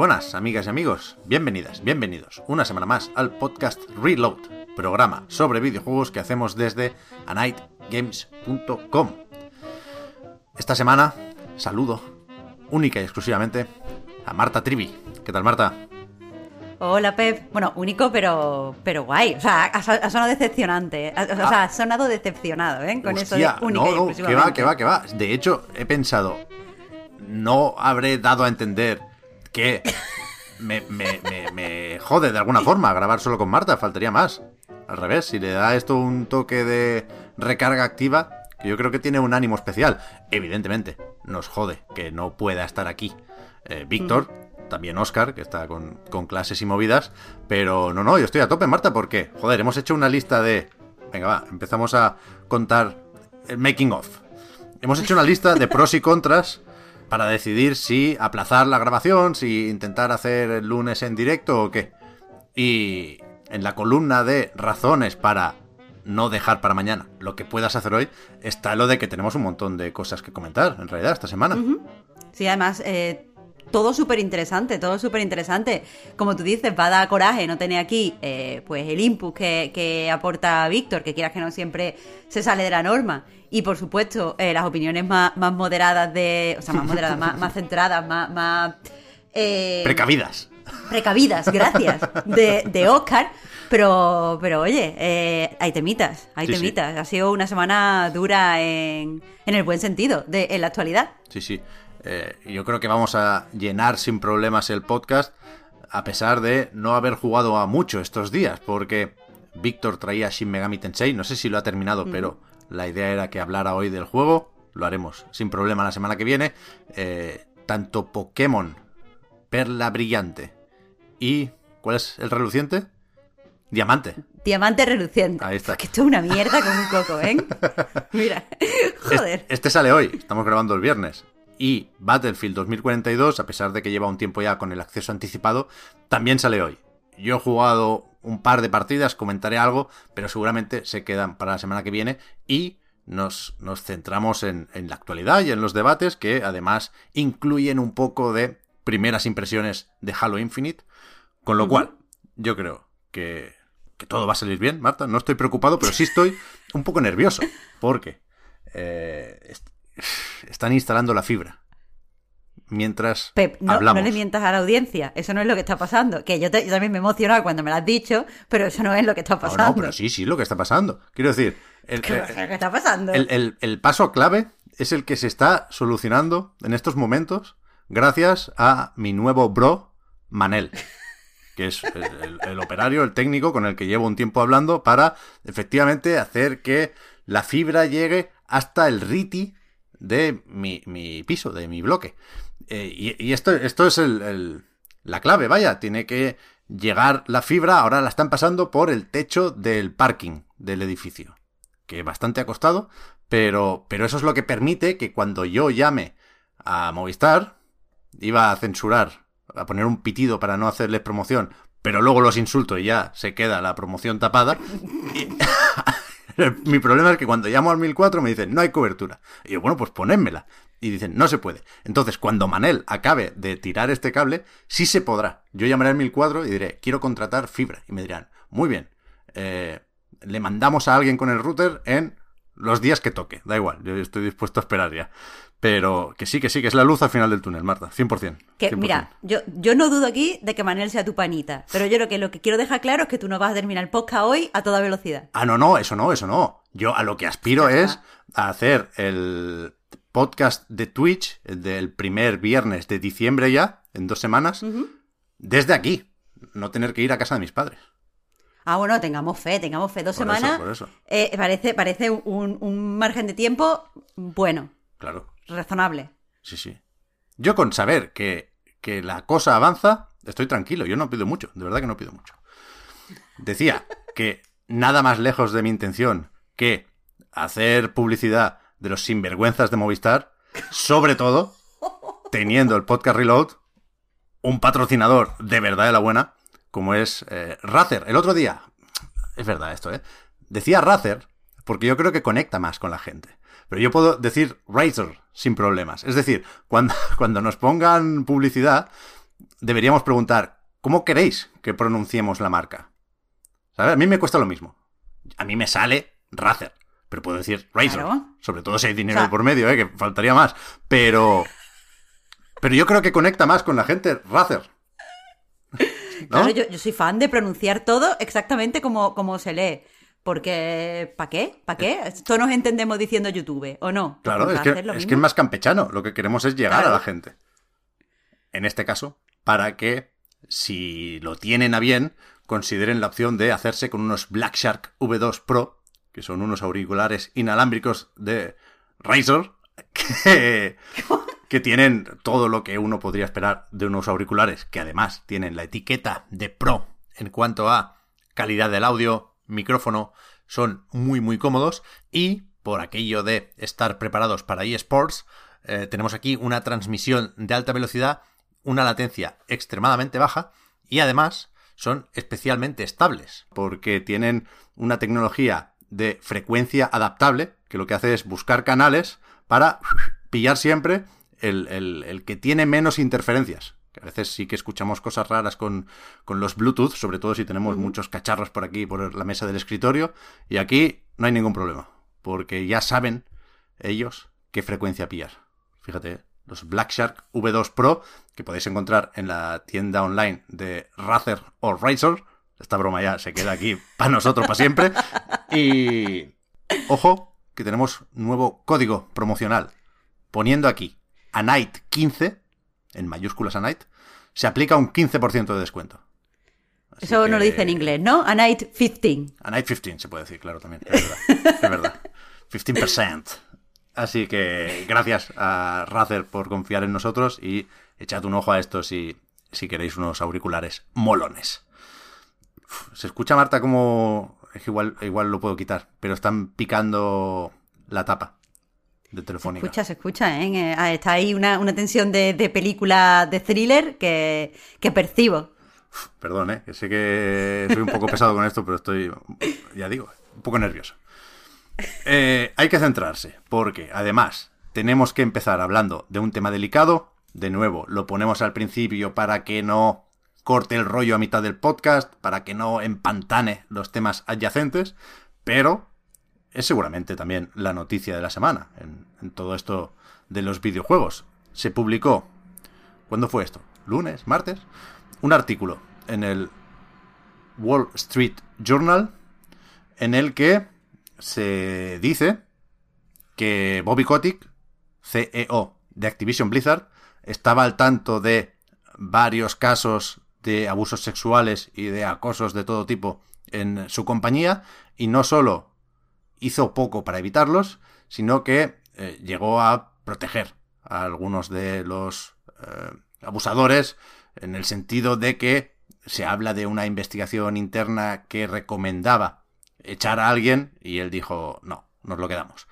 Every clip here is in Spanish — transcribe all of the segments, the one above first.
buenas, amigas y amigos. Bienvenidas, bienvenidos una semana más al podcast Reload, programa sobre videojuegos que hacemos desde anightgames.com. Esta semana saludo única y exclusivamente a Marta Trivi. ¿Qué tal, Marta? Hola, Pep. Bueno, único, pero, pero guay. O sea, ha, sonado decepcionante. O sea, ha sonado decepcionado, ¿eh? Con eso de única no, no, que va, que va, que va. De hecho, he pensado, no habré dado a entender que me, me, jode de alguna forma grabar solo con Marta, faltaría más. Al revés, si le da esto un toque de recarga activa, que yo creo que tiene un ánimo especial. Evidentemente, nos jode que no pueda estar aquí eh, Víctor, también Oscar, que está con, con, clases y movidas, pero no, no, yo estoy a tope, Marta, porque, joder, hemos hecho una lista de... Venga, va, empezamos a contar el making of. Hemos hecho una lista de pros y contras para decidir si aplazar la grabación, si intentar hacer el lunes en directo o qué. Y en la columna de razones para no dejar para mañana lo que puedas hacer hoy, está lo de que tenemos un montón de cosas que comentar, en realidad, esta semana. Sí, además, eh, todo súper interesante, todo súper interesante. Como tú dices, va a dar coraje no tener aquí eh, pues el input que, aporta Víctor, que quieras que no siempre se sale de la norma. Y por supuesto, eh, las opiniones más, moderadas de. O sea, más moderadas, más, centradas, más. más eh, precavidas. Precavidas, gracias. De, de Oscar. Pero, pero oye, hay temitas, hay temitas. Ha sido una semana dura en, en el buen sentido, de, en la actualidad. Sí, sí. Eh, yo creo que vamos a llenar sin problemas el podcast, a pesar de no haber jugado a mucho estos días, porque Víctor traía Shin Megami Tensei, no sé si lo ha terminado, pero la idea era que hablara hoy del juego, lo haremos sin problema la semana que viene. Eh, tanto Pokémon, Perla Brillante y... ¿Cuál es el reluciente? Diamante. Diamante reluciente. Ahí está. Que esto es una mierda con un coco, ¿eh? Mira, joder. este sale hoy, estamos grabando el viernes y Battlefield 2042, a pesar de que lleva un tiempo ya con el acceso anticipado, también sale hoy. Yo he jugado un par de partidas, comentaré algo, pero seguramente se quedan para la semana que viene y nos, nos centramos en, la actualidad y en los debates que además incluyen un poco de primeras impresiones de Halo Infinite, con lo cual yo creo que, que, todo va a salir bien, Marta. No estoy preocupado, pero sí estoy un poco nervioso, porque eh, están instalando la fibra. Mientras Pep, no, hablamos. no le mientas a la audiencia. Eso no es lo que está pasando. Que yo, también me he emocionado cuando me lo has dicho, pero eso no es lo que está pasando. No, pero sí, sí, lo que está pasando. Quiero decir, el, ¿Qué, está pasando? El, paso clave es el que se está solucionando en estos momentos gracias a mi nuevo bro, Manel que es el, operario, el técnico con el que llevo un tiempo hablando para efectivamente hacer que la fibra llegue hasta el RITI de mi, piso, de mi bloque. Eh, y, esto, esto es el, la clave, vaya, tiene que llegar la fibra, ahora la están pasando por el techo del parking del edificio, que bastante ha costado, pero, pero eso es lo que permite que cuando yo llame a Movistar, iba a censurar, a poner un pitido para no hacerles promoción, pero luego los insulto y ya se queda la promoción tapada. Mi problema es que cuando llamo al 1004 me dicen, no hay cobertura. Y yo, bueno, pues ponémela. Y dicen, no se puede. Entonces, cuando Manel acabe de tirar este cable, sí se podrá. Yo llamaré al 1004 y diré, quiero contratar fibra. Y me dirán, muy bien, eh, le mandamos a alguien con el router en los días que toque. Da igual, yo estoy dispuesto a esperar ya. Pero que sí, que sí, que es la luz al final del túnel, Marta, 100%. Que, mira, yo, yo no dudo aquí de que Manuel sea tu panita, pero yo lo que, lo que quiero dejar claro es que tú no vas a terminar el podcast hoy a toda velocidad. Ah, no, no, eso no, eso no. Yo a lo que aspiro es a hacer el podcast de Twitch del primer viernes de diciembre ya, en dos semanas, desde aquí. No tener que ir a casa de mis padres. Ah, bueno, tengamos fe, tengamos fe. Dos semanas. Eh, parece parece un, un margen de tiempo bueno. Claro razonable. Sí, sí. Yo con saber que, que la cosa avanza, estoy tranquilo. Yo no pido mucho, de verdad que no pido mucho. Decía que nada más lejos de mi intención que hacer publicidad de los sinvergüenzas de Movistar, sobre todo teniendo el podcast Reload, un patrocinador de verdad de la buena, como es eh, Razer. El otro día, es verdad esto, ¿eh? Decía Razer porque yo creo que conecta más con la gente. Pero yo puedo decir Razer sin problemas. Es decir, cuando, cuando nos pongan publicidad, deberíamos preguntar, ¿cómo queréis que pronunciemos la marca? ¿Sabes? A mí me cuesta lo mismo. A mí me sale Razer, pero puedo decir Razer. Claro. Sobre todo si hay dinero O sea- por medio, ¿eh? que faltaría más. Pero. Pero yo creo que conecta más con la gente Razer. ¿No? Claro, yo, yo soy fan de pronunciar todo exactamente como, como se lee. Porque, ¿para qué? ¿Para qué? Todos nos entendemos diciendo YouTube, ¿o no? Claro, Pues es que, es mismo. que es más campechano. Lo que queremos es llegar Claro. a la gente. En este caso, para que, si lo tienen a bien, consideren la opción de hacerse con unos Black Shark V2 Pro, que son unos auriculares inalámbricos de Razer, que, que tienen todo lo que uno podría esperar de unos auriculares, que además tienen la etiqueta de Pro en cuanto a calidad del audio, micrófono, son muy muy cómodos. Y por aquello de estar preparados para eSports, eh, tenemos aquí una transmisión de alta velocidad, una latencia extremadamente baja y además son especialmente estables porque tienen una tecnología de frecuencia adaptable que lo que hace es buscar canales para pillar siempre el, el- el que tiene menos interferencias. Que a veces sí que escuchamos cosas raras con, con los Bluetooth, sobre todo si tenemos muchos cacharros por aquí, por la mesa del escritorio. Y aquí no hay ningún problema, porque ya saben ellos qué frecuencia pillar. Fíjate, los Black Shark V2 Pro, que podéis encontrar en la tienda online de Razer o Razer. Esta broma ya se queda aquí para nosotros para siempre. Y ojo, que tenemos nuevo código promocional. Poniendo aquí a Night 15, en mayúsculas a Night, se aplica un 15% de descuento. Así Eso no lo que- dice en inglés, ¿no? A night 15. a Night 15 se puede decir, claro, también. Es verdad. es verdad. 15%. Así que gracias a Razer por confiar en nosotros y echad un ojo a esto si, si queréis unos auriculares molones. Uf, se escucha, Marta, como... Es que igual, igual lo puedo quitar, pero están picando la tapa de Telefónica. Escucha, se escucha, ¿eh? Eh, ah, Está ahí una, una tensión de, de película de thriller que, que percibo. Perdón, ¿eh? que sé que soy un poco pesado con esto, pero estoy, ya digo, un poco nervioso. Eh, hay que centrarse, porque además tenemos que empezar hablando de un tema delicado. De nuevo, lo ponemos al principio para que no corte el rollo a mitad del podcast, para que no empantane los temas adyacentes, pero es seguramente también la noticia de la semana en, todo esto de los videojuegos. Se publicó, ¿cuándo fue esto? ¿Lunes? ¿Martes? Un artículo en el Wall Street Journal en el que se dice que Bobby Kotick, CEO de Activision Blizzard, estaba al tanto de varios casos de abusos sexuales y de acosos de todo tipo en su compañía y no solo hizo poco para evitarlos, sino que eh, llegó a proteger a algunos de los eh, abusadores en el sentido de que se habla de una investigación interna que recomendaba echar a alguien y él dijo, no, nos lo quedamos.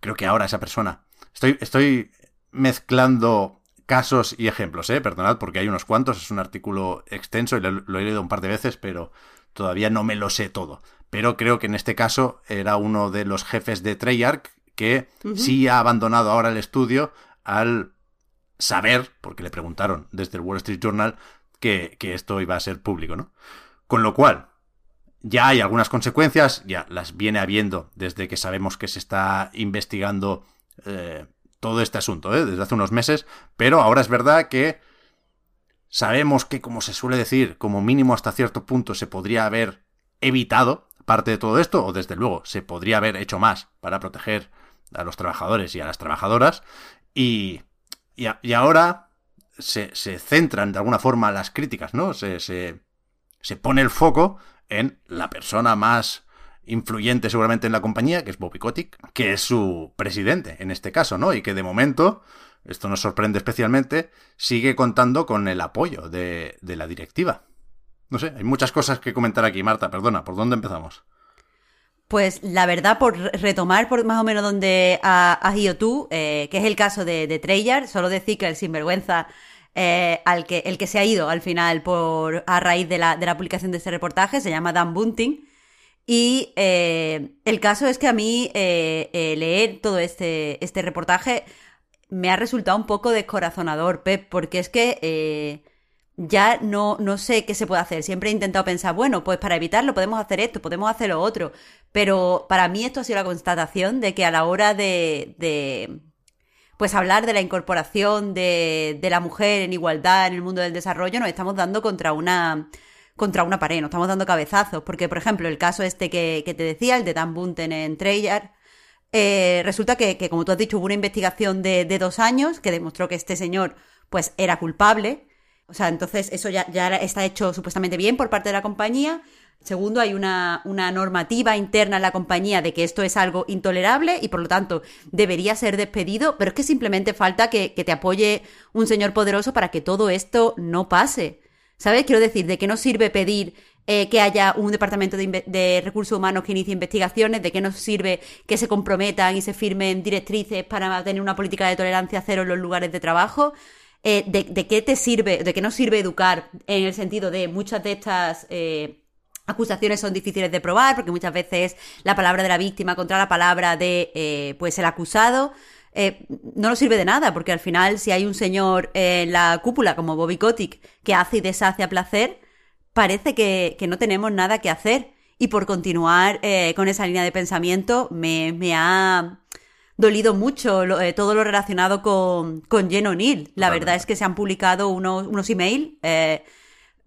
Creo que ahora esa persona... Estoy, estoy mezclando casos y ejemplos, ¿eh? Perdonad porque hay unos cuantos, es un artículo extenso y lo, lo he leído un par de veces, pero todavía no me lo sé todo. Pero creo que en este caso era uno de los jefes de Treyarch que sí ha abandonado ahora el estudio al saber, porque le preguntaron desde el Wall Street Journal, que, que esto iba a ser público, ¿no? Con lo cual, ya hay algunas consecuencias, ya las viene habiendo desde que sabemos que se está investigando eh, todo este asunto, ¿eh? desde hace unos meses, pero ahora es verdad que sabemos que, como se suele decir, como mínimo hasta cierto punto se podría haber evitado parte de todo esto, o desde luego se podría haber hecho más para proteger a los trabajadores y a las trabajadoras, y, y, ahora se, se centran de alguna forma las críticas, ¿no? Se, se, se pone el foco en la persona más influyente seguramente en la compañía, que es Bobby Kotick, que es su presidente en este caso, ¿no? Y que de momento, esto nos sorprende especialmente, sigue contando con el apoyo de, de la directiva. No sé, hay muchas cosas que comentar aquí, Marta, perdona, ¿por dónde empezamos? Pues la verdad, por re- retomar por más o menos donde ha- has ido tú, eh, que es el caso de, de solo decir que el sinvergüenza eh, al que, el que se ha ido al final por a raíz de la, de la publicación de este reportaje se llama Dan Bunting. Y eh, el caso es que a mí leer todo este, este reportaje me ha resultado un poco descorazonador, Pep, porque es que ya no, no sé qué se puede hacer. Siempre he intentado pensar, bueno, pues para evitarlo podemos hacer esto, podemos hacer lo otro. Pero para mí esto ha sido la constatación de que a la hora de, de pues hablar de la incorporación de, de la mujer en igualdad en el mundo del desarrollo, nos estamos dando contra una contra una pared, nos estamos dando cabezazos, porque por ejemplo el caso este que, que te decía, el de Dan Bunten en Treyarch, eh, resulta que, que, como tú has dicho, hubo una investigación de, de, dos años que demostró que este señor pues era culpable, o sea, entonces eso ya, está hecho supuestamente bien por parte de la compañía, Segundo, hay una, normativa interna en la compañía de que esto es algo intolerable y por lo tanto debería ser despedido, pero es que simplemente falta que, te apoye un señor poderoso para que todo esto no pase. ¿Sabes? Quiero decir, ¿de qué nos sirve pedir eh, que haya un departamento de, de, recursos humanos que inicie investigaciones? ¿De qué nos sirve que se comprometan y se firmen directrices para tener una política de tolerancia cero en los lugares de trabajo? Eh, de, qué te sirve, de qué nos sirve educar en el sentido de muchas de estas eh, acusaciones son difíciles de probar porque muchas veces la palabra de la víctima contra la palabra de eh, pues el acusado no nos sirve de nada porque al final si hay un señor en la cúpula como Bobby Kotick que hace y deshace a placer parece que, que no tenemos nada que hacer. Y por continuar eh, con esa línea de pensamiento me, me ha dolido mucho lo, eh, todo lo relacionado con, con Jen O'Neill. La vale. verdad es que se han publicado unos, unos emails eh,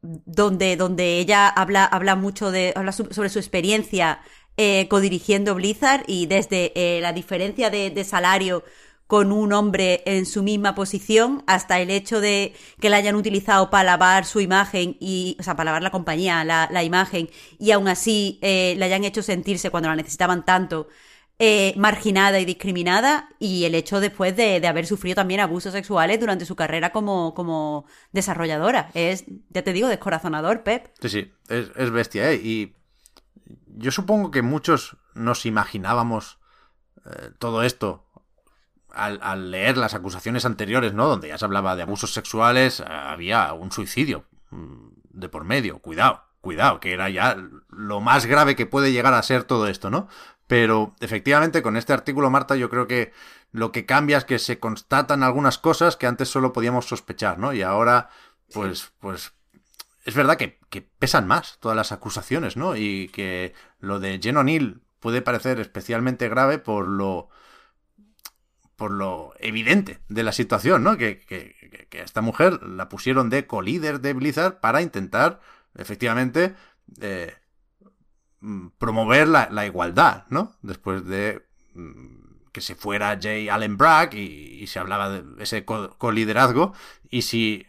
donde, donde ella habla, habla mucho de, habla sobre su experiencia eh, codirigiendo Blizzard y desde eh, la diferencia de, de, salario con un hombre en su misma posición hasta el hecho de que la hayan utilizado para lavar su imagen y, o sea, para lavar la compañía, la, la imagen y aún así eh, le hayan hecho sentirse cuando la necesitaban tanto eh, marginada y discriminada y el hecho después de, haber sufrido también abusos sexuales durante su carrera como, desarrolladora. Es, ya te digo, descorazonador, Pep. Sí, sí, es, es bestia, ¿eh? Y yo supongo que muchos nos imaginábamos eh, todo esto al, al, leer las acusaciones anteriores, ¿no? Donde ya se hablaba de abusos sexuales, había un suicidio mm, de por medio. Cuidado, cuidado, que era ya lo más grave que puede llegar a ser todo esto, ¿no? Pero efectivamente con este artículo, Marta, yo creo que lo que cambia es que se constatan algunas cosas que antes solo podíamos sospechar, ¿no? Y ahora, pues, pues, es verdad que, que pesan más todas las acusaciones, ¿no? Y que lo de Jen O'Neill puede parecer especialmente grave por lo por lo evidente de la situación, ¿no? Que, que, que a esta mujer la pusieron de co-líder de Blizzard para intentar, efectivamente, eh, promover la, la, igualdad, ¿no? Después de que se fuera Jay Allen Bragg y, y se hablaba de ese coliderazgo, y si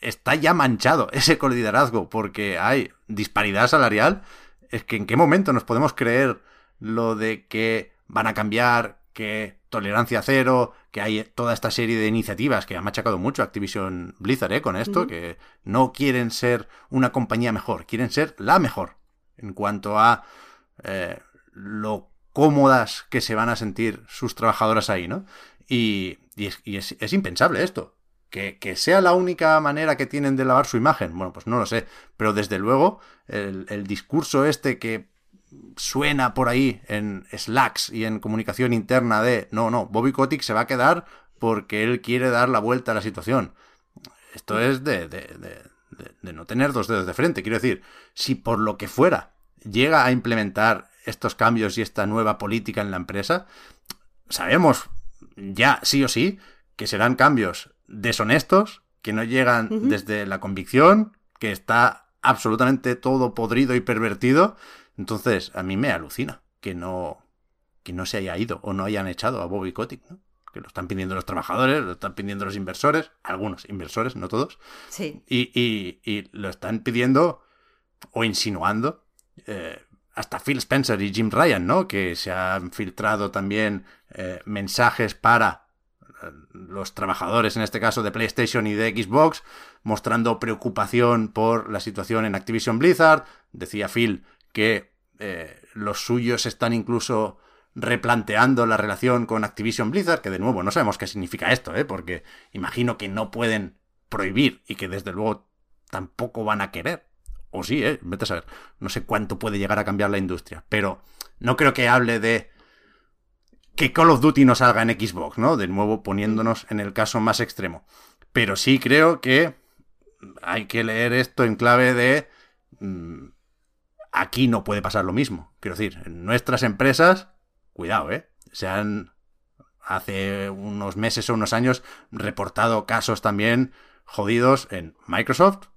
está ya manchado ese coliderazgo porque hay disparidad salarial, es que en qué momento nos podemos creer lo de que van a cambiar, que tolerancia cero, que hay toda esta serie de iniciativas que ha machacado mucho Activision Blizzard ¿eh? con esto, uh -huh. que no quieren ser una compañía mejor, quieren ser la mejor en cuanto a eh, lo cómodas que se van a sentir sus trabajadoras ahí, ¿no? Y, es, impensable esto. Que, que, sea la única manera que tienen de lavar su imagen, bueno, pues no lo sé. Pero desde luego, el, el discurso este que suena por ahí en Slacks y en comunicación interna de no, no, Bobby Kotick se va a quedar porque él quiere dar la vuelta a la situación. Esto es de, de, de, de, de no tener dos dedos de frente. Quiero decir, si por lo que fuera llega a implementar estos cambios y esta nueva política en la empresa, sabemos ya sí o sí que serán cambios deshonestos, que no llegan uh -huh. desde la convicción, que está absolutamente todo podrido y pervertido. Entonces, a mí me alucina que no, que no se haya ido o no hayan echado a Bobby Kotick, ¿no? Que lo están pidiendo los trabajadores, lo están pidiendo los inversores, algunos inversores, no todos. Sí. Y, y, y lo están pidiendo o insinuando eh, hasta Phil Spencer y Jim Ryan, ¿no? Que se han filtrado también eh, mensajes para eh, los trabajadores, en este caso de PlayStation y de Xbox, mostrando preocupación por la situación en Activision Blizzard. Decía Phil que eh, los suyos están incluso replanteando la relación con Activision Blizzard, que de nuevo no sabemos qué significa esto, ¿eh? porque imagino que no pueden prohibir y que desde luego tampoco van a querer. O sí, ¿eh? Vete a saber. No sé cuánto puede llegar a cambiar la industria, pero no creo que hable de que Call of Duty no salga en Xbox, ¿no? De nuevo poniéndonos en el caso más extremo. Pero sí creo que hay que leer esto en clave de... mm, aquí no puede pasar lo mismo. Quiero decir, en nuestras empresas, cuidado, ¿eh? Se han hace unos meses o unos años reportado casos también jodidos en Microsoft.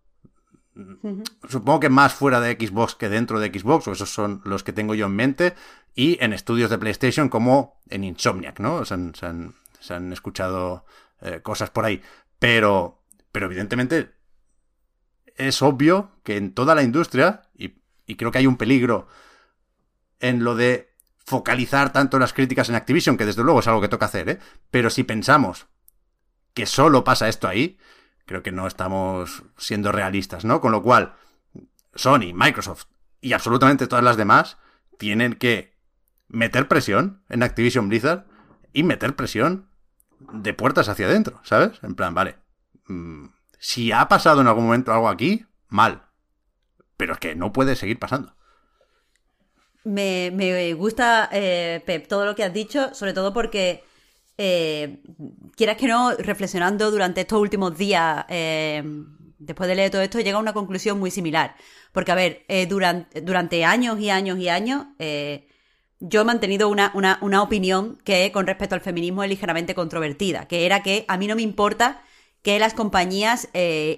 Supongo que más fuera de Xbox que dentro de Xbox, o esos son los que tengo yo en mente, y en estudios de PlayStation como en Insomniac, ¿no? Se han, se han, se han escuchado eh, cosas por ahí. Pero, pero evidentemente es obvio que en toda la industria, y, y creo que hay un peligro en lo de focalizar tanto las críticas en Activision, que desde luego es algo que toca hacer, ¿eh? Pero si pensamos que solo pasa esto ahí, creo que no estamos siendo realistas, ¿no? Con lo cual, Sony, Microsoft y absolutamente todas las demás tienen que meter presión en Activision Blizzard y meter presión de puertas hacia adentro, ¿sabes? En plan, vale, mm, si ha pasado en algún momento algo aquí, mal. Pero es que no puede seguir pasando. Me, gusta, eh, Pep, todo lo que has dicho, sobre todo porque, eh, quieras que no, reflexionando durante estos últimos días, eh, después de leer todo esto, llega a una conclusión muy similar. Porque, a ver, eh, durante, durante años y años y años, yo he mantenido una, una, una opinión que con respecto al feminismo es ligeramente controvertida, que era que a mí no me importa que las compañías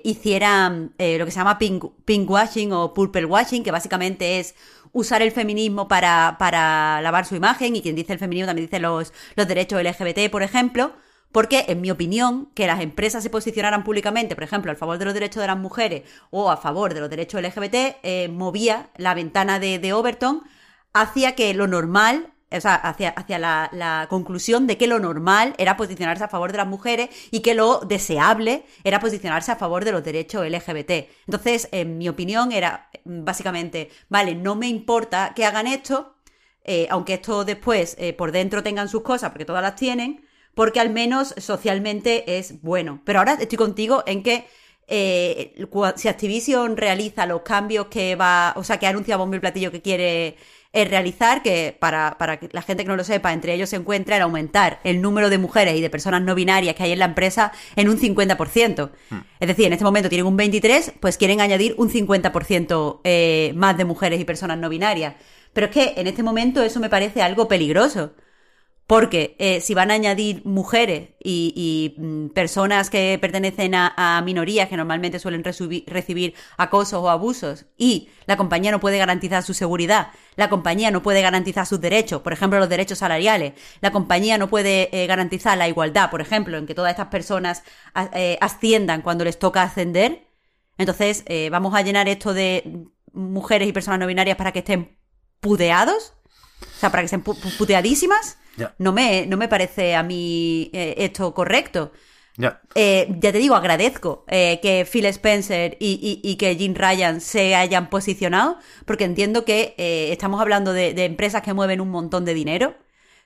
hicieran lo que se llama pink, pink washing o purple washing, que básicamente es usar el feminismo para, para lavar su imagen, y quien dice el feminismo también dice los, los derechos LGBT, por ejemplo, porque, en mi opinión, que las empresas se posicionaran públicamente, por ejemplo, a favor de los derechos de las mujeres o a favor de los derechos LGBT, eh, movía la ventana de, de Overton hacia que lo normal o sea, hacia, la, conclusión de que lo normal era posicionarse a favor de las mujeres y que lo deseable era posicionarse a favor de los derechos LGBT. Entonces, en mi opinión, era básicamente, vale, no me importa que hagan esto, eh, aunque esto después eh, por dentro tengan sus cosas, porque todas las tienen, porque al menos socialmente es bueno. Pero ahora estoy contigo en que eh, si Activision realiza los cambios que va, o sea, que anuncia Bombo y Platillo que quiere es realizar, que para, para que la gente que no lo sepa, entre ellos se encuentra el aumentar el número de mujeres y de personas no binarias que hay en la empresa en un 50%. Hmm. Es decir, en este momento tienen un 23%, pues quieren añadir un 50% eh, más de mujeres y personas no binarias. Pero es que en este momento eso me parece algo peligroso. Porque eh, si van a añadir mujeres y, mm, personas que pertenecen a, minorías que normalmente suelen recibir, acosos o abusos y la compañía no puede garantizar su seguridad, la compañía no puede garantizar sus derechos, por ejemplo los derechos salariales, la compañía no puede eh, garantizar la igualdad, por ejemplo, en que todas estas personas eh, asciendan cuando les toca ascender, entonces eh, vamos a llenar esto de mujeres y personas no binarias para que estén puteados, o sea, para que estén pu puteadísimas. No, me, no me parece a mí eh, esto correcto. Ya. Eh, ya te digo, agradezco eh, que Phil Spencer y, y, y, que Jim Ryan se hayan posicionado, porque entiendo que eh, estamos hablando de, de, empresas que mueven un montón de dinero.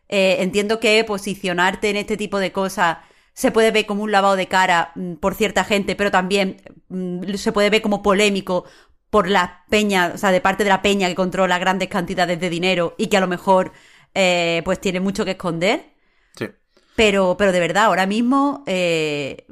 Entiendo que posicionarte en este tipo de cosas se puede ver como un lavado de cara mm, por cierta gente, pero también mm, se puede ver como polémico por la peña, o sea, de parte de la peña que controla grandes cantidades de dinero y que a lo mejor eh, pues tiene mucho que esconder. Sí. Pero, pero de verdad, ahora mismo eh,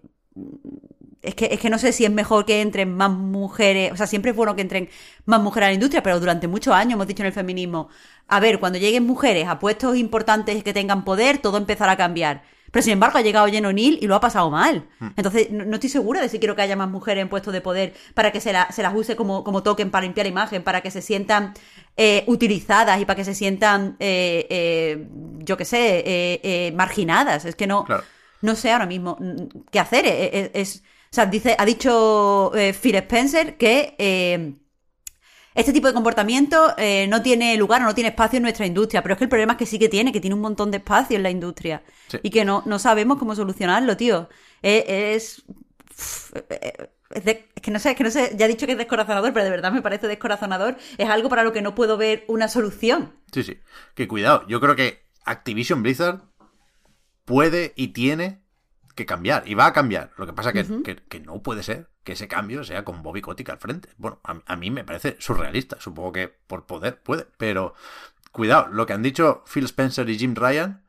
es, que, es que no sé si es mejor que entren más mujeres, o sea, siempre es bueno que entren más mujeres a la industria, pero durante muchos años hemos dicho en el feminismo, a ver, cuando lleguen mujeres a puestos importantes que tengan poder, todo empezará a cambiar. Pero sin embargo ha llegado Jen O'Neill y lo ha pasado mal. Entonces no, no, estoy segura de si quiero que haya más mujeres en puestos de poder para que se, la, se las use como, como token para limpiar imagen, para que se sientan eh, utilizadas y para que se sientan, eh, eh, yo qué sé, marginadas. Es que no, claro. no sé ahora mismo qué hacer. Es, es, o sea, dice, ha dicho Phil Spencer que este tipo de comportamiento eh, no tiene lugar o no tiene espacio en nuestra industria, pero es que el problema es que sí que tiene, que tiene un montón de espacio en la industria sí. y que no, no sabemos cómo solucionarlo, tío. Es... es, de, es, que no sé, es que no sé, ya he dicho que es descorazonador, pero de verdad me parece descorazonador. Es algo para lo que no puedo ver una solución. Sí, sí. Que cuidado, yo creo que Activision Blizzard puede y tiene que cambiar, y va a cambiar. Lo que pasa que, uh -huh. que, que no puede ser que ese cambio sea con Bobby Kotick al frente. Bueno, a, a, mí me parece surrealista. Supongo que por poder puede, pero cuidado, lo que han dicho Phil Spencer y Jim Ryan,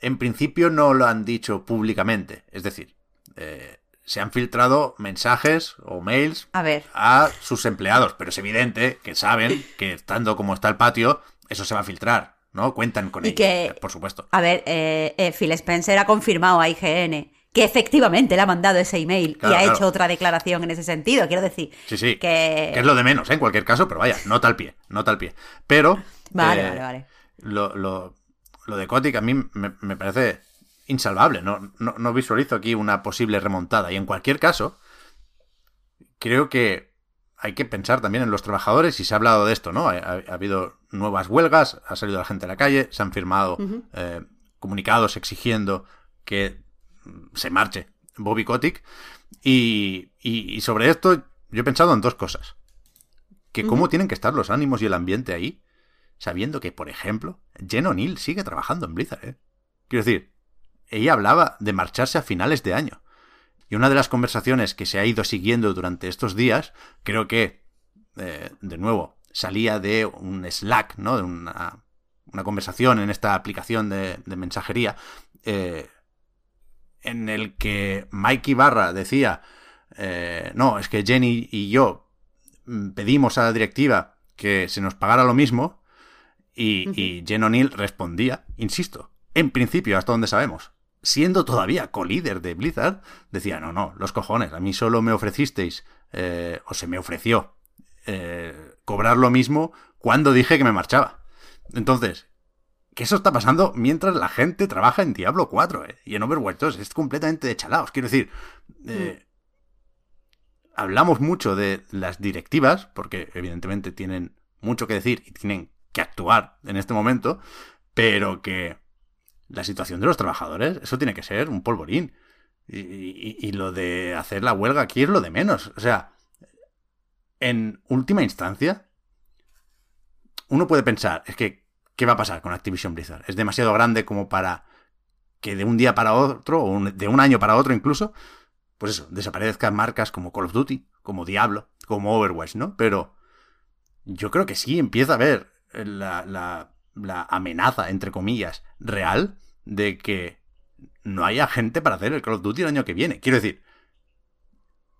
en principio no lo han dicho públicamente. Es decir, eh, se han filtrado mensajes o mails A ver. a sus empleados, pero es evidente que saben que estando como está el patio, eso se va a filtrar, ¿no? Cuentan con Y ello, que- por supuesto. A ver, eh, eh, Phil Spencer ha confirmado a IGN que efectivamente le ha mandado ese email Claro, y ha claro. hecho otra declaración en ese sentido. Quiero decir Sí, sí. que... Que es lo de menos, ¿eh? en cualquier caso, pero vaya, nota al pie, nota al pie. Pero. Vale, eh, vale, vale. Lo, lo, lo de Kotick a mí me, me parece insalvable. No, no, no visualizo aquí una posible remontada. Y en cualquier caso, creo que hay que pensar también en los trabajadores y se ha hablado de esto, ¿no? Ha, ha- ha habido nuevas huelgas, ha salido la gente a la calle, se han firmado eh, comunicados exigiendo que se marche Bobby Kotick. Y, y- y sobre esto yo he pensado en dos cosas. Que cómo tienen que estar los ánimos y el ambiente ahí, sabiendo que, por ejemplo, Jen O'Neill sigue trabajando en Blizzard, ¿eh? Quiero decir, ella hablaba de marcharse a finales de año. Y una de las conversaciones que se ha ido siguiendo durante estos días, creo que, eh, de nuevo, salía de un Slack, ¿no? De una, una conversación en esta aplicación de, de mensajería, eh, en el que Mike Ibarra decía, eh, no, es que Jenny y yo mm, pedimos a la directiva que se nos pagara lo mismo y, y Jen O'Neill respondía, insisto, en principio, hasta donde sabemos, siendo todavía co-líder de Blizzard, decía, no, no, los cojones, a mí solo me ofrecisteis, eh, o se me ofreció, eh, cobrar lo mismo cuando dije que me marchaba. Entonces, que eso está pasando mientras la gente trabaja en Diablo 4 eh, y en Overwatch 2. Es completamente de chalaos. Quiero decir, eh, hablamos mucho de las directivas, porque evidentemente tienen mucho que decir y tienen que actuar en este momento, pero que la situación de los trabajadores, eso tiene que ser un polvorín. Y, y- lo de hacer la huelga aquí es lo de menos. O sea, en última instancia, uno puede pensar, es que, ¿qué va a pasar con Activision Blizzard? Es demasiado grande como para que de un día para otro, o de un año para otro incluso, pues eso, desaparezcan marcas como Call of Duty, como Diablo, como Overwatch, ¿no? Pero yo creo que sí empieza a haber la, la- la amenaza, entre comillas, real de que no haya gente para hacer el Call of Duty el año que viene. Quiero decir,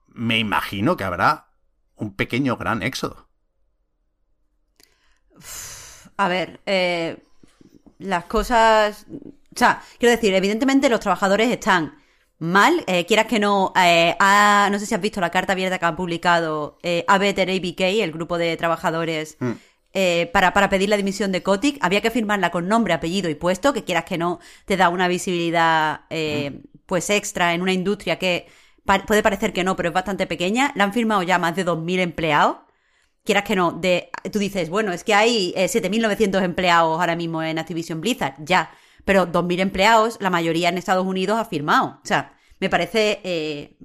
me imagino que habrá un pequeño gran éxodo. A ver, eh, las cosas... O sea, quiero decir, evidentemente los trabajadores están mal. eh, quieras que no, eh, ha- no sé si has visto la carta abierta que ha publicado eh, Abeter ABK, el grupo de trabajadores, Mm. Eh, para, para pedir la dimisión de Kotick. Había que firmarla con nombre, apellido y puesto, que quieras que no te da una visibilidad eh, pues extra en una industria que pa- puede parecer que no, pero es bastante pequeña. La han firmado ya más de 2.000 empleados quieras que no, de, tú dices, bueno, es que hay eh, 7.900 empleados ahora mismo en Activision Blizzard, ya, pero 2.000 empleados, la mayoría en Estados Unidos ha firmado. O sea, me parece eh,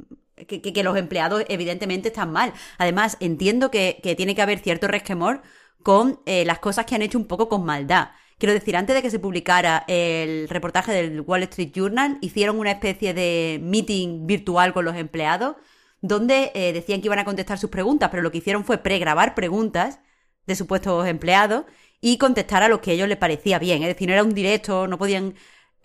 que, que- que los empleados evidentemente están mal. Además, entiendo que, que tiene que haber cierto resquemor con eh, las cosas que han hecho un poco con maldad. Quiero decir, antes de que se publicara el reportaje del Wall Street Journal, hicieron una especie de meeting virtual con los empleados donde eh, decían que iban a contestar sus preguntas, pero lo que hicieron fue pregrabar preguntas de supuestos empleados y contestar a lo que a ellos les parecía bien. Es decir, no era un directo, no podían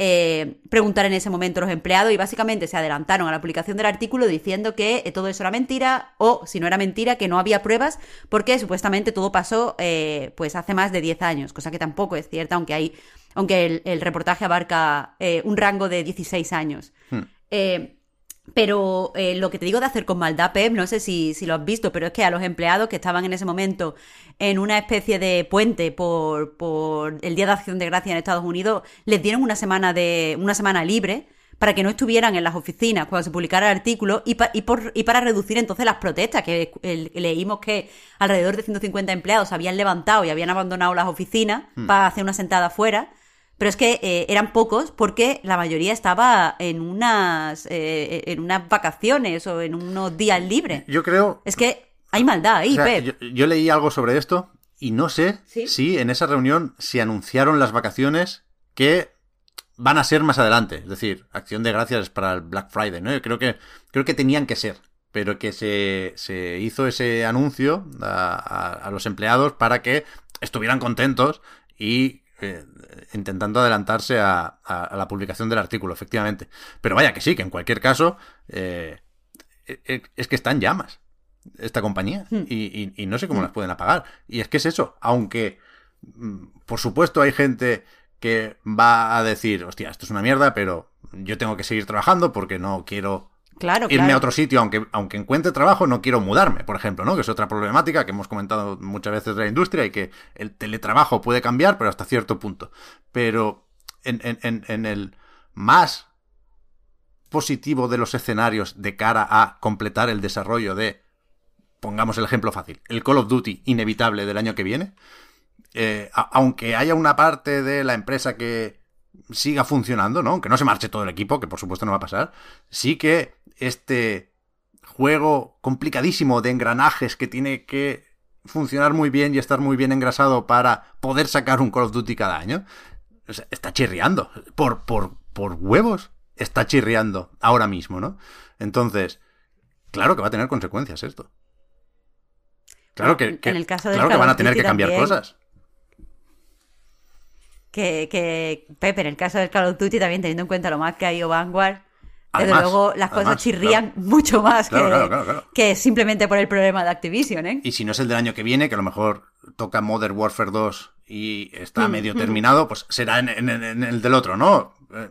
eh, preguntar en ese momento los empleados y básicamente se adelantaron a la publicación del artículo diciendo que eh, todo eso era mentira o, si no era mentira, que no había pruebas porque supuestamente todo pasó eh, pues hace más de 10 años, cosa que tampoco es cierta, aunque hay aunque el, el reportaje abarca eh, un rango de 16 años. Hmm. Pero eh, lo que te digo de hacer con maldad, Pep, no sé si, si lo has visto, pero es que a los empleados que estaban en ese momento en una especie de puente por, por el Día de Acción de Gracia en Estados Unidos, les dieron una semana de una semana libre para que no estuvieran en las oficinas cuando se publicara el artículo y, pa- y, por- y para reducir entonces las protestas, que el- leímos que alrededor de 150 empleados habían levantado y habían abandonado las oficinas para hacer una sentada afuera. Pero es que eh, eran pocos porque la mayoría estaba en unas, eh, en unas vacaciones o en unos días libres. Yo creo Es que hay maldad ahí, O sea, Pep. yo, yo leí algo sobre esto y no sé ¿Sí? si en esa reunión se anunciaron las vacaciones que van a ser más adelante. Es decir, acción de gracias para el Black Friday, ¿no? Yo creo que, creo que tenían que ser. Pero que se, se hizo ese anuncio a, a- a los empleados para que estuvieran contentos y eh, intentando adelantarse a, a- a la publicación del artículo, efectivamente. Pero vaya que sí, que en cualquier caso, eh, es que está en llamas esta compañía Hmm. y, y no sé cómo las pueden apagar. Y es que es eso, aunque mm, por supuesto hay gente que va a decir, hostia, esto es una mierda, pero yo tengo que seguir trabajando porque no quiero Claro, irme claro. a otro sitio, aunque, aunque encuentre trabajo, no quiero mudarme, por ejemplo, ¿no? Que es otra problemática que hemos comentado muchas veces de la industria y que el teletrabajo puede cambiar, pero hasta cierto punto. Pero en, en, en, el más positivo de los escenarios de cara a completar el desarrollo de, pongamos el ejemplo fácil, el Call of Duty inevitable del año que viene, eh, a- aunque haya una parte de la empresa que siga funcionando, ¿no? Aunque no se marche todo el equipo, que por supuesto no va a pasar, sí que este juego complicadísimo de engranajes que tiene que funcionar muy bien y estar muy bien engrasado para poder sacar un Call of Duty cada año, o sea, está chirriando. Por, por, por huevos está chirriando ahora mismo, ¿no? Entonces, claro que va a tener consecuencias esto. Claro que, que- En el caso del claro que van a tener que cambiar también. cosas. Que, que, Pepe, en el caso del Call of Duty, también teniendo en cuenta lo más que ha ido Vanguard, desde Además, luego las cosas chirrían mucho más Claro, que, claro, simplemente por el problema de Activision, ¿eh? Y si no es el del año que viene, que a lo mejor toca Modern Warfare 2 y está Mm, medio mm. terminado, pues será en, en- en el del otro, ¿no? Eh,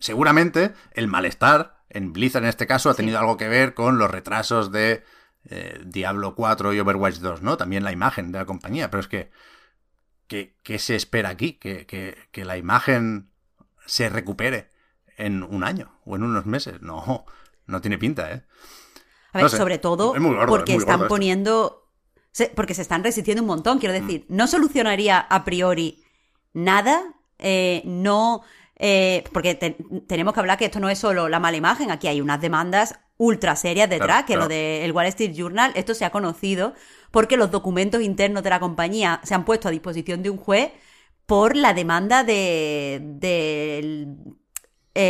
seguramente el malestar en Blizzard en este caso ha tenido algo que ver con los retrasos de eh, Diablo 4 y Overwatch 2, ¿no? También la imagen de la compañía, pero es que ¿qué, qué se espera aquí? Que, que- que la imagen se recupere en un año o en unos meses. No, no tiene pinta, ¿eh? A ver, No sé. sobre todo Es muy gordo, porque es están poniendo. se- porque se están resistiendo un montón. Quiero Mm. decir, no solucionaría a priori nada. eh, no. eh, porque te- tenemos que hablar que esto no es solo la mala imagen. Aquí hay unas demandas ultra serias detrás. Claro, que claro. lo del Wall Street Journal, esto se ha conocido porque los documentos internos de la compañía se han puesto a disposición de un juez por la demanda de. del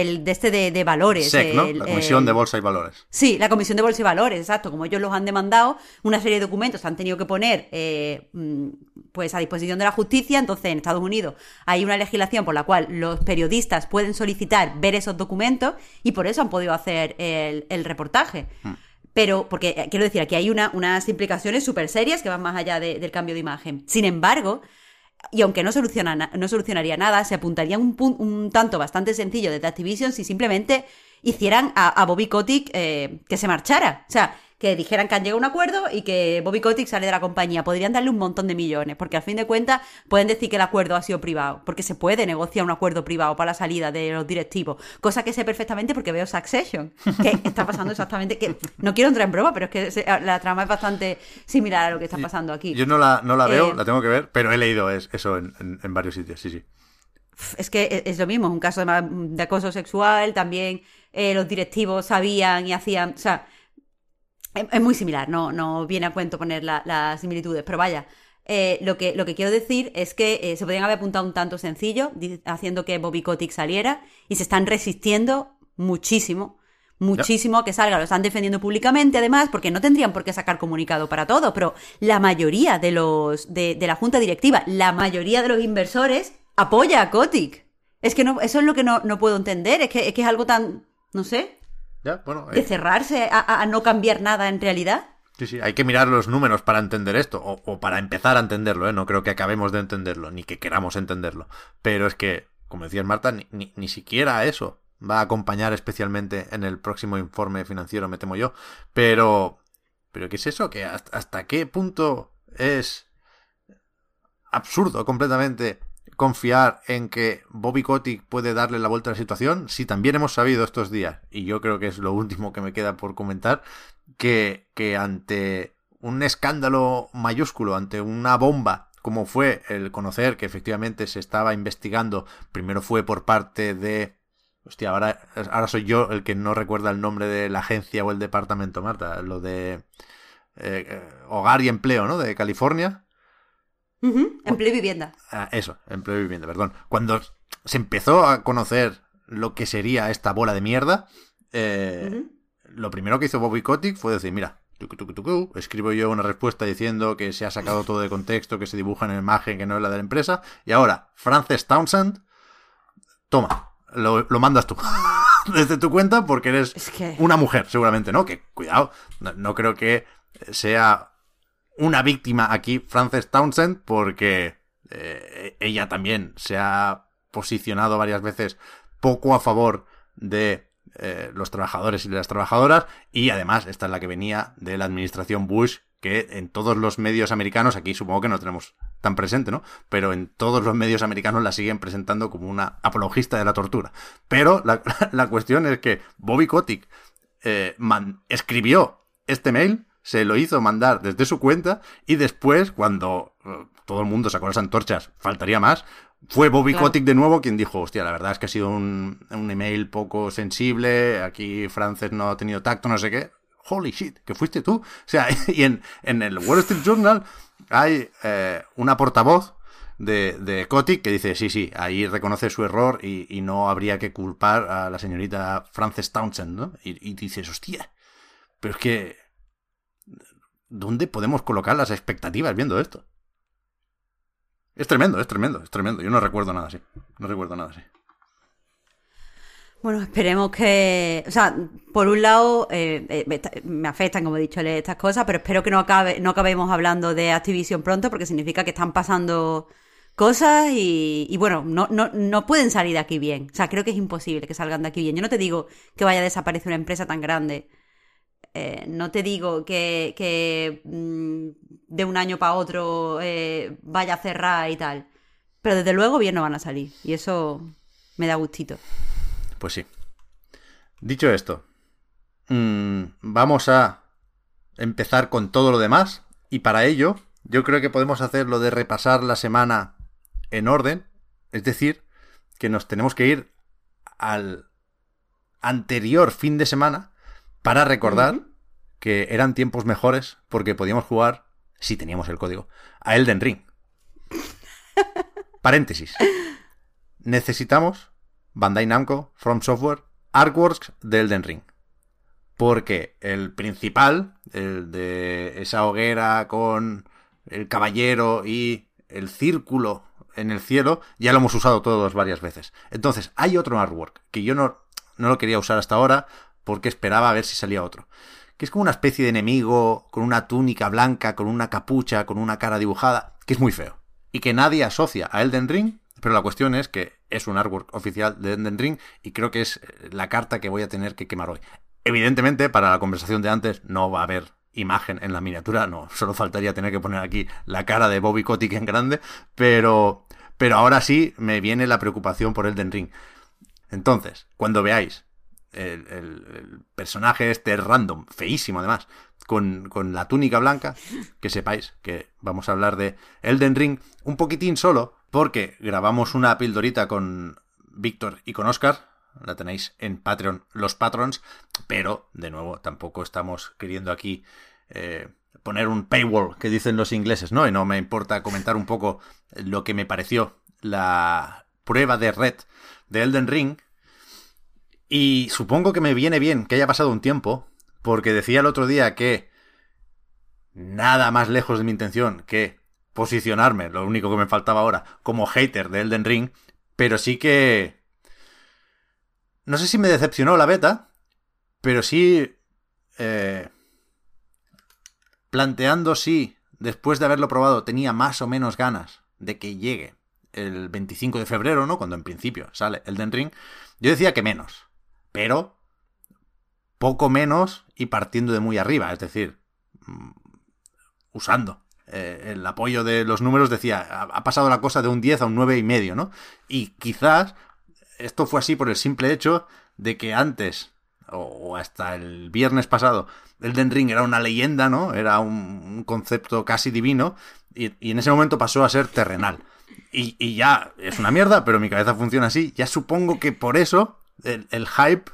el de este de, de valores. SEC, ¿no? La Comisión el- de Bolsa y Valores. Sí, la Comisión de Bolsa y Valores, exacto. Como ellos los han demandado, una serie de documentos han tenido que poner eh, mm, pues a disposición de la justicia. Entonces, en Estados Unidos hay una legislación por la cual los periodistas pueden solicitar ver esos documentos y por eso han podido hacer el, el reportaje. Pero, porque eh, quiero decir, aquí hay una- unas implicaciones súper serias que van más allá de- del cambio de imagen. Sin embargo, y aunque no, soluciona, na- no solucionaría nada, se apuntaría un, un tanto bastante sencillo desde Activision si simplemente hicieran a, a Bobby Kotick eh, que se marchara. O sea, que dijeran que han llegado a un acuerdo y que Bobby Kotick sale de la compañía. Podrían darle un montón de millones, porque al fin de cuentas pueden decir que el acuerdo ha sido privado, porque se puede negociar un acuerdo privado para la salida de los directivos, cosa que sé perfectamente porque veo Succession, que está pasando exactamente, que no quiero entrar en broma, pero es que la trama es bastante similar a lo que está pasando aquí. Yo no la, no la veo, Eh, la tengo que ver, pero he leído es- eso en, en- en varios sitios, sí, sí. es que es- lo mismo, es un caso de acoso sexual, también eh, los directivos sabían y hacían, o sea, es, muy similar, no, no viene a cuento poner la- las similitudes, pero vaya, eh, lo, que, lo que quiero decir es que eh, se podrían haber apuntado un tanto sencillo, haciendo que Bobby Kotick saliera, y se están resistiendo muchísimo, muchísimo a que salga, lo están defendiendo públicamente además, porque no tendrían por qué sacar comunicado para todo, pero la mayoría de los, de, de la junta directiva, la mayoría de los inversores apoya a Kotick. Es que no, eso es lo que no, no puedo entender, es que, es que es algo tan, no sé, Ya, bueno, de eh, cerrarse a, a- a no cambiar nada en realidad. sí, sí, hay que mirar los números para entender esto, o, o para empezar a entenderlo, ¿eh? No creo que acabemos de entenderlo, ni que queramos entenderlo. Pero es que, como decías Marta, ni, ni, ni siquiera eso va a acompañar especialmente en el próximo informe financiero, me temo yo. Pero, pero ¿qué es eso? ¿Que hasta, hasta qué punto es absurdo completamente confiar en que Bobby Kotick puede darle la vuelta a la situación si también hemos sabido estos días, y yo creo que es lo último que me queda por comentar, que, que ante un escándalo mayúsculo, ante una bomba, como fue el conocer que efectivamente se estaba investigando, primero fue por parte de... Hostia, ahora, ahora soy yo el que no recuerda el nombre de la agencia o el departamento, Marta, lo de eh, eh, Hogar y Empleo, ¿no? De California. Ujú, Empleo y vivienda. Ah, eso, empleo y vivienda, perdón. Cuando se empezó a conocer lo que sería esta bola de mierda, eh, lo primero que hizo Bobby Kotick fue decir, mira, tucu, tucu, tucu, escribo yo una respuesta diciendo que se ha sacado todo de contexto, que se dibuja en la imagen que no es la de la empresa, y ahora, Frances Townsend, toma, lo, lo mandas tú. desde tu cuenta porque eres Es que- una mujer, seguramente, ¿no? Que cuidado, no, no creo que sea una víctima aquí Frances Townsend porque eh, ella también se ha posicionado varias veces poco a favor de eh, los trabajadores y las trabajadoras y además esta es la que venía de la administración Bush que en todos los medios americanos, aquí supongo que no tenemos tan presente, ¿no? Pero en todos los medios americanos la siguen presentando como una apologista de la tortura. Pero la, cuestión es que Bobby Kotick eh, escribió este mail, se lo hizo mandar desde su cuenta y después, cuando eh, todo el mundo sacó las antorchas, faltaría más, fue Bobby Claro. Kotick de nuevo quien dijo, hostia, la verdad es que ha sido un, un email poco sensible, aquí Frances no ha tenido tacto, no sé qué. Holy shit, que fuiste tú. O sea, y en, en el Wall Street Journal hay eh, una portavoz de, de Kotick que dice, sí, sí, ahí reconoce su error y, y no habría que culpar a la señorita Frances Townsend, ¿no? Y, y dices, hostia, pero es que... ¿Dónde podemos colocar las expectativas viendo esto? Es tremendo, es tremendo, es tremendo. Yo no recuerdo nada así. No recuerdo nada así. Bueno, esperemos que, o sea, por un lado eh, eh, me afectan, como he dicho, estas cosas, pero espero que no acabe, no acabemos hablando de Activision pronto, porque significa que están pasando cosas y, y bueno, no, no, no pueden salir de aquí bien. O sea, creo que es imposible que salgan de aquí bien. Yo no te digo que vaya a desaparecer una empresa tan grande. Eh, no te digo que, mm, de un año para otro eh, vaya a cerrar y tal. Pero desde luego bien no van a salir. Y eso me da gustito. Pues sí. Dicho esto, mm, vamos a empezar con todo lo demás. Y para ello, yo creo que podemos hacer lo de repasar la semana en orden. Es decir, que nos tenemos que ir al anterior fin de semana para recordar que eran tiempos mejores porque podíamos jugar, si teníamos el código, a Elden Ring. Paréntesis. Necesitamos Bandai Namco, From Software, Artworks de Elden Ring. Porque el principal, el de esa hoguera con el caballero y el círculo en el cielo, ya lo hemos usado todos varias veces. Entonces, hay otro artwork que yo no, no lo quería usar hasta ahora porque esperaba a ver si salía otro. Que es como una especie de enemigo con una túnica blanca, con una capucha, con una cara dibujada, que es muy feo. Y que nadie asocia a Elden Ring, pero la cuestión es que es un artwork oficial de Elden Ring y creo que es eh, la carta que voy a tener que quemar hoy. Evidentemente, para la conversación de antes no va a haber imagen en la miniatura, no, solo faltaría tener que poner aquí la cara de Bobby Kotick en grande, pero, pero ahora sí me viene la preocupación por Elden Ring. Entonces, cuando veáis el, personaje este random, feísimo además, con, con la túnica blanca, que sepáis que vamos a hablar de Elden Ring un poquitín solo, porque grabamos una pildorita con Víctor y con Oscar, la tenéis en Patreon, los patrons, pero de nuevo tampoco estamos queriendo aquí eh, poner un paywall que dicen los ingleses, ¿no? Y no me importa comentar un poco lo que me pareció la prueba de red de Elden Ring, y supongo que me viene bien que haya pasado un tiempo, porque decía el otro día que nada más lejos de mi intención que posicionarme, lo único que me faltaba ahora, como hater de Elden Ring, pero sí que... No sé si me decepcionó la beta, pero sí... eh, planteando si, después de haberlo probado, tenía más o menos ganas de que llegue el 25 de febrero, ¿no? Cuando en principio sale Elden Ring, yo decía que menos pero poco menos y partiendo de muy arriba, es decir, mm, usando eh, el apoyo de los números, decía, ha, pasado la cosa de un 10 a un 9 y medio, ¿no? Y quizás esto fue así por el simple hecho de que antes, o, hasta el viernes pasado, Elden Ring era una leyenda, ¿no? Era un, concepto casi divino, y, en ese momento pasó a ser terrenal. Y ya es una mierda, pero mi cabeza funciona así. Ya supongo que por eso el, el hype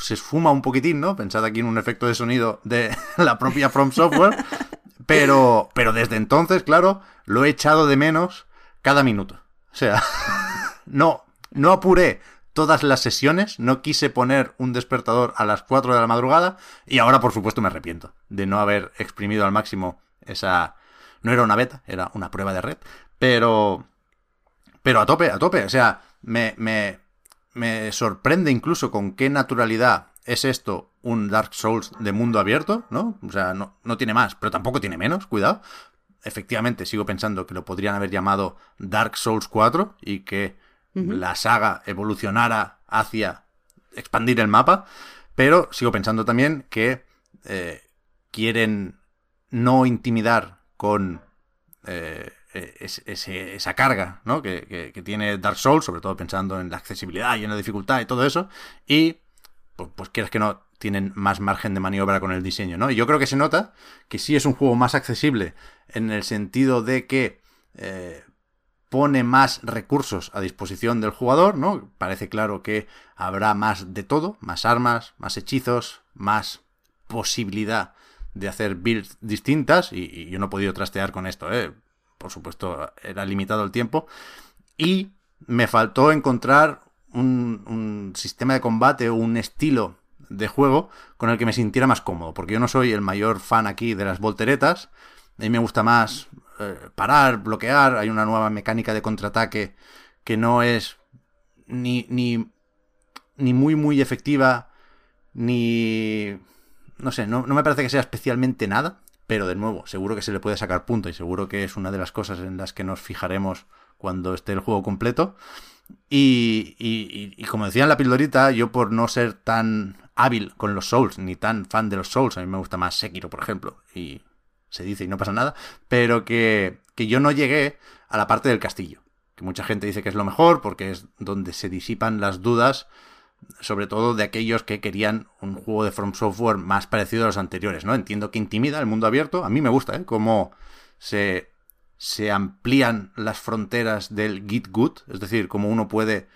se esfuma un poquitín, ¿no? Pensad aquí en un efecto de sonido de la propia From Software. Pero, pero desde entonces, claro, lo he echado de menos cada minuto. O sea, no, no apuré todas las sesiones, no quise poner un despertador a las 4 de la madrugada y ahora, por supuesto, me arrepiento de no haber exprimido al máximo esa... No era una beta, era una prueba de red, pero... Pero a tope, a tope, o sea, me me sorprende incluso con qué naturalidad es esto un Dark Souls de mundo abierto, ¿no? O sea, no, no tiene más, pero tampoco tiene menos, cuidado. Efectivamente, sigo pensando que lo podrían haber llamado Dark Souls 4 y que la saga evolucionara hacia expandir el mapa, pero sigo pensando también que eh, quieren no intimidar con eh, e-, esa carga ¿no? que, tiene Dark Souls, sobre todo pensando en la accesibilidad y en la dificultad y todo eso, y pues, pues quieres que no, tienen más margen de maniobra con el diseño, ¿no? Y yo creo que se nota que sí es un juego más accesible en el sentido de que eh, pone más recursos a disposición del jugador, ¿no? Parece claro que habrá más de todo, más armas, más hechizos, más posibilidad de hacer builds distintas y, yo no he podido trastear con esto, ¿eh? Por supuesto, era limitado el tiempo. Y me faltó encontrar un, un sistema de combate o un estilo de juego con el que me sintiera más cómodo, porque yo no soy el mayor fan aquí de las volteretas, a mí me gusta más eh, parar, bloquear, hay una nueva mecánica de contraataque que no es ni, ni, ni muy muy efectiva, ni... no sé, no, no me parece que sea especialmente nada, pero de nuevo, seguro que se le puede sacar punto y seguro que es una de las cosas en las que nos fijaremos cuando esté el juego completo. Y, y, y, como decía en la pildorita, yo por no ser tan hábil con los Souls, ni tan fan de los Souls, a mí me gusta más Sekiro, por ejemplo, y se dice y no pasa nada, pero que, que yo no llegué a la parte del castillo, que mucha gente dice que es lo mejor porque es donde se disipan las dudas, sobre todo de aquellos que querían un juego de From Software más parecido a los anteriores, ¿no? Entiendo que intimida el mundo abierto, a mí me gusta, ¿eh? Cómo se se amplían las fronteras del Git Good, es decir, cómo uno puede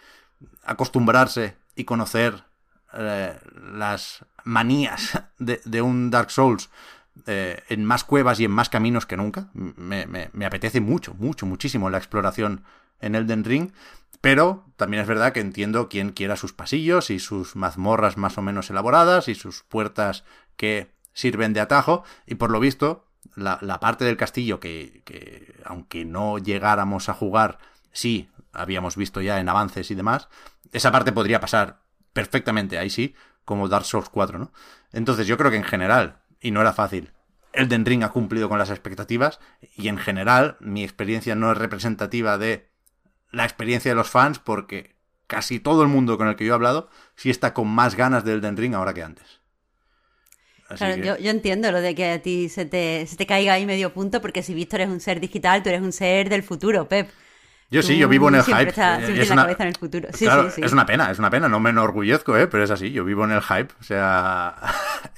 acostumbrarse y conocer eh, las manías de, un Dark Souls eh, en más cuevas y en más caminos que nunca. Me, me, apetece mucho, mucho, muchísimo la exploración en Elden Ring, pero también es verdad que entiendo quien quiera sus pasillos y sus mazmorras más o menos elaboradas y sus puertas que sirven de atajo, y por lo visto la, parte del castillo que, aunque no llegáramos a jugar, sí, habíamos visto ya en avances y demás, esa parte podría pasar perfectamente, ahí sí, como Dark Souls 4, ¿no? Entonces yo creo que en general, y no era fácil, Elden Ring ha cumplido con las expectativas y en general mi experiencia no es representativa de la experiencia de los fans porque casi todo el mundo con el que yo he hablado sí está con más ganas de Elden Ring ahora que antes yo, entiendo lo de que a ti se te, se te caiga ahí medio punto, porque si Víctor es un ser digital, tú eres un ser del futuro, Pep. Yo sí, yo vivo en el hype. es una, cabeza en el futuro. Sí, sí, sí. Es una pena, es una pena, no me enorgullezco, ¿eh? pero es así, yo vivo en el hype. O sea,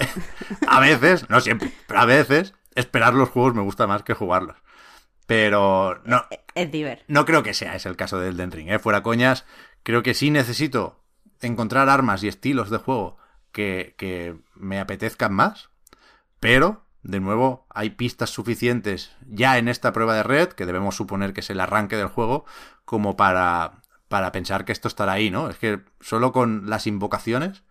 a veces, no siempre, pero a veces esperar los juegos me gusta más que jugarlos. Pero no. Eh, es. No creo que sea ese el caso del Den Ring, ¿eh? Fuera coñas, creo que sí necesito encontrar armas y estilos de juego que, me apetezcan más, pero de nuevo, hay pistas suficientes ya en esta prueba de red, que debemos suponer que es el arranque del juego, como para, para pensar que esto estará ahí, ¿no? Es que solo con las invocaciones,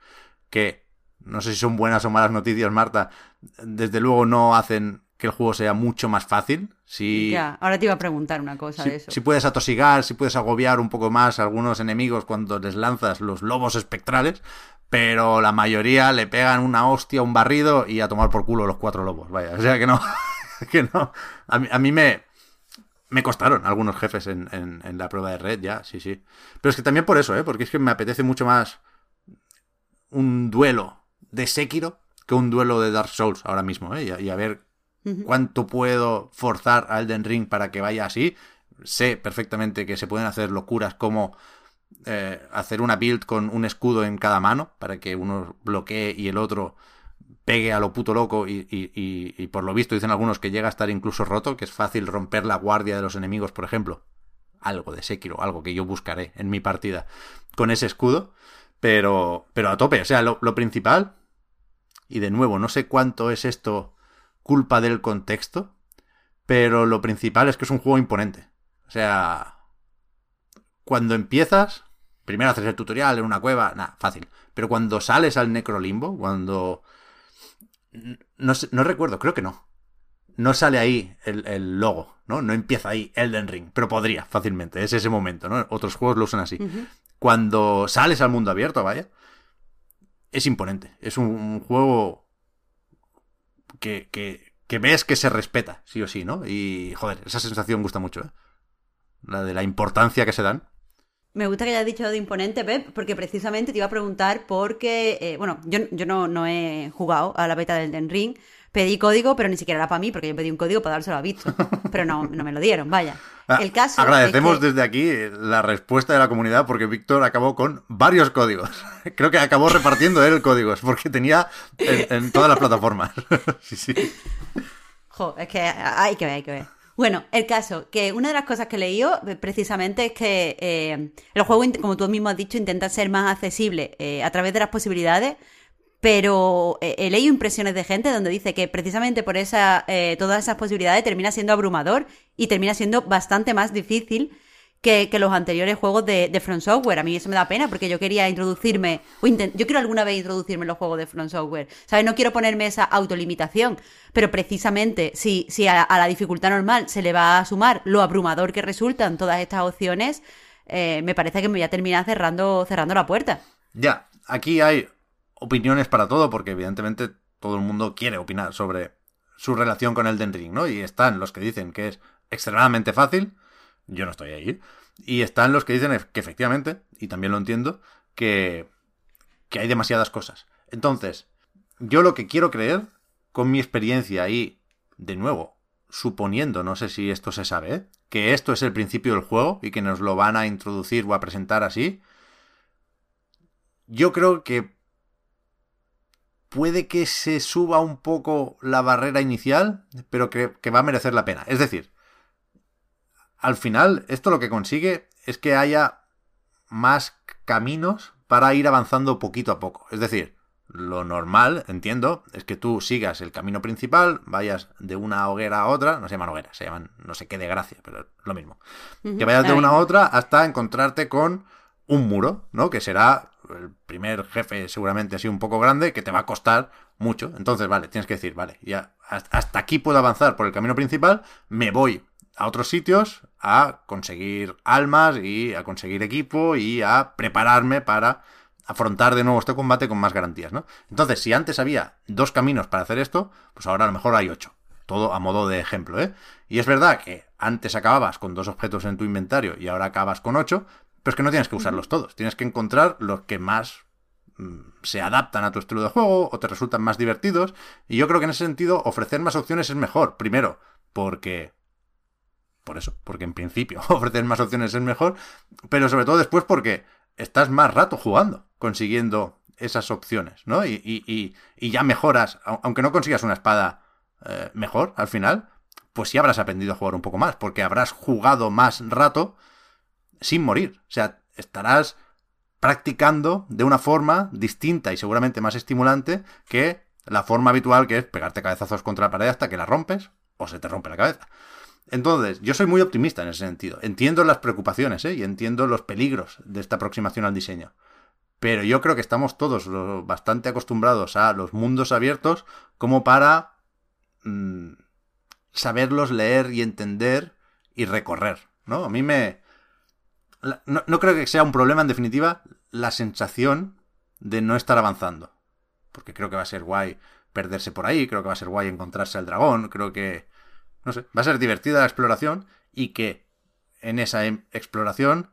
que no sé si son buenas o malas noticias, Marta, desde luego no hacen que el juego sea mucho más fácil. Si, ya, ahora te iba a preguntar una cosa de eso. Si puedes atosigar, si puedes agobiar un poco más a algunos enemigos cuando les lanzas los lobos espectrales, pero la mayoría le pegan una hostia, un barrido y a tomar por culo los cuatro lobos. Vaya, o sea que no, que no. A mí, me, me costaron algunos jefes en, en, la prueba de red, ya, sí, sí. Pero es que también por eso, ¿eh? Porque es que me apetece mucho más un duelo de Sekiro que un duelo de Dark Souls ahora mismo, ¿eh? Y a, ver cuánto puedo forzar a Elden Ring para que vaya así. Sé perfectamente que se pueden hacer locuras como eh, hacer una build con un escudo en cada mano para que uno bloquee y el otro pegue a lo puto loco y, y, por lo visto dicen algunos que llega a estar incluso roto, que es fácil romper la guardia de los enemigos, por ejemplo. Algo de Sekiro, algo que yo buscaré en mi partida con ese escudo, pero, pero a tope, o sea, lo, lo principal, y de nuevo, no sé cuánto es esto culpa del contexto, pero lo principal es que es un juego imponente. O sea, cuando empiezas, primero haces el tutorial en una cueva, nada, fácil. Pero cuando sales al necrolimbo, cuando... No, no recuerdo, creo que no. No sale ahí el, logo, ¿no? No empieza ahí Elden Ring, pero podría fácilmente, es ese momento, ¿no? Otros juegos lo usan así. cuando sales al mundo abierto, vaya, es imponente. Es un, juego que, que, que, ves que se respeta, sí o sí, ¿no? Y, joder, esa sensación gusta mucho, ¿eh? La de la importancia que se dan. Me gusta que hayas dicho de imponente, Pep, porque precisamente te iba a preguntar porque, eh, bueno, yo, yo no, no, he jugado a la beta del Den Ring, pedí código, pero ni siquiera era para mí, porque yo pedí un código para dárselo a Víctor, pero no, no me lo dieron, vaya. Ah, el caso Agradecemos desde aquí la respuesta de la comunidad porque Víctor acabó con varios códigos. Creo que acabó repartiendo él códigos porque tenía en, todas las plataformas. sí, sí. Jo, es que hay que ver, hay que ver. Bueno, el caso, que una de las cosas que he leído eh, precisamente es que eh, el juego, como tú mismo has dicho, intenta ser más accesible eh, a través de las posibilidades, pero he leído impresiones de gente donde dice que precisamente por esa, todas esas posibilidades termina siendo abrumador y termina siendo bastante más difícil que, los anteriores juegos de, From Software. A mí eso me da pena porque yo quería introducirme, o yo quiero alguna vez introducirme en los juegos de From Software. ¿Sabes? No quiero ponerme esa autolimitación, pero precisamente si, si a, la dificultad normal se le va a sumar lo abrumador que resultan todas estas opciones, eh, me parece que me voy a terminar cerrando, cerrando la puerta. Ya, aquí hay opiniones para todo porque evidentemente todo el mundo quiere opinar sobre su relación con Elden Ring, ¿no? Y están los que dicen que es extremadamente fácil yo no estoy ahí. Y están los que dicen que efectivamente, y también lo entiendo, que, que hay demasiadas cosas. Entonces, yo lo que quiero creer, con mi experiencia y, de nuevo, suponiendo, no sé si esto se sabe, ¿eh? que esto es el principio del juego y que nos lo van a introducir o a presentar así, yo creo que puede que se suba un poco la barrera inicial, pero que, que va a merecer la pena. Es decir, al final, esto lo que consigue es que haya más caminos para ir avanzando poquito a poco. Es decir, lo normal, entiendo, es que tú sigas el camino principal, vayas de una hoguera a otra, no se llaman hogueras, se llaman no sé qué de gracia, pero es lo mismo. Que vayas de una a otra hasta encontrarte con un muro, ¿no? Que será el primer jefe seguramente así un poco grande que te va a costar mucho. Entonces, vale, tienes que decir, vale, ya hasta aquí puedo avanzar por el camino principal, me voy a otros sitios a conseguir almas y a conseguir equipo y a prepararme para afrontar de nuevo este combate con más garantías, ¿no? Entonces, si antes había dos caminos para hacer esto, pues ahora a lo mejor hay ocho. Todo a modo de ejemplo, ¿eh? Y es verdad que antes acababas con dos objetos en tu inventario y ahora acabas con ocho, pero es que no tienes que usarlos todos. Tienes que encontrar los que más mm, se adaptan a tu estilo de juego o te resultan más divertidos. Y yo creo que en ese sentido ofrecer más opciones es mejor. Primero, porque por eso, porque en principio ofrecer más opciones es mejor, pero sobre todo después porque estás más rato jugando, consiguiendo esas opciones, ¿no? Y, y, y, ya mejoras, aunque no consigas una espada eh, mejor al final, pues sí habrás aprendido a jugar un poco más, porque habrás jugado más rato sin morir. O sea, estarás practicando de una forma distinta y seguramente más estimulante que la forma habitual que es pegarte cabezazos contra la pared hasta que la rompes o se te rompe la cabeza. Entonces, yo soy muy optimista en ese sentido. Entiendo las preocupaciones ¿eh? y entiendo los peligros de esta aproximación al diseño. Pero yo creo que estamos todos bastante acostumbrados a los mundos abiertos como para mm, saberlos leer y entender y recorrer. ¿no? A mí me... No, no creo que sea un problema, en definitiva, la sensación de no estar avanzando. Porque creo que va a ser guay perderse por ahí, creo que va a ser guay encontrarse al dragón, creo que no sé, va a ser divertida la exploración y que en esa em, exploración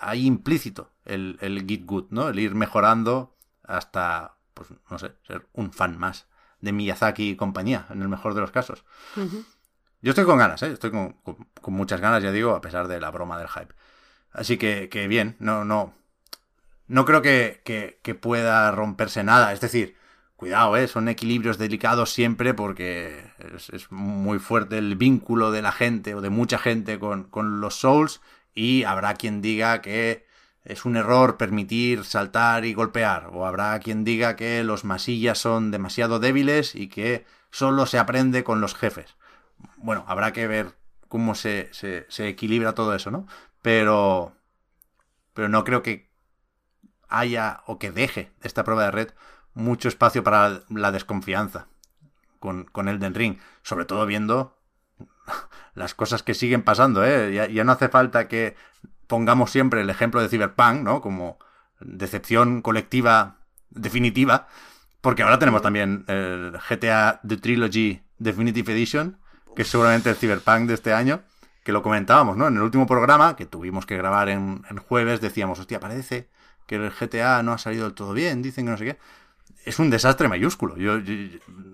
hay implícito el, el Git Good, ¿no? El ir mejorando hasta, pues, no sé, ser un fan más de Miyazaki y compañía, en el mejor de los casos. Yo estoy con ganas, ¿eh? Estoy con, muchas ganas, ya digo, a pesar de la broma del hype. Así que, que bien, no, no. No creo que, que pueda romperse nada. Es decir, cuidado, ¿eh? son equilibrios delicados siempre porque es, muy fuerte el vínculo de la gente o de mucha gente con, con, los Souls y habrá quien diga que es un error permitir saltar y golpear o habrá quien diga que los masillas son demasiado débiles y que solo se aprende con los jefes. Bueno, habrá que ver cómo se, se, se equilibra todo eso, ¿no? Pero, pero no creo que haya o que deje esta prueba de red mucho espacio para la desconfianza con, con Elden Ring, sobre todo viendo las cosas que siguen pasando, ¿eh? Ya, no hace falta que pongamos siempre el ejemplo de Cyberpunk, ¿no? Como decepción colectiva definitiva, porque ahora tenemos también el GTA The Trilogy Definitive Edition, que es seguramente el Cyberpunk de este año, que lo comentábamos, ¿no? En el último programa, que tuvimos que grabar en, jueves, decíamos, hostia, parece que el GTA no ha salido del todo bien, dicen que no sé qué. Es un desastre mayúsculo. Yo,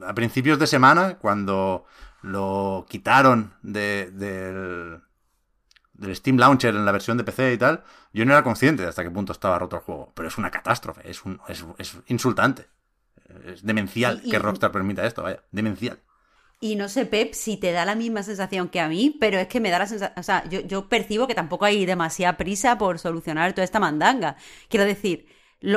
a principios de semana, cuando lo quitaron de, del, del Steam Launcher en la versión de PC y tal, yo no era consciente de hasta qué punto estaba roto el juego. Pero es una catástrofe, es, un, es, es insultante. Es demencial que Rockstar permita esto, vaya, demencial. Y no sé, Pep, si te da la misma sensación que a mí, pero es que me da la sensación, o sea, yo, yo percibo que tampoco hay demasiada prisa por solucionar toda esta mandanga. Quiero decir,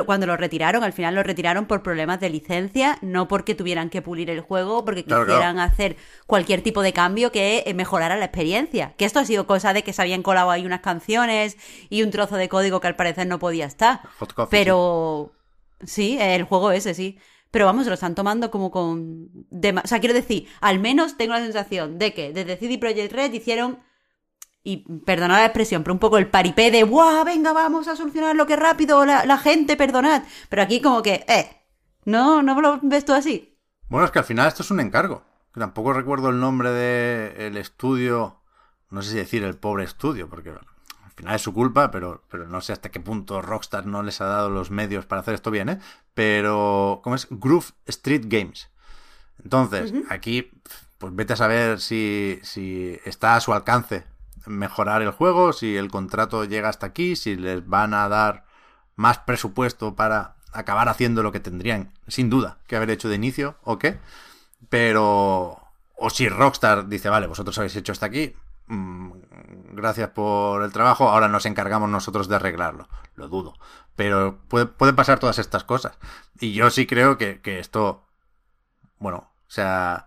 cuando lo retiraron, al final lo retiraron por problemas de licencia, no porque tuvieran que pulir el juego, porque quisieran hacer cualquier tipo de cambio que eh, mejorara la experiencia. Que esto ha sido cosa de que se habían colado ahí unas canciones y un trozo de código que al parecer no podía estar. pero sí, el juego ese sí. Pero vamos, lo están tomando como con... O sea, quiero decir, al menos tengo la sensación de que desde CD Projekt Red hicieron, y perdonad la expresión, pero un poco el paripé de, ¡guau! Venga, vamos a solucionar lo que rápido, la, gente, perdonad. Pero aquí como que, ¡eh! ¿No, ¿No lo ves tú así? Bueno, es que al final esto es un encargo. Tampoco recuerdo el nombre del estudio, no sé si decir el pobre estudio, porque final es su culpa, pero, pero no sé hasta qué punto Rockstar no les ha dado los medios para hacer esto bien, ¿eh? Pero, ¿cómo es? Groove Street Games. Entonces, aquí, pues vete a saber si, si está a su alcance mejorar el juego, si el contrato llega hasta aquí, si les van a dar más presupuesto para acabar haciendo lo que tendrían, sin duda, que haber hecho de inicio, o qué. Pero, o si Rockstar dice, vale, vosotros habéis hecho hasta aquí, gracias por el trabajo, ahora nos encargamos nosotros de arreglarlo. Lo dudo. Pero pueden pasar todas estas cosas. Y yo sí creo que, esto, bueno, o sea,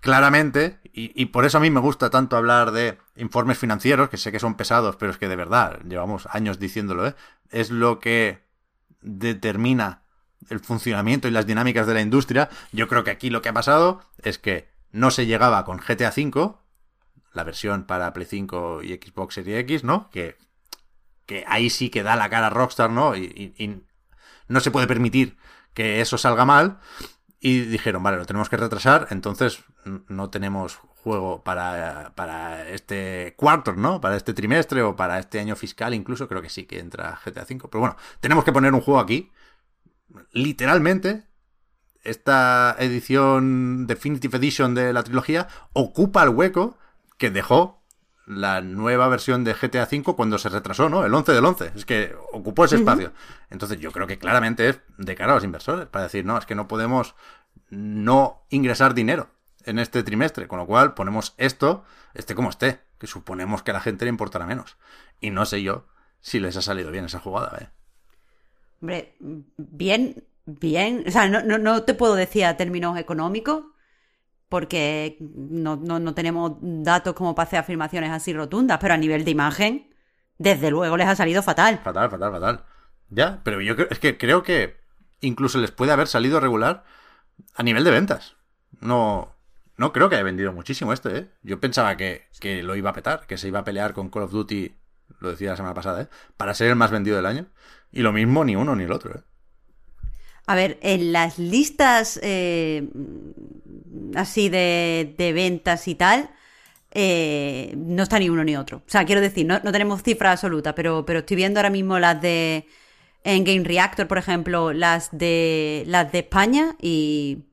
claramente, y, por eso a mí me gusta tanto hablar de informes financieros, que sé que son pesados, pero es que de verdad, llevamos años diciéndolo, ¿eh? es lo que determina el funcionamiento y las dinámicas de la industria. Yo creo que aquí lo que ha pasado es que no se llegaba con GTA V, la versión para Play 5 y Xbox Series X, ¿no? Que, que ahí sí que da la cara Rockstar, ¿no? Y, no se puede permitir que eso salga mal. Y dijeron, vale, lo tenemos que retrasar, entonces no tenemos juego para, para este cuarto, ¿no? Para este trimestre o para este año fiscal, incluso creo que sí que entra GTA V. Pero bueno, tenemos que poner un juego aquí. Literalmente, esta edición Definitive Edition de la trilogía ocupa el hueco que dejó la nueva versión de GTA V cuando se retrasó, ¿no? El 11 del 11. Es que ocupó ese espacio. Entonces yo creo que claramente es de cara a los inversores, para decir, no, es que no podemos no ingresar dinero en este trimestre, con lo cual ponemos esto, esté como esté, que suponemos que a la gente le importará menos. Y no sé yo si les ha salido bien esa jugada, ¿eh? Hombre, bien, bien. O sea, no, no, no te puedo decir a términos económicos, porque no, no, tenemos datos como para hacer afirmaciones así rotundas, pero a nivel de imagen, desde luego les ha salido fatal. Fatal, fatal, fatal. Ya, pero yo creo, es que creo que incluso les puede haber salido regular a nivel de ventas. No, no creo que haya vendido muchísimo este, ¿eh? Yo pensaba que, que lo iba a petar, que se iba a pelear con Call of Duty, lo decía la semana pasada, ¿eh? Para ser el más vendido del año. Y lo mismo ni uno ni el otro, ¿eh? A ver, en las listas eh, así de, ventas y tal, eh, no está ni uno ni otro. O sea, quiero decir, no, tenemos cifra absoluta, pero, pero estoy viendo ahora mismo las de en Game Reactor, por ejemplo, las de las de España y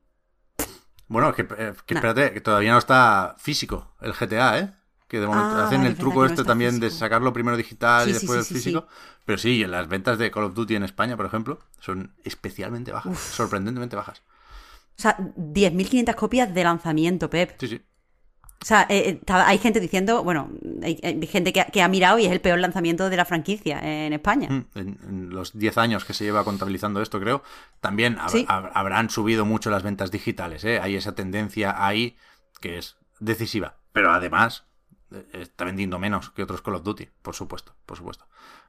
bueno, que, eh, que espérate, que todavía no está físico el GTA, ¿eh? Que de momento ah, hacen el truco este también de sacarlo primero digital y después físico. Pero sí, las ventas de Call of Duty en España, por ejemplo, son especialmente bajas, sorprendentemente bajas. O sea, 10.500 copias de lanzamiento, Pep. Sí, sí. O sea, eh, eh, hay gente diciendo, bueno, hay, gente que, ha mirado y es el peor lanzamiento de la franquicia en España. Mm, en, los 10 años que se lleva contabilizando esto, creo, también habrán subido mucho las ventas digitales. ¿eh? Hay esa tendencia ahí que es decisiva. Pero además, está vendiendo menos que otros Call of Duty, por supuesto, por supuesto.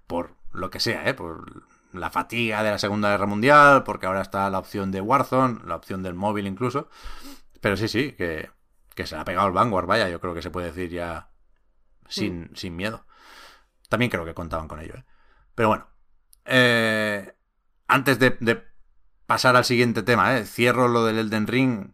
Por lo que sea, ¿eh? Por la fatiga de la Segunda Guerra Mundial, porque ahora está la opción de Warzone, la opción del móvil incluso. Pero sí, sí, que, se le ha pegado el Vanguard, vaya, yo creo que se puede decir ya sin, mm. sin miedo. También creo que contaban con ello, ¿eh? Pero bueno. Eh, antes de, de, pasar al siguiente tema, ¿eh? Cierro lo del Elden Ring.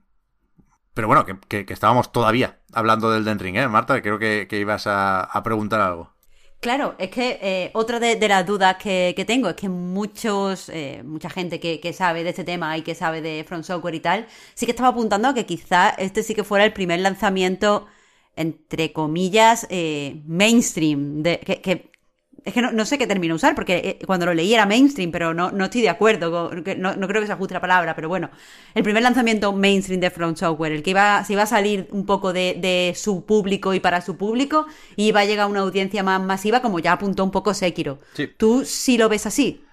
Pero bueno, que, que, estábamos todavía hablando del Elden Ring, ¿eh? Marta, creo que, que ibas a, a preguntar algo. Claro, es que eh, otra de, las dudas que, tengo es que muchos, eh, mucha gente que, sabe de este tema y que sabe de Front Software y tal, sí que estaba apuntando a que quizá este sí que fuera el primer lanzamiento, entre comillas, eh, mainstream, de, que, es que no, sé qué término usar, porque eh, cuando lo leí era mainstream, pero no, no estoy de acuerdo, no, no, creo que se ajuste la palabra, pero bueno, el primer lanzamiento mainstream de Front Software, el que iba, se iba a salir un poco de, su público y para su público, y iba a llegar a una audiencia más masiva, como ya apuntó un poco Sekiro. ¿Tú sí lo ves así?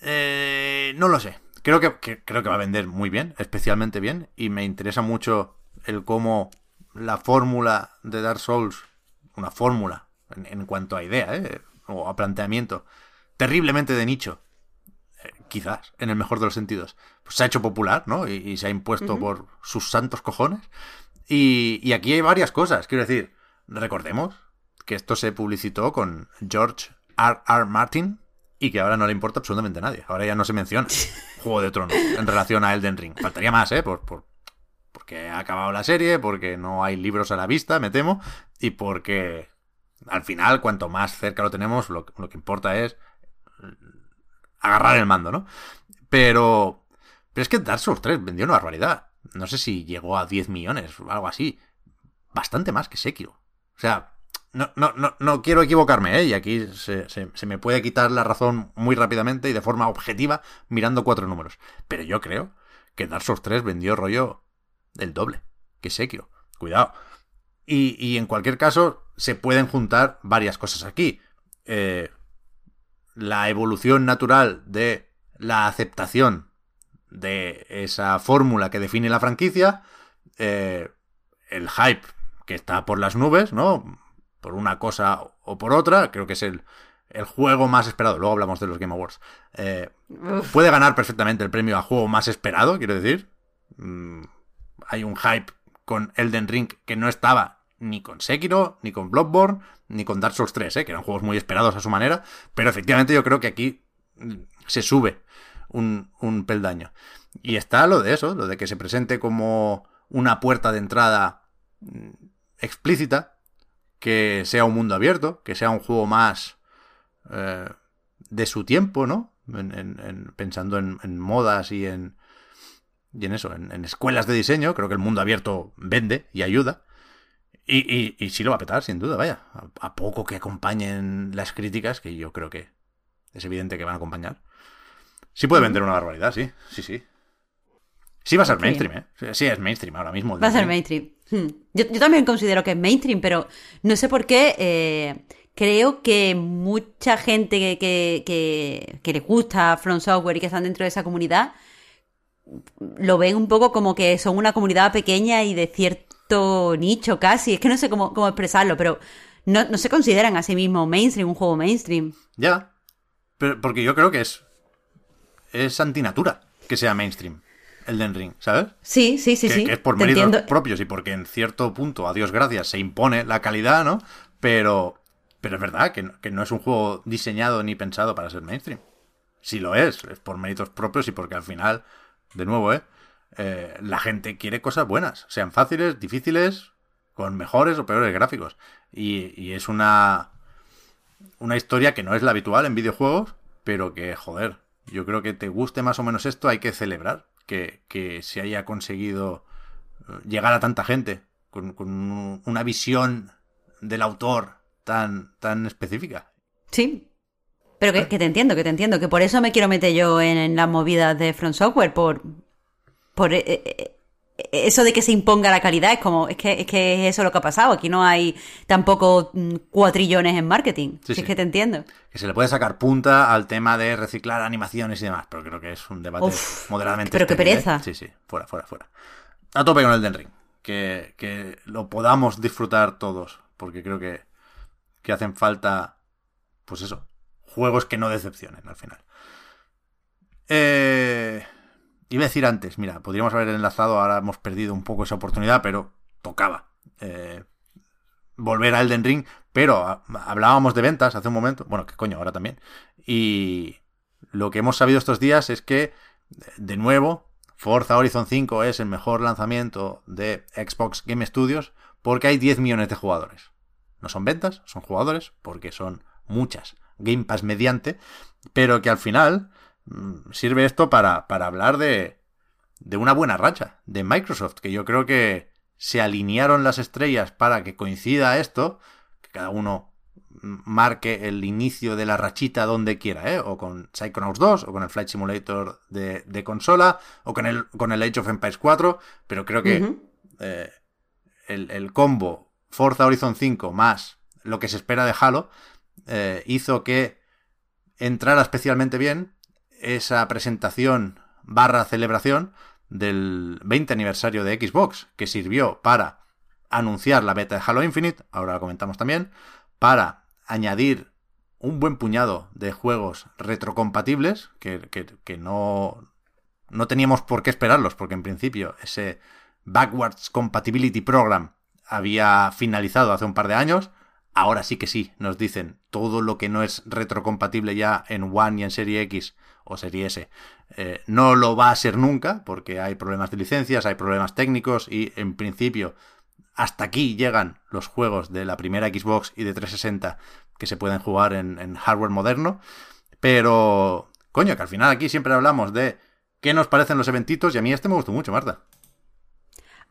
Eh, no lo sé. Creo que, creo que va a vender muy bien, especialmente bien, y me interesa mucho el cómo la fórmula de Dark Souls, una fórmula en, en cuanto a idea, ¿eh? O a planteamiento terriblemente de nicho, eh, quizás, en el mejor de los sentidos, pues se ha hecho popular, ¿no? Y, se ha impuesto por sus santos cojones. Y, aquí hay varias cosas, quiero decir, recordemos que esto se publicitó con George R. R. Martin y que ahora no le importa absolutamente a nadie. Ahora ya no se menciona Juego de Tronos en relación a Elden Ring. Faltaría más, ¿eh? Por, por, porque ha acabado la serie, porque no hay libros a la vista, me temo, y porque al final, cuanto más cerca lo tenemos, lo, que importa es agarrar el mando, ¿no? Pero, pero es que Dark Souls 3 vendió una barbaridad. No sé si llegó a 10 millones o algo así. Bastante más que Sekiro. O sea, no, no, no, no quiero equivocarme, ¿eh? Y aquí se, se, me puede quitar la razón muy rápidamente y de forma objetiva mirando cuatro números. Pero yo creo que Dark Souls 3 vendió rollo del doble que Sekiro. Cuidado. Y, y en cualquier caso, se pueden juntar varias cosas aquí. Eh, la evolución natural de la aceptación de esa fórmula que define la franquicia, eh, el hype que está por las nubes, ¿no? Por una cosa o por otra, creo que es el, el juego más esperado. Luego hablamos de los Game Awards. Eh, puede ganar perfectamente el premio a juego más esperado, quiero decir. Mm, hay un hype con Elden Ring que no estaba ni con Sekiro, ni con Bloodborne, ni con Dark Souls 3, ¿eh? que eran juegos muy esperados a su manera, pero efectivamente yo creo que aquí mm, se sube un, un peldaño. Y está lo de eso, lo de que se presente como una puerta de entrada mm, explícita, que sea un mundo abierto, que sea un juego más eh, de su tiempo, ¿no? pensando en, modas y en, y en eso, en, escuelas de diseño, creo que el mundo abierto vende y ayuda. Y, y, sí lo va a petar, sin duda, vaya. A, poco que acompañen las críticas, que yo creo que es evidente que van a acompañar. Sí puede vender una barbaridad, sí, sí, sí. Sí va a ser mainstream, ¿eh? Sí, es mainstream ahora mismo. Va a ser mainstream. Hmm. Yo, también considero que es mainstream, pero no sé por qué. Eh, creo que mucha gente que, que, que, que le gusta Front Software y que están dentro de esa comunidad lo ven un poco como que son una comunidad pequeña y de cierto nicho casi. Es que no sé cómo, cómo expresarlo, pero no, no, se consideran a sí mismos mainstream, un juego mainstream. Ya. Pero porque yo creo que es. Es antinatura que sea mainstream. El Den Ring, ¿sabes? Sí, sí, sí, sí. Que es por méritos propios y porque en cierto punto, a Dios gracias, se impone la calidad, ¿no? Pero. Pero es verdad que que no es un juego diseñado ni pensado para ser mainstream. Si lo es, es por méritos propios y porque al final, de nuevo, ¿eh? Eh, la gente quiere cosas buenas, sean fáciles, difíciles, con mejores o peores gráficos. Y, es una, una historia que no es la habitual en videojuegos, pero que, joder, yo creo que te guste más o menos esto, hay que celebrar que, que se haya conseguido eh, llegar a tanta gente con, una visión del autor tan, tan específica. Sí, pero que, te entiendo, que te entiendo, que por eso me quiero meter yo en, en las movidas de Front Software, por, por eh, eh, eso de que se imponga la calidad es como es que es que eso lo que ha pasado aquí no hay tampoco mm, cuatrillones en marketing si es que te entiendo. Que se le puede sacar punta al tema de reciclar animaciones y demás pero creo que es un debate moderadamente pero qué ¿eh? pereza. Sí sí fuera fuera fuera. A tope con el Den Ring que, que lo podamos disfrutar todos porque creo que que hacen falta pues eso juegos que no decepcionen al final eh Iba a decir antes, mira, podríamos haber enlazado, ahora hemos perdido un poco esa oportunidad, pero tocaba. Eh, volver a Elden Ring, pero hablábamos de ventas hace un momento, bueno, que coño, ahora también, y lo que hemos sabido estos días es que, de nuevo, Forza Horizon 5 es el mejor lanzamiento de Xbox Game Studios porque hay 10 millones de jugadores. No son ventas, son jugadores, porque son muchas. Game Pass mediante, pero que al final mm, sirve esto para, para hablar de, de una buena racha de Microsoft, que yo creo que se alinearon las estrellas para que coincida esto, que cada uno marque el inicio de la rachita donde quiera, ¿eh? o con Psychonauts 2, o con el Flight Simulator de, consola, o con el, con el Age of Empires 4, pero creo que eh, el, el, combo Forza Horizon 5 más lo que se espera de Halo eh, hizo que entrara especialmente bien esa presentación barra celebración del 20 aniversario de Xbox, que sirvió para anunciar la beta de Halo Infinite, ahora lo comentamos también, para añadir un buen puñado de juegos retrocompatibles, que, que, no, no teníamos por qué esperarlos, porque en principio ese Backwards Compatibility Program había finalizado hace un par de años. Ahora sí que sí, nos dicen todo lo que no es retrocompatible ya en One y en Serie X o Serie S eh, no lo va a ser nunca porque hay problemas de licencias, hay problemas técnicos y en principio hasta aquí llegan los juegos de la primera Xbox y de 360 que se pueden jugar en, hardware moderno. Pero, coño, que al final aquí siempre hablamos de qué nos parecen los eventitos y a mí este me gustó mucho, Marta.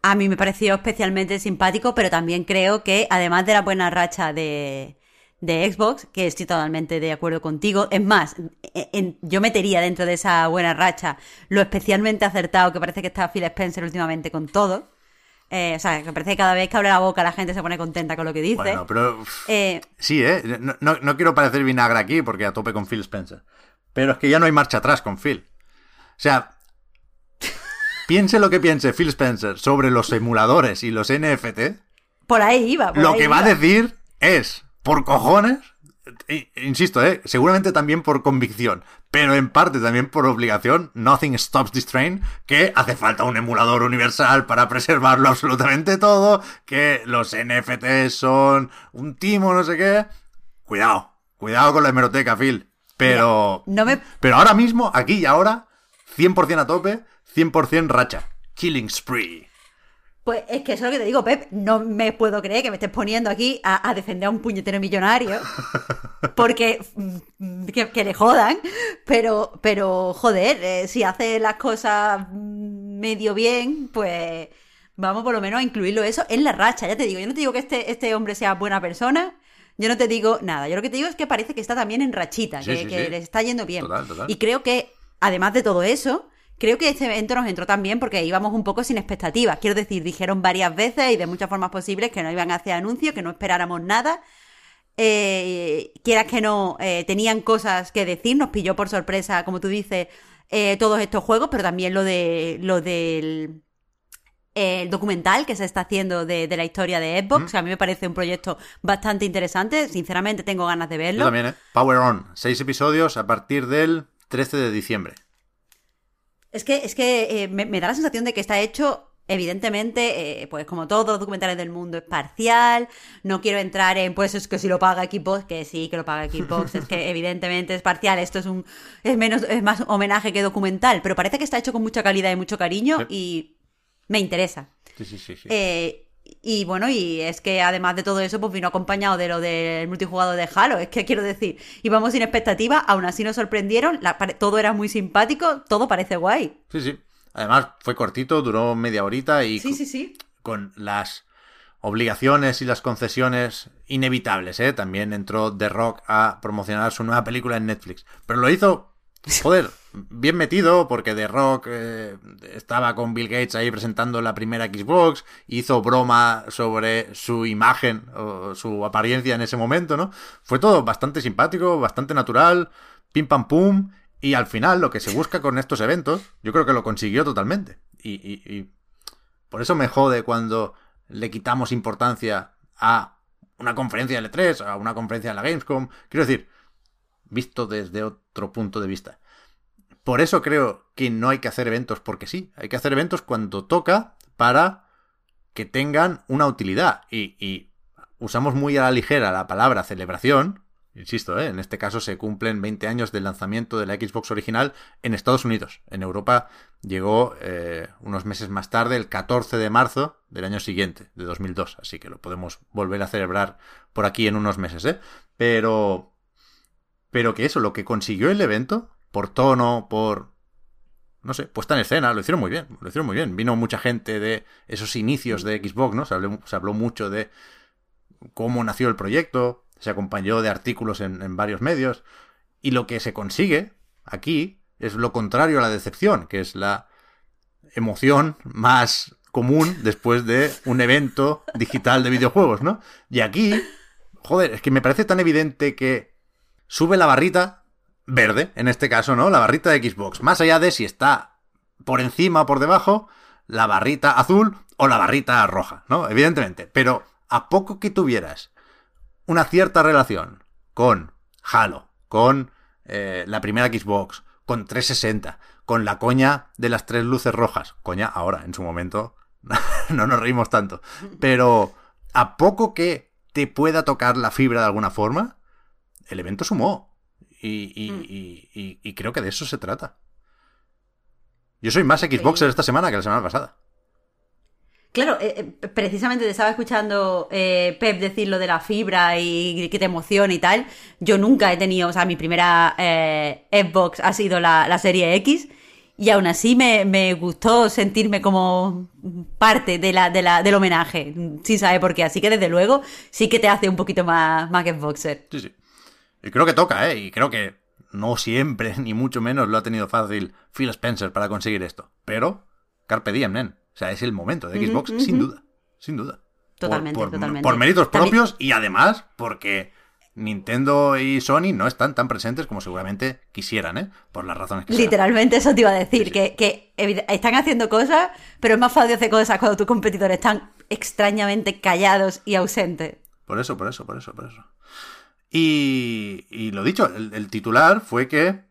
A mí me pareció especialmente simpático, pero también creo que además de la buena racha de, de Xbox, que estoy totalmente de acuerdo contigo. Es más, yo metería dentro de esa buena racha lo especialmente acertado que parece que está Phil Spencer últimamente con todo. Eh, o sea, que parece que cada vez que abre la boca la gente se pone contenta con lo que dice. Bueno, pero... Eh, sí, ¿eh? No, no, quiero parecer vinagre aquí porque a tope con Phil Spencer. Pero es que ya no hay marcha atrás con Phil. O sea, piense lo que piense Phil Spencer sobre los emuladores y los NFT. Por ahí iba. lo que va a decir es por cojones, insisto, ¿eh? seguramente también por convicción, pero en parte también por obligación, Nothing Stops This Train, que hace falta un emulador universal para preservarlo absolutamente todo, que los NFTs son un timo, no sé qué. Cuidado, cuidado con la hemeroteca, Phil. Pero, no me... pero ahora mismo, aquí y ahora, 100% a tope, 100% racha. Killing Spree. Pues es que eso es lo que te digo, Pep. No me puedo creer que me estés poniendo aquí a, defender a un puñetero millonario. Porque mm, que, le jodan. Pero, pero joder, eh, si hace las cosas medio bien, pues vamos por lo menos a incluirlo eso en la racha. Ya te digo, yo no te digo que este, este hombre sea buena persona. Yo no te digo nada. Yo lo que te digo es que parece que está también en rachita, que, le está yendo bien. Y creo que, además de todo eso, Creo que este evento nos entró también porque íbamos un poco sin expectativas. Quiero decir, dijeron varias veces y de muchas formas posibles que no iban a hacer anuncios, que no esperáramos nada. Eh, quieras que no, eh, tenían cosas que decir, nos pilló por sorpresa, como tú dices, eh, todos estos juegos, pero también lo de lo del el documental que se está haciendo de, la historia de Xbox, que a mí me parece un proyecto bastante interesante. Sinceramente, tengo ganas de verlo. Yo también, ¿eh? Power On, seis episodios a partir del 13 de diciembre. Es que, es que eh, me, da la sensación de que está hecho Evidentemente, eh, pues como todos los documentales del mundo es parcial, no quiero entrar en pues es que si lo paga Xbox, que sí, que lo paga Xbox, es que evidentemente es parcial, esto es un es menos es más homenaje que documental, pero parece que está hecho con mucha calidad y mucho cariño y me interesa. Sí, sí, sí. Eh, y bueno, y es que además de todo eso, pues vino acompañado de lo del multijugador de Halo. Es que quiero decir, íbamos sin expectativa, aún así nos sorprendieron, todo era muy simpático, todo parece guay. Sí, sí. Además, fue cortito, duró media horita y sí, sí, sí. con las obligaciones y las concesiones inevitables, ¿eh? También entró The Rock a promocionar su nueva película en Netflix. Pero lo hizo Joder, bien metido, porque The Rock eh, estaba con Bill Gates ahí presentando la primera Xbox, hizo broma sobre su imagen o su apariencia en ese momento, ¿no? Fue todo bastante simpático, bastante natural, pim pam pum, y al final lo que se busca con estos eventos, yo creo que lo consiguió totalmente. Y, y por eso me jode cuando le quitamos importancia a una conferencia de L3, a una conferencia de la Gamescom. Quiero decir, visto desde otro punto de vista. Por eso creo que no hay que hacer eventos porque sí, hay que hacer eventos cuando toca para que tengan una utilidad. Y, usamos muy a la ligera la palabra celebración, insisto, ¿eh? en este caso se cumplen 20 años del lanzamiento de la Xbox original en Estados Unidos. En Europa llegó eh, unos meses más tarde, el 14 de marzo del año siguiente, de 2002, así que lo podemos volver a celebrar por aquí en unos meses, ¿eh? Pero... Pero que eso, lo que consiguió el evento, por tono, por no sé, puesta en escena, lo hicieron muy bien, lo hicieron muy bien. Vino mucha gente de esos inicios de Xbox, ¿no? Se habló, se habló mucho de cómo nació el proyecto, se acompañó de artículos en, en, varios medios, y lo que se consigue aquí es lo contrario a la decepción, que es la emoción más común después de un evento digital de videojuegos, ¿no? Y aquí, joder, es que me parece tan evidente que sube la barrita verde, en este caso, ¿no? La barrita de Xbox. Más allá de si está por encima o por debajo, la barrita azul o la barrita roja, ¿no? Evidentemente. Pero a poco que tuvieras una cierta relación con Halo, con eh, la primera Xbox, con 360, con la coña de las tres luces rojas. Coña, ahora, en su momento, no nos reímos tanto. Pero a poco que te pueda tocar la fibra de alguna forma, el evento sumó. Y, y, mm. y, y, creo que de eso se trata. Yo soy más Xboxer esta semana que la semana pasada. Claro, eh, eh, precisamente te estaba escuchando eh, Pep decir lo de la fibra y que te emociona y tal. Yo nunca he tenido, o sea, mi primera eh, Xbox ha sido la, la, serie X y aún así me, me, gustó sentirme como parte de la, de la, del homenaje, sin saber por qué. Así que desde luego sí que te hace un poquito más, más Xboxer. Sí, sí. Y creo que toca, ¿eh? Y creo que no siempre, ni mucho menos, lo ha tenido fácil Phil Spencer para conseguir esto. Pero, Carpe Diem, nen. O sea, es el momento de Xbox, sin duda. Sin duda. Totalmente, por, por, totalmente. Por méritos propios y además porque Nintendo y Sony no están tan presentes como seguramente quisieran, ¿eh? Por las razones que Literalmente sean. eso te iba a decir, sí, sí. Que, que, están haciendo cosas, pero es más fácil hacer cosas cuando tus competidores están extrañamente callados y ausentes. Por eso, por eso, por eso, por eso. Y, y lo dicho, el, el, titular fue que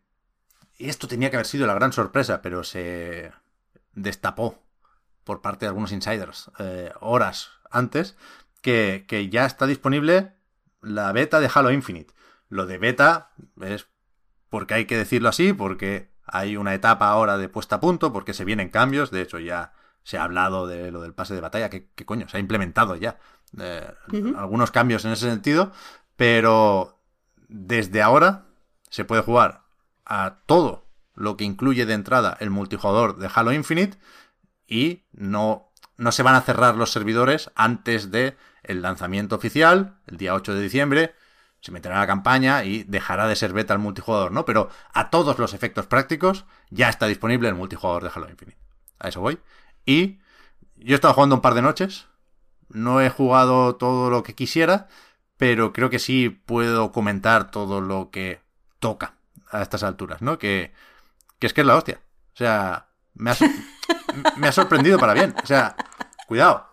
esto tenía que haber sido la gran sorpresa, pero se destapó por parte de algunos insiders eh, horas antes que, que, ya está disponible la beta de Halo Infinite. Lo de beta es porque hay que decirlo así, porque hay una etapa ahora de puesta a punto, porque se vienen cambios, de hecho ya se ha hablado de lo del pase de batalla, que, que coño, se ha implementado ya eh, uh -huh. algunos cambios en ese sentido, pero desde ahora se puede jugar a todo lo que incluye de entrada el multijugador de Halo Infinite y no, no se van a cerrar los servidores antes de el lanzamiento oficial, el día 8 de diciembre, se meterá la campaña y dejará de ser beta el multijugador, ¿no? Pero a todos los efectos prácticos ya está disponible el multijugador de Halo Infinite. A eso voy. Y yo he estado jugando un par de noches, no he jugado todo lo que quisiera, pero creo que sí puedo comentar todo lo que toca a estas alturas, ¿no? Que, que es que es la hostia. O sea, me ha, me ha sorprendido para bien. O sea, cuidado.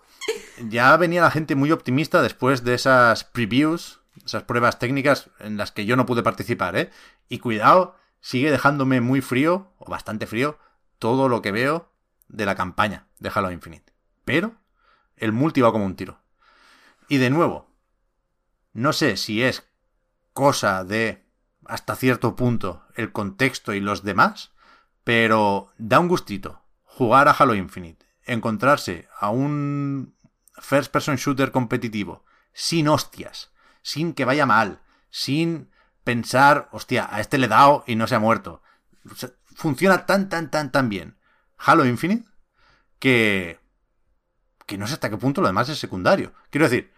Ya venía la gente muy optimista después de esas previews, esas pruebas técnicas en las que yo no pude participar, ¿eh? Y cuidado, sigue dejándome muy frío, o bastante frío, todo lo que veo de la campaña de Halo Infinite. Pero el multi va como un tiro. Y de nuevo, no sé si es cosa de, hasta cierto punto, el contexto y los demás, pero da un gustito jugar a Halo Infinite, encontrarse a un first person shooter competitivo, sin hostias, sin que vaya mal, sin pensar, hostia, a este le he dado y no se ha muerto. Funciona tan, tan, tan, tan bien Halo Infinite que, que no sé hasta qué punto lo demás es secundario. Quiero decir,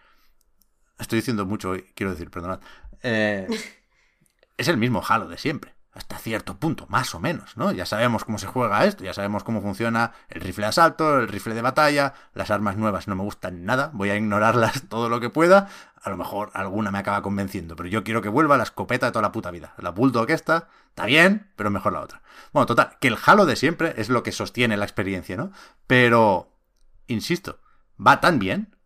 Estoy diciendo mucho hoy, quiero decir, perdonad. Eh, es el mismo Halo de siempre, hasta cierto punto, más o menos, ¿no? Ya sabemos cómo se juega esto, ya sabemos cómo funciona el rifle de asalto, el rifle de batalla, las armas nuevas no me gustan nada, voy a ignorarlas todo lo que pueda, a lo mejor alguna me acaba convenciendo, pero yo quiero que vuelva la escopeta de toda la puta vida. La Bulldog esta, está bien, pero mejor la otra. Bueno, total, que el Halo de siempre es lo que sostiene la experiencia, ¿no? Pero, insisto, va tan bien,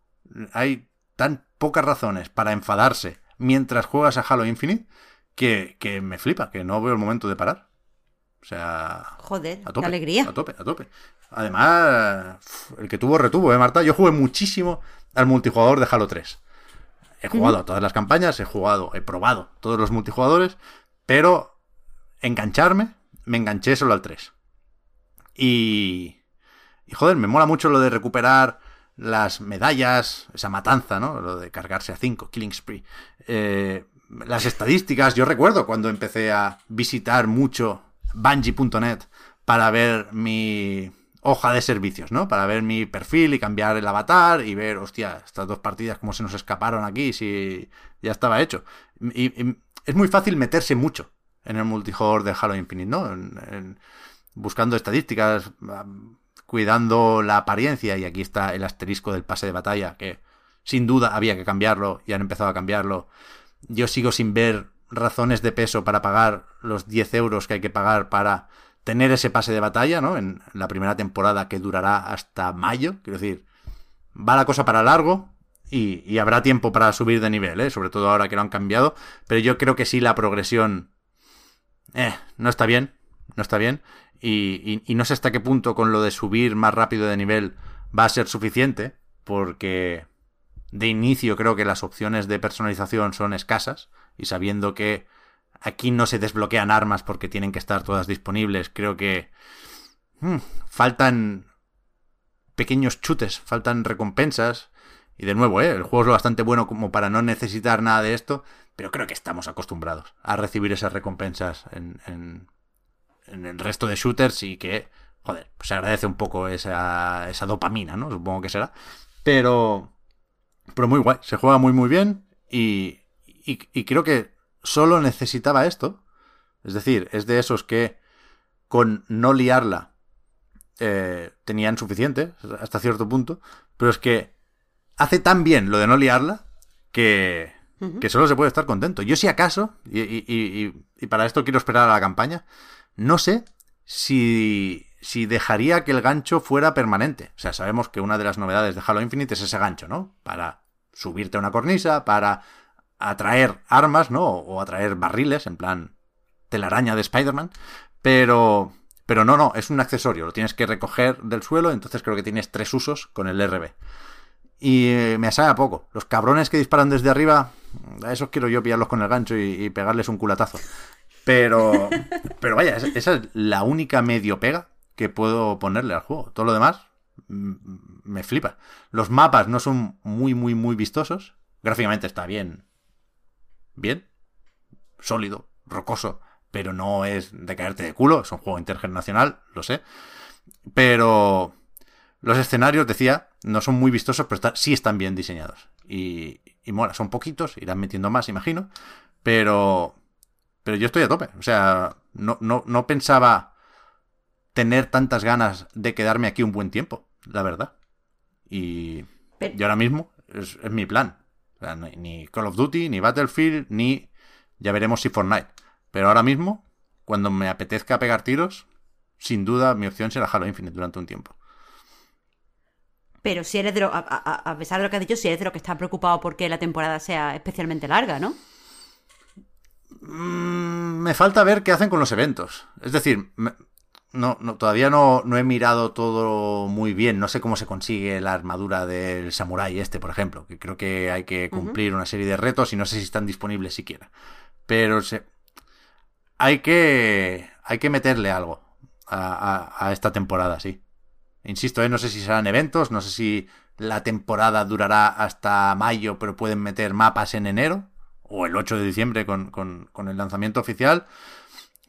hay tan pocas razones para enfadarse mientras juegas a Halo Infinite que, que, me flipa, que no veo el momento de parar. O sea. Joder, a tope, qué alegría. A tope, a tope. Además, el que tuvo retuvo, ¿eh, Marta? Yo jugué muchísimo al multijugador de Halo 3. he jugado a todas las campañas, he jugado, he probado todos los multijugadores, pero engancharme, me enganché solo al 3. Y, y joder, me mola mucho lo de recuperar las medallas, esa matanza, ¿no? Lo de cargarse a 5, Killing Spree. Eh, las estadísticas, yo recuerdo cuando empecé a visitar mucho Bungie.net para ver mi hoja de servicios, ¿no? Para ver mi perfil y cambiar el avatar y ver, hostia, estas dos partidas cómo se nos escaparon aquí si ya estaba hecho. Y, es muy fácil meterse mucho en el multijugador de Halo Infinite, ¿no? buscando estadísticas, cuidando la apariencia, y aquí está el asterisco del pase de batalla, que sin duda había que cambiarlo y han empezado a cambiarlo. Yo sigo sin ver razones de peso para pagar los 10 euros que hay que pagar para tener ese pase de batalla, ¿no? En la primera temporada que durará hasta mayo. Quiero decir, va la cosa para largo y, habrá tiempo para subir de nivel, ¿eh? Sobre todo ahora que lo han cambiado. Pero yo creo que sí la progresión... Eh, no está bien. No está bien. Y, no sé hasta qué punto con lo de subir más rápido de nivel va a ser suficiente, porque de inicio creo que las opciones de personalización son escasas, y sabiendo que aquí no se desbloquean armas porque tienen que estar todas disponibles, creo que hmm, faltan pequeños chutes, faltan recompensas. Y de nuevo, ¿eh? el juego es bastante bueno como para no necesitar nada de esto, pero creo que estamos acostumbrados a recibir esas recompensas en, en el resto de shooters y que, joder, pues se agradece un poco esa, esa dopamina, ¿no? Supongo que será. Pero, pero muy guay, se juega muy muy bien y, y, creo que solo necesitaba esto. Es decir, es de esos que con no liarla eh, tenían suficiente hasta cierto punto, pero es que hace tan bien lo de no liarla que, que solo se puede estar contento. Yo si acaso, y, y, y, para esto quiero esperar a la campaña, no sé si, si dejaría que el gancho fuera permanente. O sea, sabemos que una de las novedades de Halo Infinite es ese gancho, ¿no? Para subirte a una cornisa, para atraer armas, ¿no? O atraer barriles, en plan telaraña de Spider-Man. Pero, pero no, no, es un accesorio, lo tienes que recoger del suelo, entonces creo que tienes tres usos con el RB. Y eh, me asaya poco. Los cabrones que disparan desde arriba, a esos quiero yo pillarlos con el gancho y pegarles un culatazo. Pero, pero vaya, esa es la única medio pega que puedo ponerle al juego. Todo lo demás mm, me flipa. Los mapas no son muy, muy, muy vistosos. Gráficamente está bien. Bien. Sólido, rocoso. Pero no es de caerte de culo. Es un juego intergeneracional, lo sé. Pero los escenarios, decía, no son muy vistosos, pero sí están bien diseñados. Y, y mola, son poquitos, irán metiendo más, imagino. Pero pero yo estoy a tope. O sea, no, no, no pensaba tener tantas ganas de quedarme aquí un buen tiempo, la verdad. Y, ahora mismo es, mi plan. O sea, ni, Call of Duty, ni Battlefield, ni ya veremos si Fortnite. Pero ahora mismo, cuando me apetezca pegar tiros, sin duda mi opción será Halo Infinite durante un tiempo. Pero si eres de lo, a, pesar de lo que has dicho, si eres de lo que está preocupado porque la temporada sea especialmente larga, ¿no? Mm, me falta ver qué hacen con los eventos. Es decir, no, no, todavía no, no, he mirado todo muy bien. No sé cómo se consigue la armadura del samurái este, por ejemplo. Que creo que hay que cumplir una serie de retos y no sé si están disponibles siquiera. Pero se, hay que hay que meterle algo a, a, esta temporada, sí. Insisto, ¿eh? no sé si serán eventos, no sé si la temporada durará hasta mayo, pero pueden meter mapas en enero o el 8 de diciembre con, el lanzamiento oficial.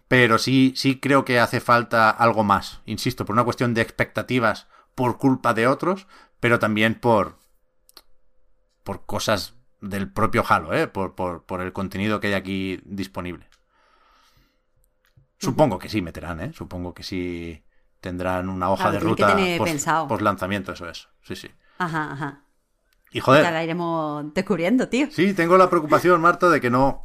Pero sí, sí creo que hace falta algo más. Insisto, por una cuestión de expectativas por culpa de otros, pero también por. por cosas del propio Halo, ¿eh? por, por, el contenido que hay aquí disponible. Supongo que sí meterán, ¿eh? Supongo que sí tendrán una hoja de ruta post, lanzamiento, eso es. Sí, sí. Ajá, ajá. Y joder. Ya la iremos descubriendo, tío. Sí, tengo la preocupación, Marta, de que no.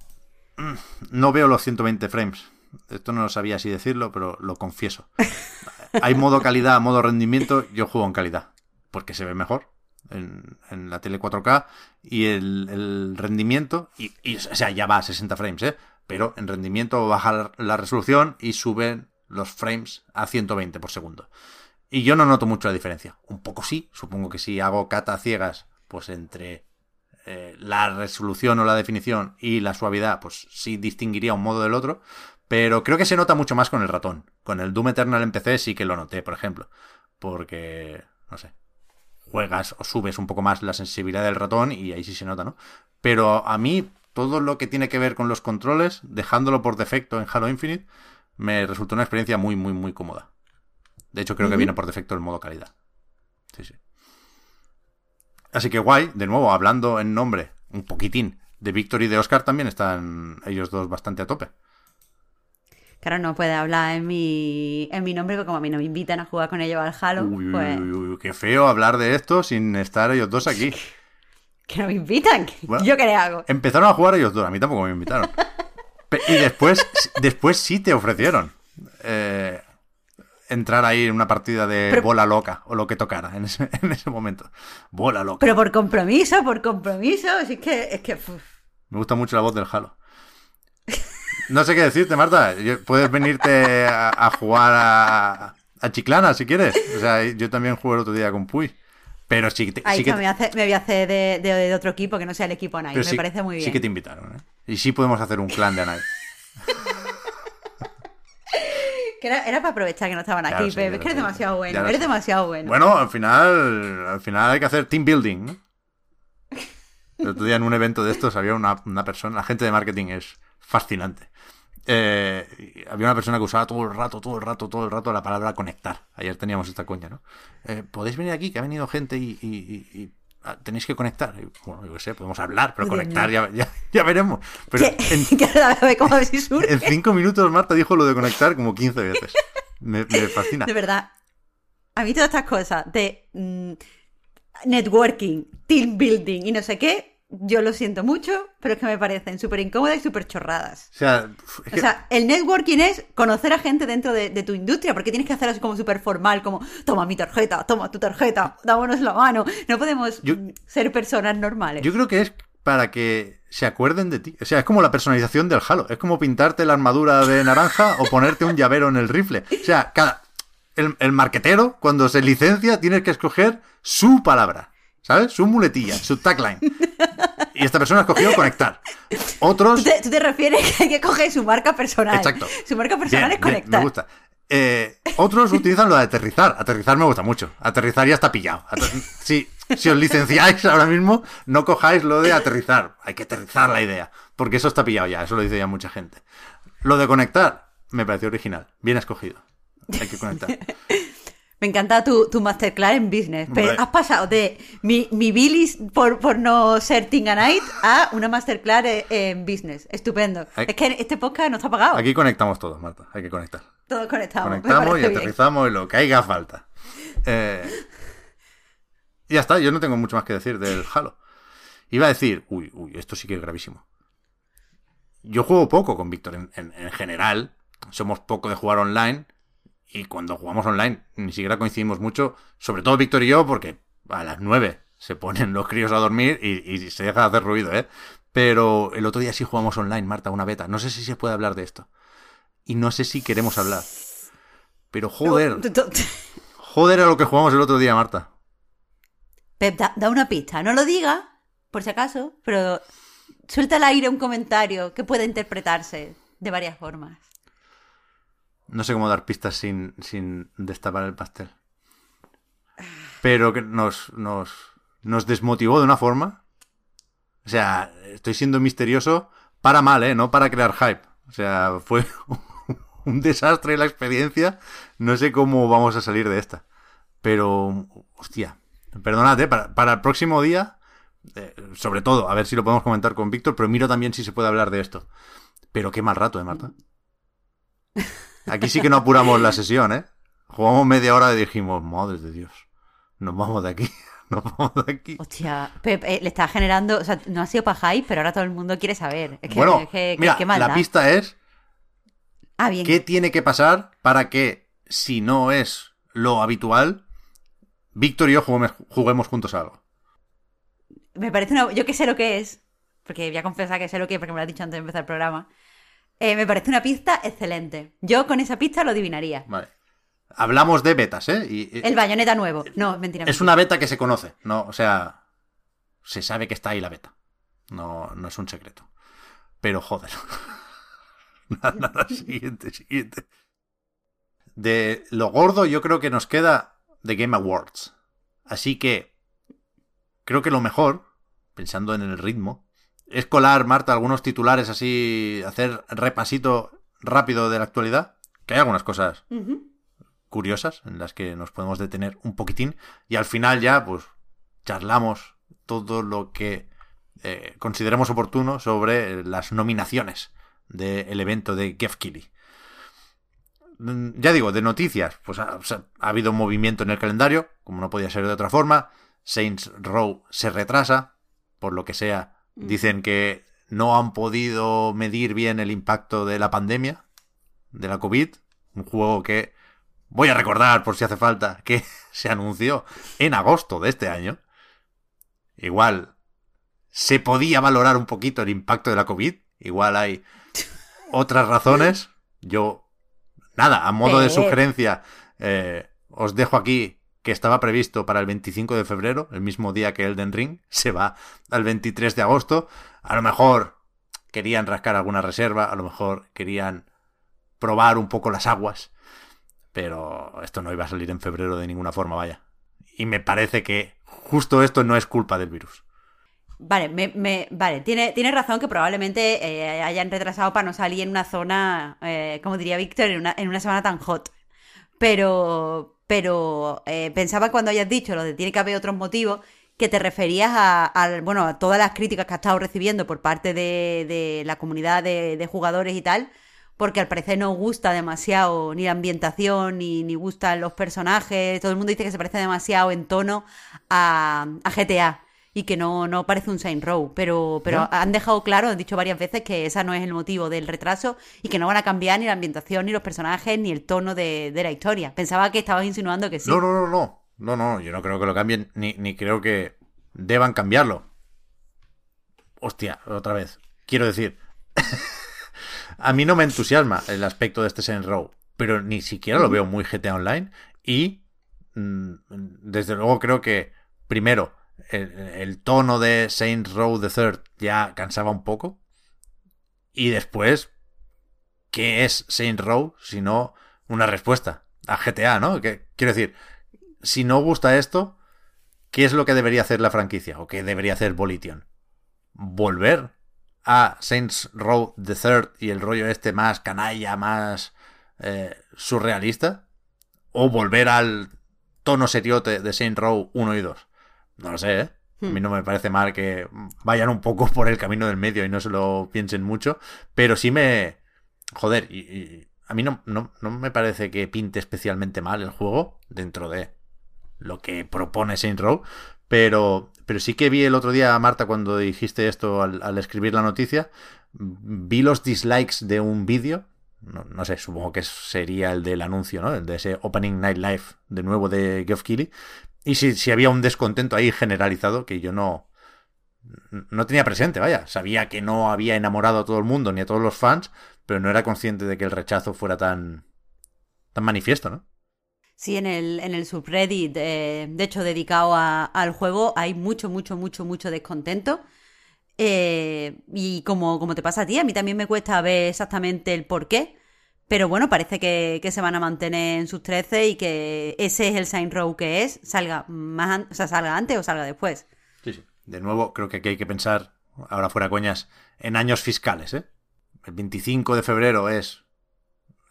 No veo los 120 frames. Esto no lo sabía así decirlo, pero lo confieso. Hay modo calidad, modo rendimiento. Yo juego en calidad. Porque se ve mejor en, la tele 4K. Y el, rendimiento. Y, o sea, ya va a 60 frames, ¿eh? Pero en rendimiento baja la resolución y suben los frames a 120 por segundo. Y yo no noto mucho la diferencia. Un poco sí, supongo que si hago cata ciegas pues entre eh, la resolución o la definición y la suavidad, pues sí distinguiría un modo del otro. Pero creo que se nota mucho más con el ratón. Con el Doom Eternal en PC sí que lo noté, por ejemplo. Porque, no sé, juegas o subes un poco más la sensibilidad del ratón y ahí sí se nota, ¿no? Pero a mí, todo lo que tiene que ver con los controles, dejándolo por defecto en Halo Infinite, me resultó una experiencia muy, muy, muy cómoda. De hecho, creo que viene por defecto el modo calidad. Sí, sí. Así que guay, de nuevo, hablando en nombre, un poquitín, de Víctor y de Oscar, también están ellos dos bastante a tope. Claro, no puede hablar en mi, en mi nombre, porque como a mí no me invitan a jugar con ellos al Halo, Uy, pues... uy, uy, qué feo hablar de esto sin estar ellos dos aquí. Que no me invitan. Bueno. ¿Yo qué le hago? Empezaron a jugar ellos dos, a mí tampoco me invitaron. Y después, después sí te ofrecieron eh, entrar ahí en una partida de Pero- bola loca o lo que tocara en ese, en ese momento. Bola loca. Pero por compromiso, por compromiso, si es que... Es que uf. Me gusta mucho la voz del Halo. No sé qué decirte, Marta. Puedes venirte a, a jugar a, a Chiclana si quieres. O sea, yo también jugué el otro día con Puy. Pero sí, que te- Ahí sí que está, me, hace- me voy a hacer de, de- de otro equipo que no sea el equipo pero Me sí- parece muy bien. Sí que te invitaron, ¿eh? Y sí podemos hacer un clan de Anai. Que era, era para aprovechar que no estaban Claro, aquí, sí, Pepe. ya Es que eres demasiado bueno. Eres sé. demasiado bueno. Bueno, al final, al final hay que hacer team building, ¿no? El otro día en un evento de estos había una, una persona, la gente de marketing es fascinante. Eh, había una persona que usaba todo el rato, todo el rato, todo el rato la palabra conectar. Ayer teníamos esta coña, ¿no? Eh, Podéis venir aquí, que ha venido gente y, y- y- y, tenéis que conectar. Bueno, yo qué sé, podemos hablar, pero conectar ya, ya, ya veremos. Pero en, cómo a si surge. cinco minutos Marta dijo lo de conectar como 15 veces. Me, me fascina. De verdad. A mí todas estas cosas de mm, networking, team building y no sé qué, yo lo siento mucho, pero es que me parecen súper incómodas y súper chorradas. O sea, es O que- sea, el networking es conocer a gente dentro de, de tu industria, porque tienes que hacerlo así como súper formal, como toma mi tarjeta, toma tu tarjeta, dámonos la mano. No podemos Yo- mm, ser personas normales. Yo creo que es para que se acuerden de ti. O sea, es como la personalización del Halo. Es como pintarte la armadura de naranja o ponerte un llavero en el rifle. O sea, cada. El, el marquetero, cuando se licencia, tiene que escoger su palabra. ¿Sabes? Su muletilla, su tagline. Y esta persona ha escogido conectar. Otros. ¿Tú te, tú te refieres que hay que coger su marca personal. Exacto. Su marca personal Bien, es bien, conectar. me gusta. Eh, otros utilizan lo de aterrizar. Aterrizar me gusta mucho. Aterrizar ya está pillado. Ater- si, si os licenciáis ahora mismo, no cojáis lo de aterrizar. Hay que aterrizar la idea. Porque eso está pillado ya. Eso lo dice ya mucha gente. Lo de conectar me pareció original. Bien escogido. Hay que conectar. Me encanta tu, tu masterclass en business. Pero has pasado de mi, mi bilis por, por no ser Tinganite a una masterclass en, en business. Estupendo. Es que este podcast no está pagado. Aquí conectamos todos, Marta. Hay que conectar. Todos conectamos. Conectamos y bien. aterrizamos y lo que haya falta. Eh, y ya está, yo no tengo mucho más que decir del Halo. Iba a decir, uy, uy, esto sí que es gravísimo. Yo juego poco con Víctor en, en- en general. Somos poco de jugar online. Y cuando jugamos online ni siquiera coincidimos mucho. Sobre todo Víctor y yo, porque a las 9 se ponen los críos a dormir y, y se deja de hacer ruido, ¿eh? Pero el otro día sí jugamos online, Marta, una beta. No sé si se puede hablar de esto. Y no sé si queremos hablar. Pero joder, joder a lo que jugamos el otro día, Marta. Pep, da, da una pista. No lo diga, por si acaso, pero suelta al aire un comentario que pueda interpretarse de varias formas. No sé cómo dar pistas sin, sin destapar el pastel. Pero que nos, nos, nos desmotivó de una forma. O sea, estoy siendo misterioso para mal, ¿eh? No para crear hype. O sea, fue un desastre la experiencia. No sé cómo vamos a salir de esta. Pero, hostia, perdonad, ¿eh? Para, para el próximo día, eh, sobre todo, a ver si lo podemos comentar con Víctor, pero miro también si se puede hablar de esto. Pero qué mal rato, ¿eh, Marta? Aquí sí que no apuramos la sesión, ¿eh? Jugamos media hora y dijimos, madre de Dios, nos vamos de aquí, nos vamos de aquí. Hostia, Pep, eh, le está generando. O sea, no ha sido para hype, pero ahora todo el mundo quiere saber. Es que, bueno, es que- mira, la pista es Ah, bien. qué tiene que pasar para que, si no es lo habitual, Víctor y yo juguemos, juguemos juntos a algo. Me parece una. Yo que sé lo que es, porque voy a confesar que sé lo que es, porque me lo has dicho antes de empezar el programa. Eh, me parece una pista excelente. Yo con esa pista lo adivinaría. Vale. Hablamos de betas, ¿eh? Y, y- El bayoneta nuevo. No, mentira. es una beta que se conoce, ¿no? O sea, se sabe que está ahí la beta. No, no es un secreto. Pero joder. nada, nada, siguiente, siguiente. De lo gordo yo creo que nos queda The Game Awards. Así que creo que lo mejor, pensando en el ritmo, es colar, Marta, algunos titulares así, hacer repasito rápido de la actualidad, que hay algunas cosas curiosas en las que nos podemos detener un poquitín y al final ya pues charlamos todo lo que eh, consideremos oportuno sobre las nominaciones del evento de Geoff Keighley. Mm, ya digo, de noticias, pues ha, ha, habido movimiento en el calendario, como no podía ser de otra forma. Saints Row se retrasa, por lo que sea. Mm. Dicen que no han podido medir bien el impacto de la pandemia, de la COVID. Un juego que Voy a recordar, por si hace falta, que se anunció en agosto de este año. Igual se podía valorar un poquito el impacto de la COVID. Igual hay otras razones. Yo, nada, a modo de sugerencia, eh, os dejo aquí que estaba previsto para el 25 de febrero, el mismo día que Elden Ring, se va al 23 de agosto. A lo mejor querían rascar alguna reserva, a lo mejor querían probar un poco las aguas pero esto no iba a salir en febrero de ninguna forma, vaya. Y me parece que justo esto no es culpa del virus. Vale, me, vale, tiene, tiene razón que probablemente eh, hayan retrasado para no salir en una zona, eh, como diría Víctor, en una, en una semana tan hot. Pero, pero eh, pensaba cuando hayas dicho lo de tiene que haber otros motivos, que te referías a, bueno, a todas las críticas que has estado recibiendo por parte de, de la comunidad de, de jugadores y tal, porque al parecer no gusta demasiado ni la ambientación, ni, ni gustan los personajes. Todo el mundo dice que se parece demasiado en tono a, GTA y que no, no parece un Saint Row, pero, pero han dejado claro, han dicho varias veces que ese no es el motivo del retraso y que no van a cambiar ni la ambientación, ni los personajes, ni el tono de, la historia. Pensaba que estabas insinuando que sí. No, no, no, no. No, no, yo no creo que lo cambien, ni, ni creo que deban cambiarlo. Hostia, otra vez. Quiero decir, a mí no me entusiasma el aspecto de este Saints Row, pero ni siquiera lo veo muy GTA Online y mm, desde luego creo que primero el, tono de Saints Row the Third ya cansaba un poco y después ¿qué es Saints Row sino una respuesta a GTA, ¿no? Que, quiero decir, si no gusta esto, ¿qué es lo que debería hacer la franquicia o qué debería hacer Volition? Volver a Saints Row the Third y el rollo este más canalla, más eh, surrealista, o volver al tono seriote de Saints Row 1 y 2. No lo sé, ¿eh? A mí hmm. no me parece mal que vayan un poco por el camino del medio y no se lo piensen mucho, pero sí me... Joder, y, a mí no, no, no, me parece que pinte especialmente mal el juego dentro de lo que propone Saints Row, pero, pero sí que vi el otro día, Marta, cuando dijiste esto al, escribir la noticia, vi los dislikes de un vídeo. No, sé, supongo que sería el del anuncio, ¿no? El de ese Opening Night Live de nuevo de Geoff Keighley. Y si, si había un descontento ahí generalizado que yo no, no tenía presente, vaya. Sabía que no había enamorado a todo el mundo ni a todos los fans, pero no era consciente de que el rechazo fuera tan, tan manifiesto, ¿no? Sí, en el, en el subreddit, eh, de hecho, dedicado al juego, hay mucho, mucho, mucho, mucho descontento. Eh, y como, como te pasa a ti, a mí también me cuesta ver exactamente el por qué. Pero bueno, parece que, se van a mantener en sus 13 y que ese es el Sign Row que es, salga más o sea, salga antes o salga después. Sí, sí. De nuevo, creo que aquí hay que pensar, ahora fuera coñas, en años fiscales, ¿eh? El 25 de febrero es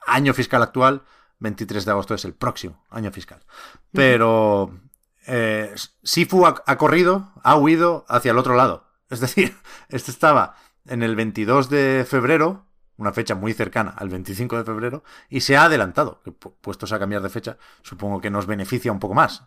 año fiscal actual, 23 de agosto es el próximo año fiscal. Pero eh, Sifu ha, corrido, ha huido hacia el otro lado. Es decir, este estaba en el 22 de febrero, una fecha muy cercana al 25 de febrero, y se ha adelantado. Puestos a cambiar de fecha, supongo que nos beneficia un poco más,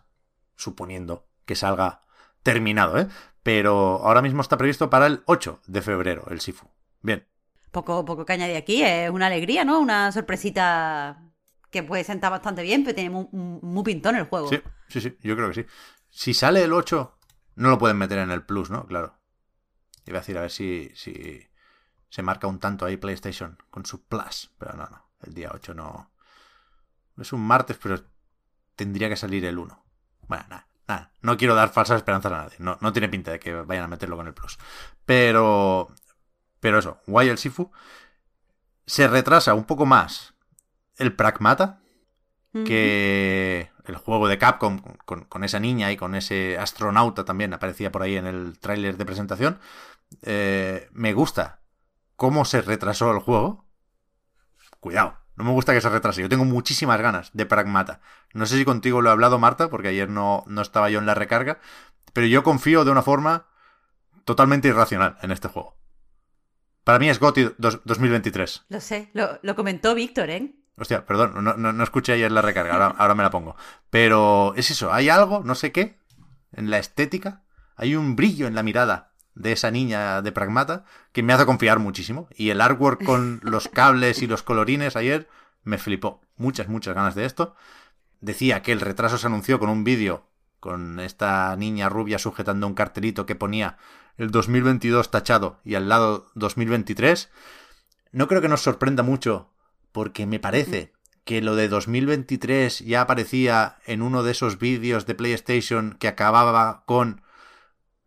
suponiendo que salga terminado, ¿eh? Pero ahora mismo está previsto para el 8 de febrero el Sifu. Bien. Poco, poco que añadir aquí, es una alegría, ¿no? Una sorpresita que puede sentar bastante bien, pero tiene muy, pintón el juego. Sí, sí, sí, yo creo que sí. Si sale el 8, no lo pueden meter en el Plus, ¿no? Claro. Iba a decir, a ver si, si se marca un tanto ahí PlayStation con su Plus, pero no, no. El día 8 no. Es un martes, pero tendría que salir el 1. Bueno, nada. no quiero dar falsas esperanzas a nadie. No, no tiene pinta de que vayan a meterlo con el Plus. Pero. Pero eso, Wild Sifu se retrasa un poco más el Pragmata que el juego de Capcom con, esa niña y con ese astronauta también aparecía por ahí en el tráiler de presentación. Eh, me gusta cómo se retrasó el juego. Cuidado, no me gusta que se retrase. Yo tengo muchísimas ganas de Pragmata. No sé si contigo lo he hablado, Marta, porque ayer no, no estaba yo en la recarga. Pero yo confío de una forma totalmente irracional en este juego. Para mí es GOTY 2023. Lo sé, lo, lo comentó Víctor, ¿eh? Hostia, perdón, no, no, escuché ayer la recarga, ahora, me la pongo. Pero es eso, hay algo, no sé qué, en la estética, hay un brillo en la mirada de esa niña de Pragmata que me hace confiar muchísimo. Y el artwork con los cables y los colorines ayer me flipó. Muchas, muchas ganas de esto. Decía que el retraso se anunció con un vídeo con esta niña rubia sujetando un cartelito que ponía el 2022 tachado y al lado 2023. No creo que nos sorprenda mucho porque me parece que lo de 2023 ya aparecía en uno de esos vídeos de PlayStation que acababa con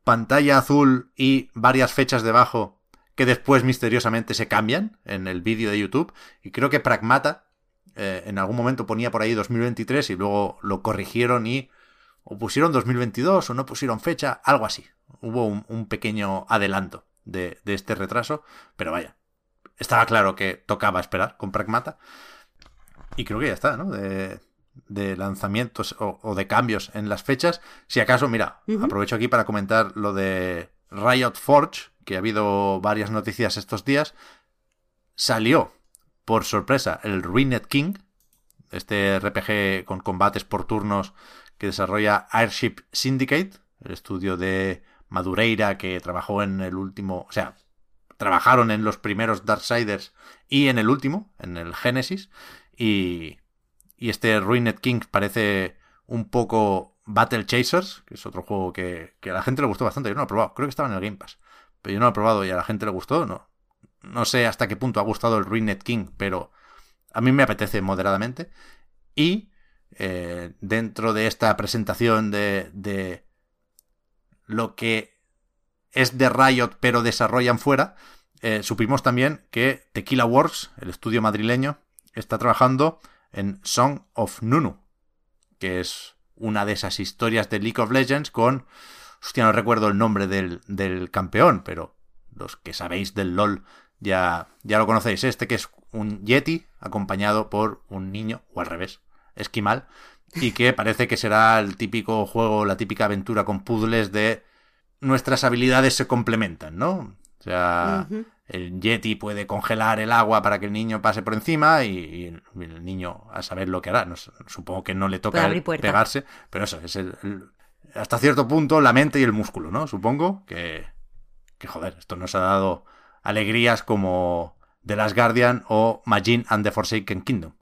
pantalla azul y varias fechas debajo que después misteriosamente se cambian en el vídeo de YouTube. Y creo que Pragmata eh, en algún momento ponía por ahí 2023 y luego lo corrigieron y o pusieron 2022 o no pusieron fecha, algo así. Hubo un, pequeño adelanto de, de este retraso, pero vaya, estaba claro que tocaba esperar con Pragmata. Y creo que ya está, ¿no? Lanzamientos o, de cambios en las fechas. Si acaso, mira, aprovecho aquí para comentar lo de Riot Forge, que ha habido varias noticias estos días. Salió, por sorpresa, el Ruined King, este RPG con combates por turnos que desarrolla Airship Syndicate, el estudio de Madureira que trabajó en el último, o sea, trabajaron en los primeros Darksiders y en el último, en el Genesis. Y, y este Ruined King parece un poco Battle Chasers, que es otro juego que, a la gente le gustó bastante. Yo no lo he probado, creo que estaba en el Game Pass. Pero yo no lo he probado y a la gente le gustó. No, no sé hasta qué punto ha gustado el Ruined King, pero a mí me apetece moderadamente. Y eh, dentro de esta presentación de, de lo que es de Riot pero desarrollan fuera, eh, supimos también que Tequila Works, el estudio madrileño, está trabajando en Song of Nunu, que es una de esas historias de League of Legends con... Hostia, no recuerdo el nombre del, del campeón, pero los que sabéis del LOL ya, ya lo conocéis. Este que es un Yeti acompañado por un niño, o al revés, esquimal, y que parece que será el típico juego, la típica aventura con puzzles de nuestras habilidades se complementan, ¿no? O sea, el Yeti puede congelar el agua para que el niño pase por encima y, el niño a saber lo que hará. supongo que no le toca pegarse, pero eso es el, hasta cierto punto la mente y el músculo, ¿no? Supongo que, que joder, esto nos ha dado alegrías como The Last Guardian o Majin and the Forsaken Kingdom.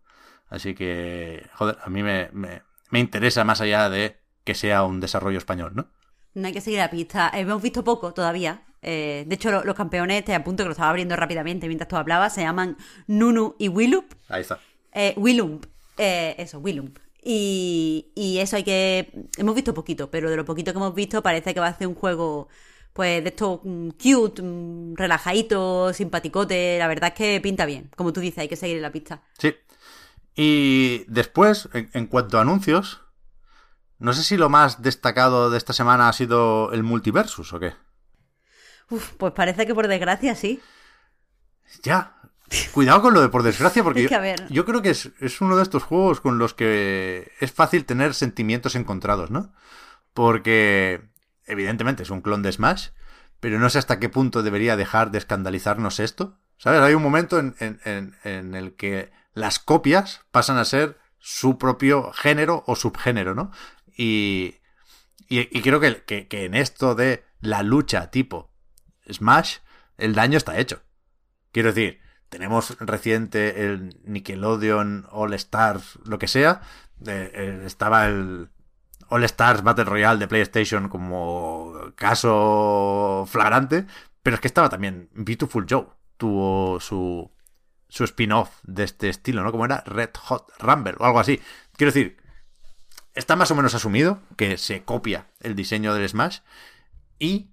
Así que, joder, a mí me, me interesa más allá de que sea un desarrollo español, ¿no? No hay que seguir la pista. Hemos visto poco todavía. Eh, de hecho, los campeones, te apunto que lo estaba abriendo rápidamente mientras tú hablabas, se llaman Nunu y Willup. Ahí está. Eh, Willump. Eh, eso, Willump. Y, y eso hay que... Hemos visto poquito, pero de lo poquito que hemos visto parece que va a ser un juego pues de esto mm, cute, mm, relajadito, simpaticote. La verdad es que pinta bien. Como tú dices, hay que seguir en la pista. Sí. Y después, en cuanto a anuncios, no sé si lo más destacado de esta semana ha sido el multiversus o qué. Uf, pues parece que por desgracia sí. Ya. Cuidado con lo de por desgracia, porque yo, creo que es, es, uno de estos juegos con los que es fácil tener sentimientos encontrados, ¿no? Porque, evidentemente, es un clon de Smash, pero no sé hasta qué punto debería dejar de escandalizarnos esto. ¿Sabes? Hay un momento en, en, en el que las copias pasan a ser su propio género o subgénero, ¿no? Y, y, creo que, que, en esto de la lucha tipo Smash, el daño está hecho. Quiero decir, tenemos reciente el Nickelodeon All Stars, lo que sea. Eh, estaba el All Stars Battle Royale de PlayStation como caso flagrante. Pero es que estaba también Beautiful Joe. Tuvo su, su spin-off de este estilo, ¿no? Como era Red Hot Rumble o algo así. Quiero decir, está más o menos asumido que se copia el diseño del Smash. Y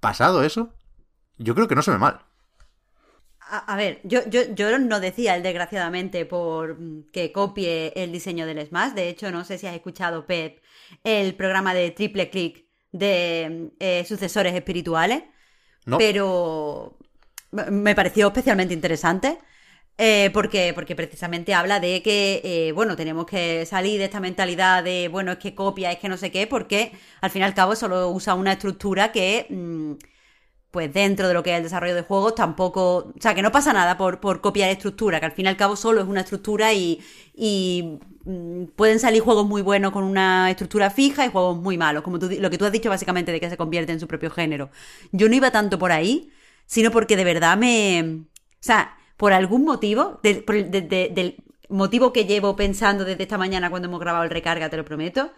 pasado eso, yo creo que no se ve mal. A, ver, yo, yo, yo, no decía el desgraciadamente por que copie el diseño del Smash. De hecho, no sé si has escuchado, Pep, el programa de Triple Click de eh, sucesores espirituales. No. Pero me pareció especialmente interesante. Eh, porque, porque precisamente habla de que, eh, bueno, tenemos que salir de esta mentalidad de, bueno, es que copia, es que no sé qué, porque al fin y al cabo solo usa una estructura que, mm, pues dentro de lo que es el desarrollo de juegos, tampoco, o sea, que no pasa nada por, por copiar estructura, que al fin y al cabo solo es una estructura y, mm, pueden salir juegos muy buenos con una estructura fija y juegos muy malos, como tú, lo que tú has dicho básicamente de que se convierte en su propio género. Yo no iba tanto por ahí, sino porque de verdad me... O sea, por algún motivo, del motivo que llevo pensando desde esta mañana cuando hemos grabado el recarga, te lo prometo,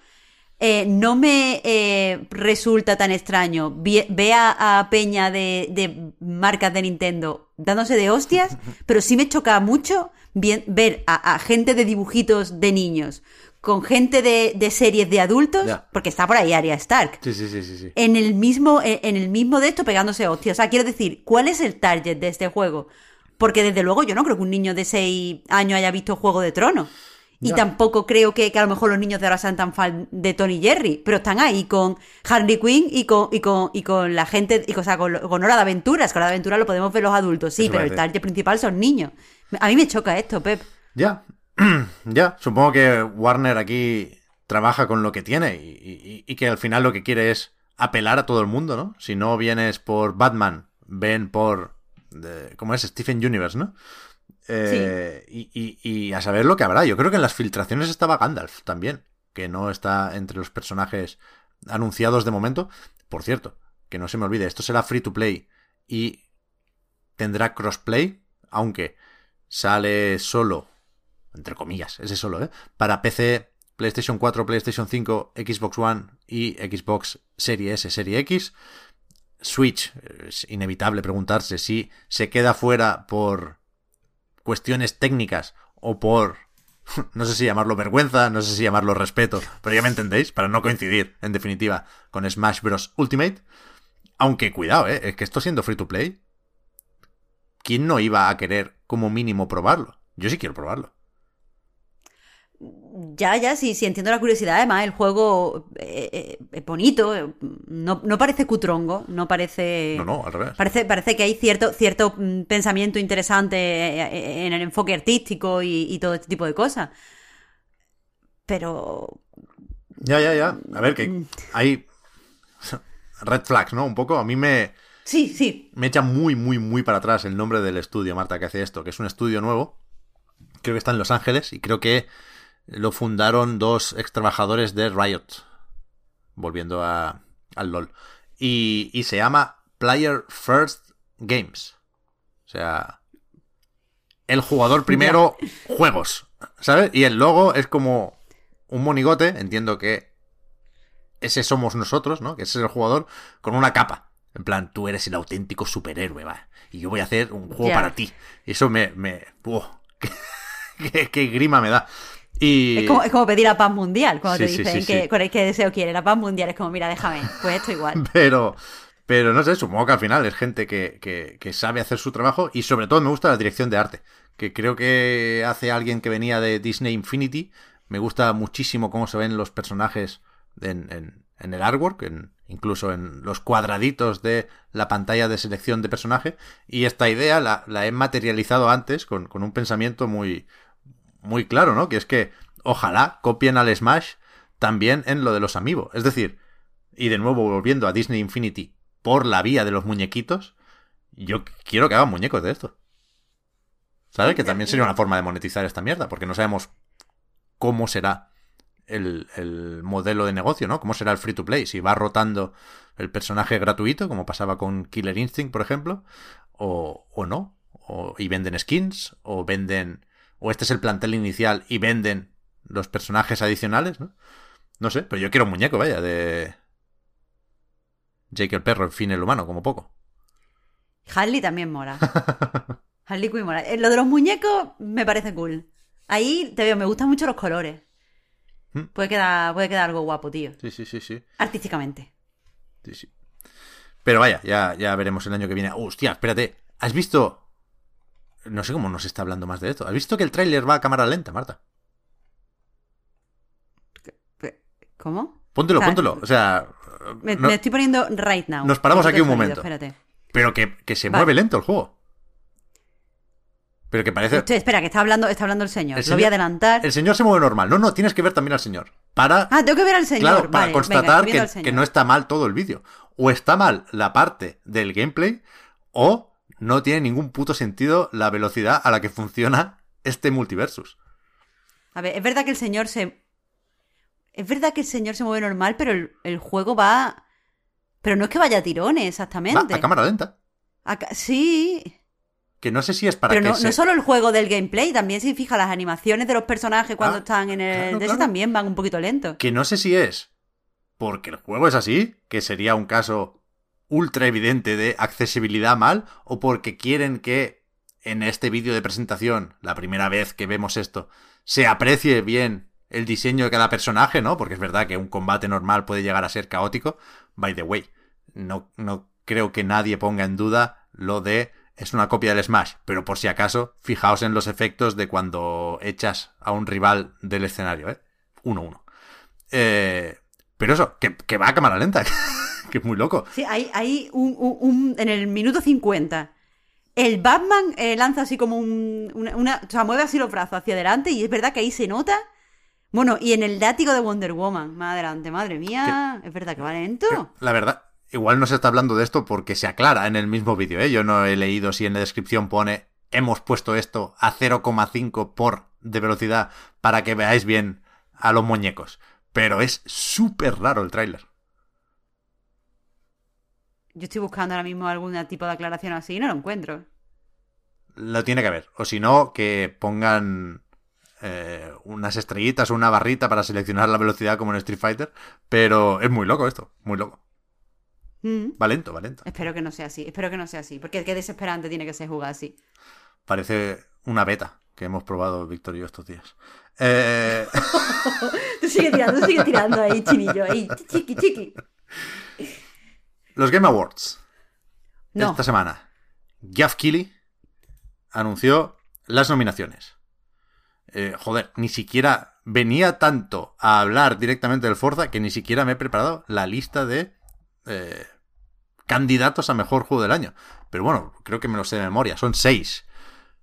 eh, no me eh, resulta tan extraño ver a, Peña de, marcas de Nintendo dándose de hostias, pero sí me choca mucho ver a, gente de dibujitos de niños con gente de, series de adultos, porque está por ahí Arya Stark. Sí, sí, sí, sí, En el mismo, en el mismo de esto pegándose hostias. O sea, quiero decir, ¿cuál es el target de este juego? Porque desde luego yo no creo que un niño de 6 años haya visto Juego de Tronos. Y tampoco creo que, a lo mejor los niños de ahora sean tan fan de Tony Jerry, pero están ahí con Harley Quinn y con, y con, y con la gente, y, o sea, con, Hora de Aventuras. Con Hora de Aventuras lo podemos ver los adultos, sí, pero el target principal son niños. A mí me choca esto, Pep. Ya, ya. Supongo que Warner aquí trabaja con lo que tiene y, y que al final lo que quiere es apelar a todo el mundo, ¿no? Si no vienes por Batman, ven por de, ¿cómo es? Stephen Universe, ¿no? Eh, y, a saber lo que habrá. Yo creo que en las filtraciones estaba Gandalf también, que no está entre los personajes anunciados de momento. Por cierto, que no se me olvide, esto será free to play y tendrá crossplay, aunque sale solo, entre comillas, ese solo, ¿eh? Para PC, PlayStation 4, PlayStation 5, Xbox One y Xbox Series S, Serie X. Switch, es inevitable preguntarse si se queda fuera por cuestiones técnicas o por, no sé si llamarlo vergüenza, no sé si llamarlo respeto, pero ya me entendéis, para no coincidir, en definitiva, con Smash Bros. Ultimate. Aunque cuidado, ¿eh? es que esto siendo free to play, ¿quién no iba a querer como mínimo probarlo? Yo sí quiero probarlo. Ya, ya, sí, sí, entiendo la curiosidad. Además, el juego eh, eh, es bonito, eh, no, parece cutrongo, no parece. No, no, al revés. Parece, parece que hay cierto, cierto mm, pensamiento interesante en el enfoque artístico y, todo este tipo de cosas. Pero. Ya, ya, ya. A ver, que mm. hay. Red flags, ¿no? Un poco. A mí me. Sí, sí. Me echa muy, muy, muy para atrás el nombre del estudio, Marta, que hace esto, que es un estudio nuevo. Creo que está en Los Ángeles y creo que lo fundaron dos ex trabajadores de Riot, volviendo a, al LOL. Y, y se llama Player First Games. O sea, el jugador primero, juegos. ¿Sabes? Y el logo es como un monigote, entiendo que ese somos nosotros, ¿no? Que ese es el jugador con una capa. En plan, tú eres el auténtico superhéroe, va. Y yo voy a hacer un juego para ti. Y eso me... me qué, grima me da. Es, como, pedir la paz mundial cuando te dicen que, qué deseo quiere. La paz mundial es como, mira, déjame, pues esto igual. Pero, pero no sé, supongo que al final es gente que, sabe hacer su trabajo y sobre todo me gusta la dirección de arte, que creo que hace alguien que venía de Disney Infinity. Me gusta muchísimo cómo se ven los personajes en, el artwork, incluso en los cuadraditos de la pantalla de selección de personaje. Y esta idea la, la he materializado antes con, con un pensamiento muy, muy claro, ¿no? Que es que ojalá copien al Smash también en lo de los amigos. Es decir, y de nuevo volviendo a Disney Infinity por la vía de los muñequitos, yo quiero que hagan muñecos de esto. ¿Sabes? Que también sería una forma de monetizar esta mierda, porque no sabemos cómo será el, el, modelo de negocio, ¿no? ¿Cómo será el free to play? Si va rotando el personaje gratuito, como pasaba con Killer Instinct, por ejemplo, o, o no. O, y venden skins, o venden o este es el plantel inicial y venden los personajes adicionales, ¿no? No sé, pero yo quiero un muñeco, vaya, de Jake el perro, en fin, el humano, como poco. Harley también mola. Harley Quinn mola. Eh, lo de los muñecos me parece cool. Ahí te veo, me gustan mucho los colores. Mm. Puede quedar, puede quedar algo guapo, tío. Sí, sí, sí, sí. Artísticamente. Sí, sí. Pero vaya, ya, ya veremos el año que viene. Hostia, espérate. ¿Has visto? No sé cómo nos está hablando más de esto. ¿Has visto que el tráiler va a cámara lenta, Marta? ¿Cómo? Póntelo, O sea, póntelo. O sea, Me, no- me estoy poniendo right now. Nos paramos aquí un sonido, momento. Espérate. pero que, que se Vale. mueve lento el juego. Pero que parece... Estoy- espera, que está hablando, está hablando el señor. El Lo voy a adelantar. El señor se mueve normal. No, no, tienes que ver también al señor. Para, Ah, tengo que ver al señor. claro, para Vale, constatar que, que no está mal todo el vídeo. O está mal la parte del gameplay, o no tiene ningún puto sentido la velocidad a la que funciona este multiversus. A ver, es verdad que el señor se. Es verdad que el señor se mueve normal, pero el, el juego va. Pero no es que vaya a tirones, Va exactamente. a cámara lenta. Sí. Que no sé si es para pero que no, se- no solo el juego del gameplay, también si fija las animaciones de los personajes cuando Ah, están en el. claro, de ese claro. también van un poquito lentos. Que no sé si es porque el juego es así, que sería un caso ultra evidente de accesibilidad mal, o porque quieren que en este vídeo de presentación, la primera vez que vemos esto, se aprecie bien el diseño de cada personaje, ¿no? Porque es verdad que un combate normal puede llegar a ser caótico. By the way, no, no creo que nadie ponga en duda lo de es una copia del Smash, pero por si acaso, fijaos en los efectos de cuando echas a un rival del escenario, ¿eh? 1-1. Eh, pero eso, que, que va a cámara lenta, que es muy loco. Sí, hay, hay un, un- un- En el minuto 50. El Batman eh, lanza así como un. Una, una- o sea, mueve así los brazos hacia adelante y es verdad que ahí se nota. Bueno, y en el látigo de Wonder Woman, más adelante, madre mía. Es verdad que va lento. La verdad, igual no se está hablando de esto porque se aclara en el mismo vídeo, ¿eh? Yo no he leído si en la descripción pone hemos puesto esto a 0,5 por de velocidad para que veáis bien a los muñecos. Pero es súper raro el tráiler. Yo estoy buscando ahora mismo algún tipo de aclaración así y no lo encuentro. Lo tiene que haber. O si no, que pongan eh, unas estrellitas o una barrita para seleccionar la velocidad como en Street Fighter. Pero es muy loco esto, muy loco. Mm. Va lento, va lento. Espero que no sea así, espero que no sea así, porque qué desesperante tiene que ser jugar así. Parece una beta que hemos probado Víctor y yo estos días. Eh, Tú sigue tirando, sigue tirando ahí, chinillo, ahí, chiqui, chiqui. los Game Awards. No, Esta semana, Geoff Keighley anunció las nominaciones. Eh, joder, ni siquiera venía tanto a hablar directamente del Forza que ni siquiera me he preparado la lista de eh, candidatos a mejor juego del año. Pero bueno, creo que me lo sé de memoria. Son seis.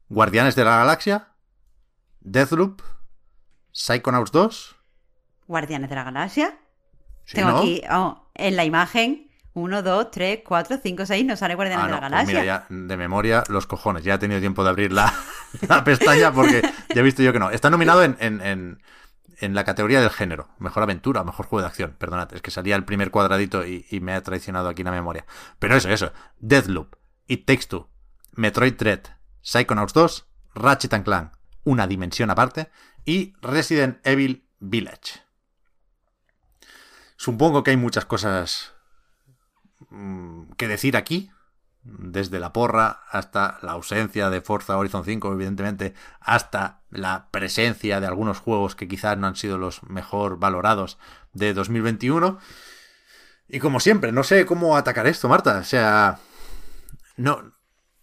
Guardianes de la Galaxia, Deathloop, Psychonauts 2. Guardianes de la Galaxia. ¿sí, Tengo no? aquí, oh, en la imagen, 1, 2, 3, 4, 5, 6, no sale Guardianes Ah, de la pues Galaxia. mira, ya de memoria los cojones. Ya he tenido tiempo de abrir la, la pestaña porque ya he visto yo que no. Está nominado en, en, en, en la categoría del género. Mejor aventura mejor juego de acción. Perdonad, es que salía el primer cuadradito y, y me ha traicionado aquí la memoria. Pero eso, eso. Deathloop, It Takes Two, Metroid Dread, Psychonauts 2, Ratchet and Clank, una dimensión aparte, y Resident Evil Village. Supongo que hay muchas cosas mm, que decir aquí, desde la porra hasta la ausencia de Forza Horizon 5, evidentemente, hasta la presencia de algunos juegos que quizás no han sido los mejor valorados de 2021. Y como siempre, no sé cómo atacar esto, Marta. O sea, no,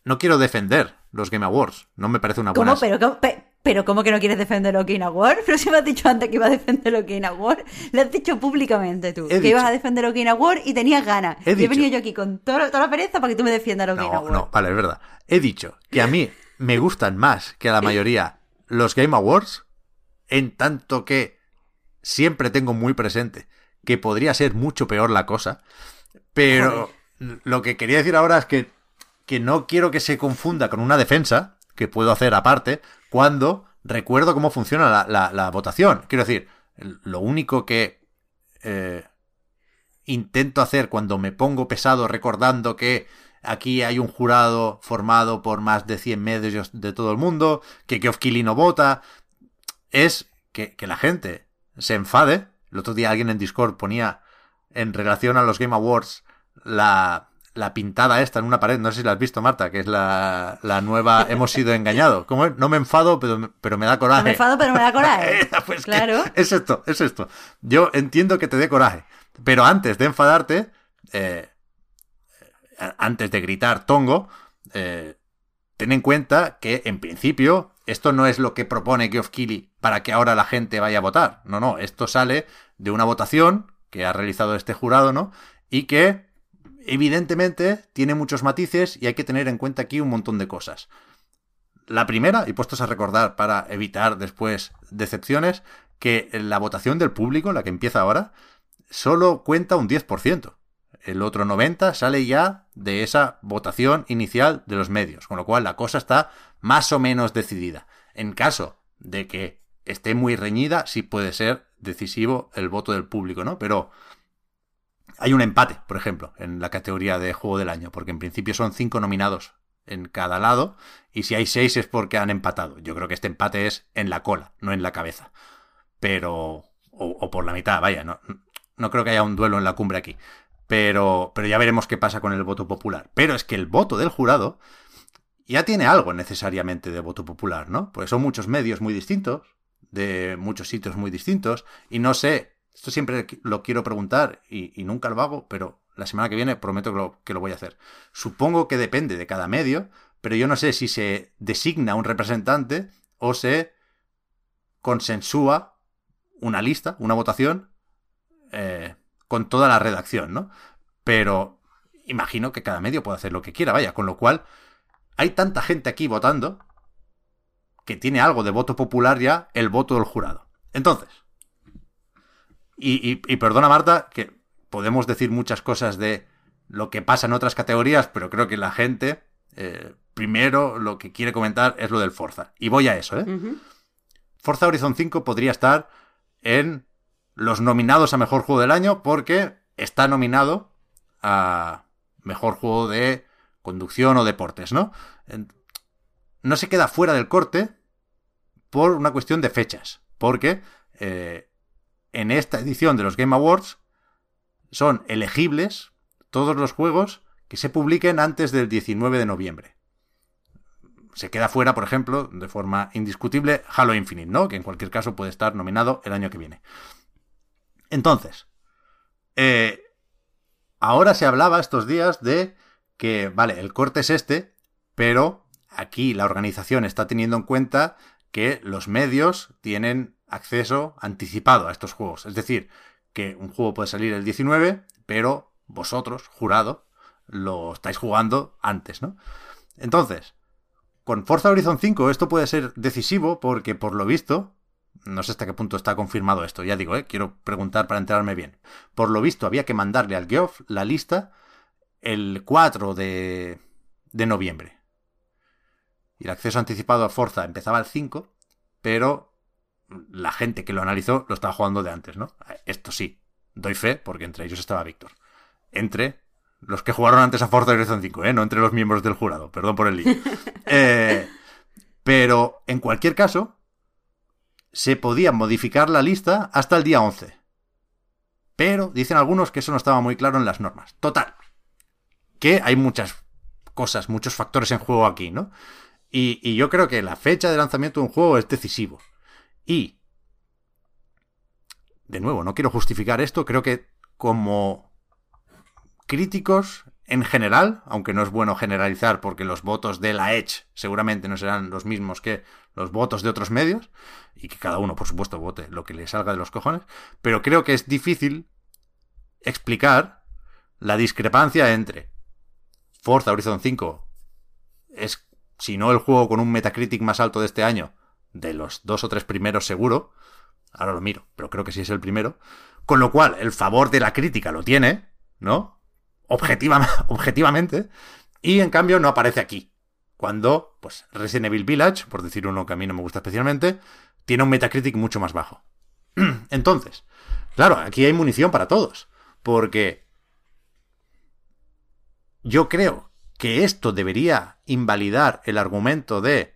no quiero defender los Game Awards. No me parece una buena... ¿Cómo? ¿Pero, cómo? Pe- pero ¿cómo que no quieres defender Game Awards? Pero si me has dicho antes que iba a defender Game Awards. Lo has dicho públicamente tú. He que ibas a defender los Game Awards y tenías ganas. He y he venido yo aquí con todo- toda la pereza para que tú me defiendas Game No, Awards. no, vale, es verdad. He dicho que a mí me gustan más que a la mayoría los Game Awards, en tanto que siempre tengo muy presente que podría ser mucho peor la cosa. Pero lo que quería decir ahora es que, que no quiero que se confunda con una defensa, que puedo hacer aparte, cuando recuerdo cómo funciona la, la- votación. Quiero decir, lo único que eh, intento hacer cuando me pongo pesado recordando que aquí hay un jurado formado por más de 100 medios de todo el mundo, que Keighley no vota, es que, que la gente se enfade. El otro día alguien en Discord ponía en relación a los Game Awards la, la pintada esta en una pared, no sé si la has visto, Marta, que es la, la nueva Hemos sido engañados. ¿Cómo es? No me enfado, pero, pero me da coraje. No me enfado, pero me da coraje. pues claro. Es esto, es esto. Yo entiendo que te dé coraje, pero antes de enfadarte, eh, antes de gritar tongo, eh, ten en cuenta que en principio esto no es lo que propone Geoff Keighley para que ahora la gente vaya a votar. No, no, esto sale de una votación que ha realizado este jurado, ¿no? Y que evidentemente tiene muchos matices y hay que tener en cuenta aquí un montón de cosas. La primera, y puestos a recordar para evitar después decepciones, que la votación del público, la que empieza ahora, solo cuenta un 10%. El otro 90% sale ya de esa votación inicial de los medios, con lo cual la cosa está más o menos decidida. En caso de que esté muy reñida, sí puede ser decisivo el voto del público, ¿no? Pero hay un empate, por ejemplo, en la categoría de juego del año, porque en principio son cinco nominados en cada lado, y si hay seis es porque han empatado. Yo creo que este empate es en la cola, no en la cabeza. Pero. O, por la mitad, vaya, no, no creo que haya un duelo en la cumbre aquí. Pero, pero ya veremos qué pasa con el voto popular. Pero es que el voto del jurado ya tiene algo necesariamente de voto popular, ¿no? Porque son muchos medios muy distintos, de muchos sitios muy distintos, y no sé esto siempre lo quiero preguntar y, nunca lo hago, pero la semana que viene prometo que lo, voy a hacer. Supongo que depende de cada medio, pero yo no sé si se designa un representante o se consensúa una lista, una votación, eh, con toda la redacción, ¿no? Pero imagino que cada medio puede hacer lo que quiera, vaya, con lo cual hay tanta gente aquí votando que tiene algo de voto popular ya el voto del jurado. Entonces, y, perdona, Marta, que podemos decir muchas cosas de lo que pasa en otras categorías, pero creo que la gente, eh, primero, lo que quiere comentar es lo del Forza. Y voy a eso, ¿eh? Forza Horizon 5 podría estar en los nominados a Mejor Juego del Año porque está nominado a Mejor Juego de Conducción o Deportes, ¿no? No se queda fuera del corte por una cuestión de fechas, porque eh, en esta edición de los Game Awards son elegibles todos los juegos que se publiquen antes del 19 de noviembre. Se queda fuera, por ejemplo, de forma indiscutible, Halo Infinite, ¿no? Que en cualquier caso puede estar nominado el año que viene. Entonces, eh, ahora se hablaba estos días de que, vale, el corte es este, pero aquí la organización está teniendo en cuenta que los medios tienen acceso anticipado a estos juegos. Es decir, que un juego puede salir el 19, pero vosotros, jurado, lo estáis jugando antes, ¿no? Entonces, con Forza Horizon 5 esto puede ser decisivo porque por lo visto, no sé hasta qué punto está confirmado esto, ya digo, ¿eh? quiero preguntar para enterarme bien. Por lo visto había que mandarle al Geoff la lista el 4 de, de noviembre. Y el acceso anticipado a Forza empezaba el 5, pero la gente que lo analizó lo estaba jugando de antes, ¿no? Esto sí, doy fe, porque entre ellos estaba Víctor. Entre los que jugaron antes a Forza Horizon 5, ¿eh? No entre los miembros del jurado, perdón por el lío. Eh, pero, en cualquier caso, se podía modificar la lista hasta el día 11. Pero dicen algunos que eso no estaba muy claro en las normas. Total. Que hay muchas cosas, muchos factores en juego aquí, ¿no? Y, yo creo que la fecha de lanzamiento de un juego es decisivo. Y, de nuevo, no quiero justificar esto, creo que como críticos en general, aunque no es bueno generalizar porque los votos de la Edge seguramente no serán los mismos que los votos de otros medios, y que cada uno, por supuesto, vote lo que le salga de los cojones, pero creo que es difícil explicar la discrepancia entre Forza Horizon 5 es, si no el juego con un Metacritic más alto de este año, de los dos o tres primeros seguro. Ahora lo miro, pero creo que sí es el primero. Con lo cual, el favor de la crítica lo tiene, ¿no? objetivamente. Y en cambio no aparece aquí. Cuando, pues, Resident Evil Village, por decir uno que a mí no me gusta especialmente, tiene un Metacritic mucho más bajo. Entonces, claro, aquí hay munición para todos. Porque yo creo que esto debería invalidar el argumento de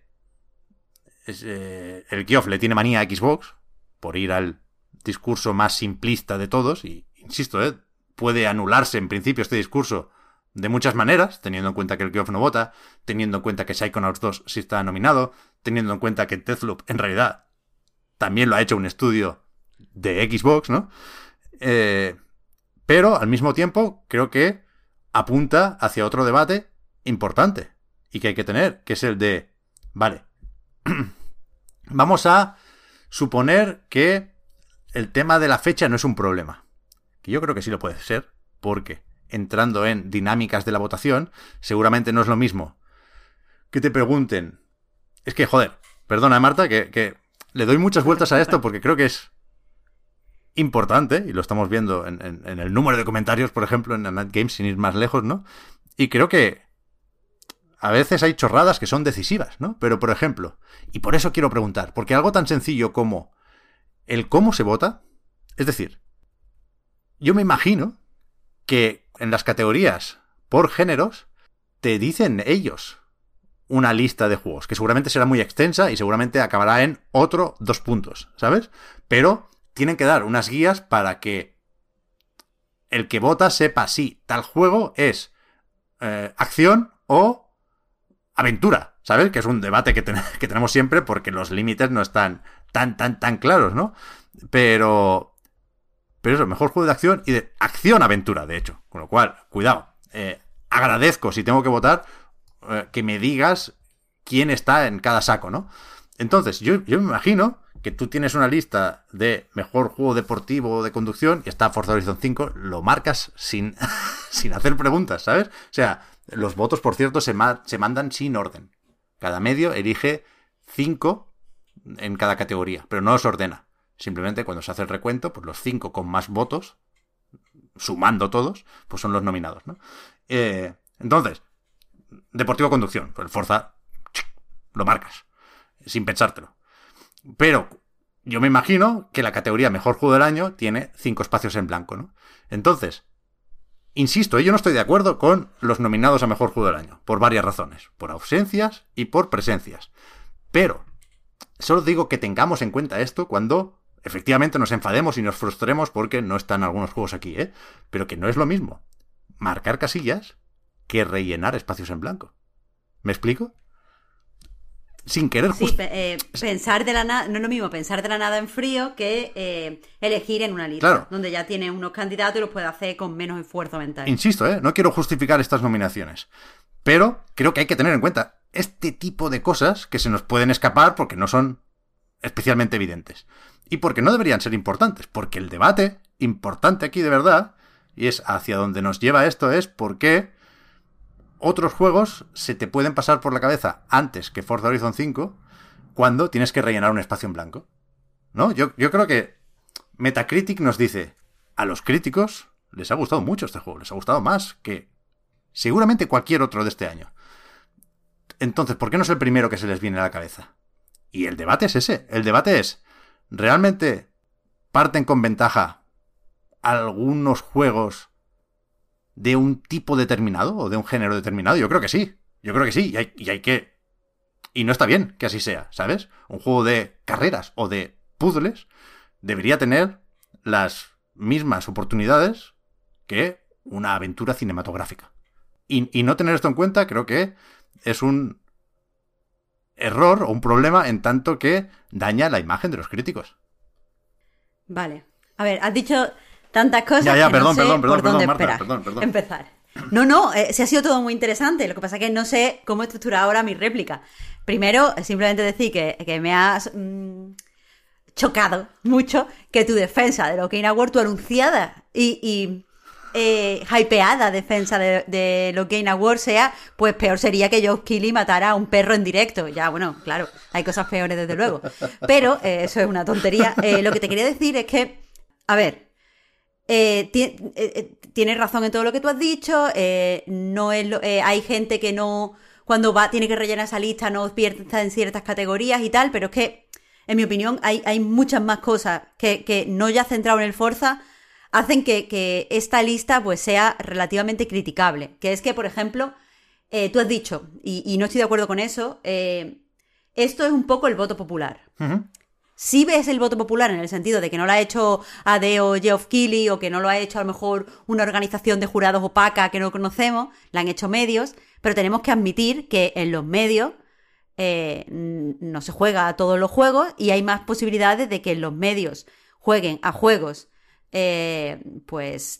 eh, el Geoff le tiene manía a Xbox por ir al discurso más simplista de todos y, insisto, eh, puede anularse en principio este discurso de muchas maneras, teniendo en cuenta que el Geoff no vota, teniendo en cuenta que Psychonauts 2 sí está nominado, teniendo en cuenta que Deathloop en realidad también lo ha hecho un estudio de Xbox, ¿no? Eh, pero al mismo tiempo creo que apunta hacia otro debate importante y que hay que tener, que es el de, vale, vamos a suponer que el tema de la fecha no es un problema, que yo creo que sí lo puede ser, porque entrando en dinámicas de la votación, seguramente no es lo mismo que te pregunten, es que, joder, perdona Marta, que, le doy muchas vueltas a esto porque creo que es importante, y lo estamos viendo en, el número de comentarios, por ejemplo, en Night Games, sin ir más lejos, ¿no? Y creo que a veces hay chorradas que son decisivas, ¿no? Pero, por ejemplo, y por eso quiero preguntar, porque algo tan sencillo como el cómo se vota, es decir, yo me imagino que en las categorías por géneros te dicen ellos una lista de juegos, que seguramente será muy extensa y seguramente acabará en otro dos puntos, ¿sabes? Pero tienen que dar unas guías para que el que vota sepa si tal juego es eh, acción o aventura, ¿sabes? Que es un debate que, tenemos siempre porque los límites no están tan, tan, tan claros, ¿no? Pero... Pero eso, mejor juego de acción y de acción-aventura, de hecho. Con lo cual, cuidado. Eh, agradezco si tengo que votar eh, que me digas quién está en cada saco, ¿no? Entonces, yo, yo me imagino que tú tienes una lista de mejor juego deportivo de conducción y está Forza Horizon 5, lo marcas sin, sin hacer preguntas, ¿sabes? O sea, los votos, por cierto, se, se mandan sin orden. Cada medio elige 5 en cada categoría, pero no los ordena. Simplemente cuando se hace el recuento, pues los 5 con más votos, sumando todos, pues son los nominados, ¿no? Eh, entonces, Deportivo Conducción, pues el Forza, lo marcas, sin pensártelo. Pero yo me imagino que la categoría Mejor Juego del Año tiene cinco espacios en blanco, ¿no? Entonces, insisto, yo no estoy de acuerdo con los nominados a Mejor Juego del Año, por varias razones, por ausencias y por presencias. Pero, solo digo que tengamos en cuenta esto cuando efectivamente nos enfademos y nos frustremos porque no están algunos juegos aquí, ¿eh? Pero que no es lo mismo marcar casillas que rellenar espacios en blanco. ¿Me explico? Sin querer sí, eh, pensar de la nada, no es lo mismo pensar de la nada en frío que eh, elegir en una lista, donde ya tiene unos candidatos y los puede hacer con menos esfuerzo mental. Insisto, ¿eh? no quiero justificar estas nominaciones, pero creo que hay que tener en cuenta este tipo de cosas que se nos pueden escapar porque no son especialmente evidentes. Y porque no deberían ser importantes, porque el debate importante aquí de verdad, y es hacia donde nos lleva esto, es por qué otros juegos se te pueden pasar por la cabeza antes que Forza Horizon 5 cuando tienes que rellenar un espacio en blanco. ¿No? Yo, creo que Metacritic nos dice, a los críticos les ha gustado mucho este juego, les ha gustado más que seguramente cualquier otro de este año. Entonces, ¿por qué no es el primero que se les viene a la cabeza? Y el debate es ese. El debate es, ¿realmente parten con ventaja algunos juegos de un tipo determinado o de un género determinado? Yo creo que sí. Yo creo que sí. Y hay, que. Y no está bien que así sea, ¿sabes? Un juego de carreras o de puzzles debería tener las mismas oportunidades que una aventura cinematográfica. Y, y, no tener esto en cuenta creo que es un error o un problema en tanto que daña la imagen de los críticos. Vale. A ver, has dicho tantas cosas ya, ya, perdón, no sé perdón, por perdón, dónde Marta, esperar. perdón, perdón. Empezar. No, no, eh, se ha sido todo muy interesante. Lo que pasa es que no sé cómo estructurar ahora mi réplica. Primero, simplemente decir que, me has mm, chocado mucho que tu defensa de lo que Award, tu anunciada y, y eh, hypeada defensa de, de lo Game Awards sea, pues peor sería que Joe Kelly matara a un perro en directo. Ya, bueno, claro, hay cosas peores desde luego. Pero eh, eso es una tontería. Eh, lo que te quería decir es que, a ver, eh, eh, eh, tienes razón en todo lo que tú has dicho. no es hay gente que no, cuando va, tiene que rellenar esa lista, no piensa en ciertas categorías y tal, pero es que, en mi opinión, hay, hay muchas más cosas que, no ya centrado en el Forza, hacen que, esta lista pues sea relativamente criticable. Que es que, por ejemplo, tú has dicho, y, no estoy de acuerdo con eso, esto es un poco el voto popular. Sí ves el voto popular en el sentido de que no lo ha hecho AD o Geoff Keighley o que no lo ha hecho a lo mejor una organización de jurados opaca que no conocemos, la han hecho medios, pero tenemos que admitir que en los medios eh, no se juega a todos los juegos y hay más posibilidades de que en los medios jueguen a juegos eh, pues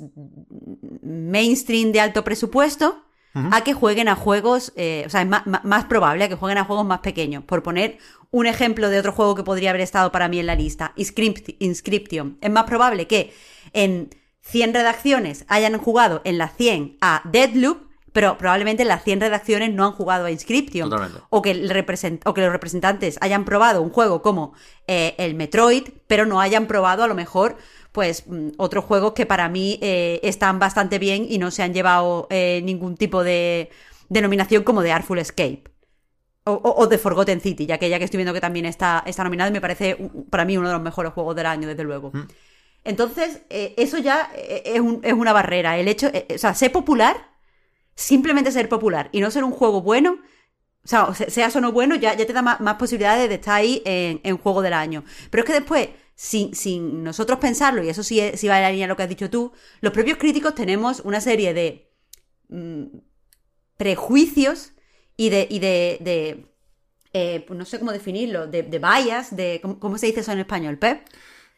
mainstream de alto presupuesto a que jueguen a juegos, eh, o sea, es más, probable a que jueguen a juegos más pequeños. Por poner un ejemplo de otro juego que podría haber estado para mí en la lista, Inscription. Es más probable que en 100 redacciones hayan jugado en las 100 a Deadloop, pero probablemente las 100 redacciones no han jugado a Inscription. O que, el o que los representantes hayan probado un juego como eh, el Metroid, pero no hayan probado a lo mejor pues mm, otros juegos que para mí eh, están bastante bien y no se han llevado eh, ningún tipo de denominación como de Artful Escape. O, de Forgotten City, ya que ya que estoy viendo que también está, está nominado y me parece para mí uno de los mejores juegos del año, desde luego. Mm. Entonces, eh, eso ya es, una barrera. El hecho, o sea, ser popular, simplemente ser popular y no ser un juego bueno, o sea, seas o no bueno, ya, ya te da más, posibilidades de estar ahí en, en, juego del año. Pero es que después, sin, nosotros pensarlo, y eso sí, sí va en la línea de lo que has dicho tú, los propios críticos tenemos una serie de mm, prejuicios y de, y de, eh, pues no sé cómo definirlo, de, de bias, de, ¿cómo, se dice eso en español, Pep?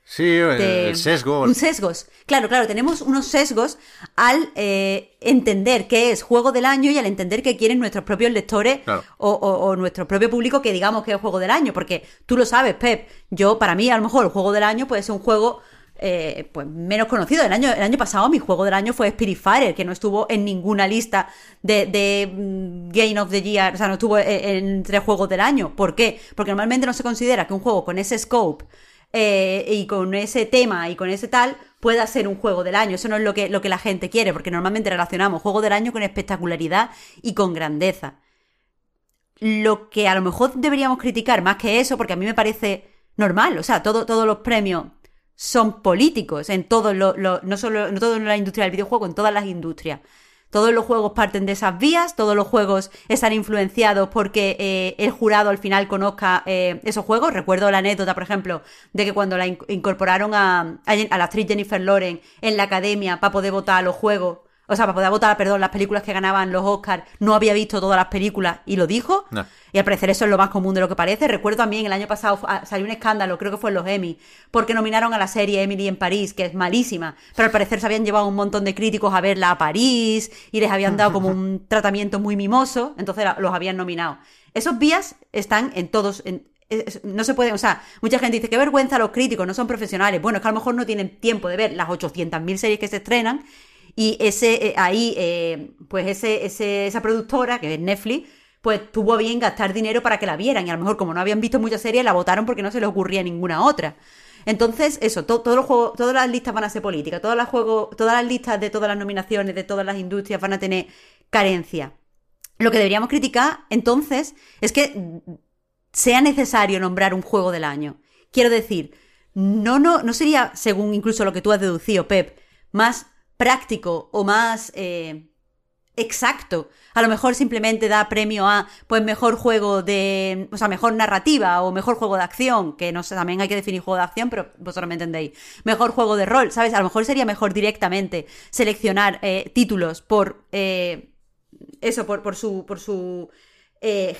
Sí, el sesgo. Un sesgos. Claro, claro, tenemos unos sesgos al eh, entender qué es juego del año y al entender qué quieren nuestros propios lectores o, nuestro propio público que digamos que es juego del año. Porque tú lo sabes, Pep. Yo, para mí, a lo mejor el juego del año puede ser un juego eh, pues menos conocido. El año, el año pasado mi juego del año fue Spiritfarer, que no estuvo en ninguna lista de, de mm, Game of the Year, o sea, no estuvo entre juegos del año. ¿Por qué? Porque normalmente no se considera que un juego con ese scope eh, y con ese tema y con ese tal pueda ser un juego del año. Eso no es lo que, lo que la gente quiere, porque normalmente relacionamos juego del año con espectacularidad y con grandeza. Lo que a lo mejor deberíamos criticar más que eso, porque a mí me parece normal, o sea, todo, todos los premios son políticos en todo lo, no solo no todo en la industria del videojuego, en todas las industrias. Todos los juegos parten de esas vías, todos los juegos están influenciados porque eh, el jurado al final conozca eh, esos juegos. Recuerdo la anécdota, por ejemplo, de que cuando la incorporaron a, a, la actriz Jennifer Loren en la academia para poder votar a los juegos, o sea, para poder votar, perdón, las películas que ganaban los Oscars, no había visto todas las películas y lo dijo. Y al parecer eso es lo más común de lo que parece. Recuerdo también el año pasado ah, salió un escándalo, creo que fue en los Emmy, porque nominaron a la serie Emily en París, que es malísima, pero al parecer se habían llevado un montón de críticos a verla a París y les habían dado como un tratamiento muy mimoso, entonces los habían nominado. Esos vías están en todos, no se puede, o sea, mucha gente dice, qué vergüenza los críticos, no son profesionales. Bueno, es que a lo mejor no tienen tiempo de ver las 800.000 series que se estrenan y ese, eh, ahí, eh, pues ese, ese, esa productora, que es Netflix, pues tuvo bien gastar dinero para que la vieran. Y a lo mejor, como no habían visto muchas series, la votaron porque no se le ocurría ninguna otra. Entonces, eso, todos los juegos, todas las listas van a ser políticas, todas las juegos, todas las listas de todas las nominaciones, de todas las industrias van a tener carencia. Lo que deberíamos criticar, entonces, es que sea necesario nombrar un juego del año. Quiero decir, no, no, no sería, según incluso lo que tú has deducido, Pep, más práctico o más eh, exacto. A lo mejor simplemente da premio a, pues, mejor juego de, o sea, mejor narrativa o mejor juego de acción, que no sé, también hay que definir juego de acción, pero vosotros me entendéis. Mejor juego de rol, ¿sabes? A lo mejor sería mejor directamente seleccionar eh, títulos por, eh, eso, por, por su, por su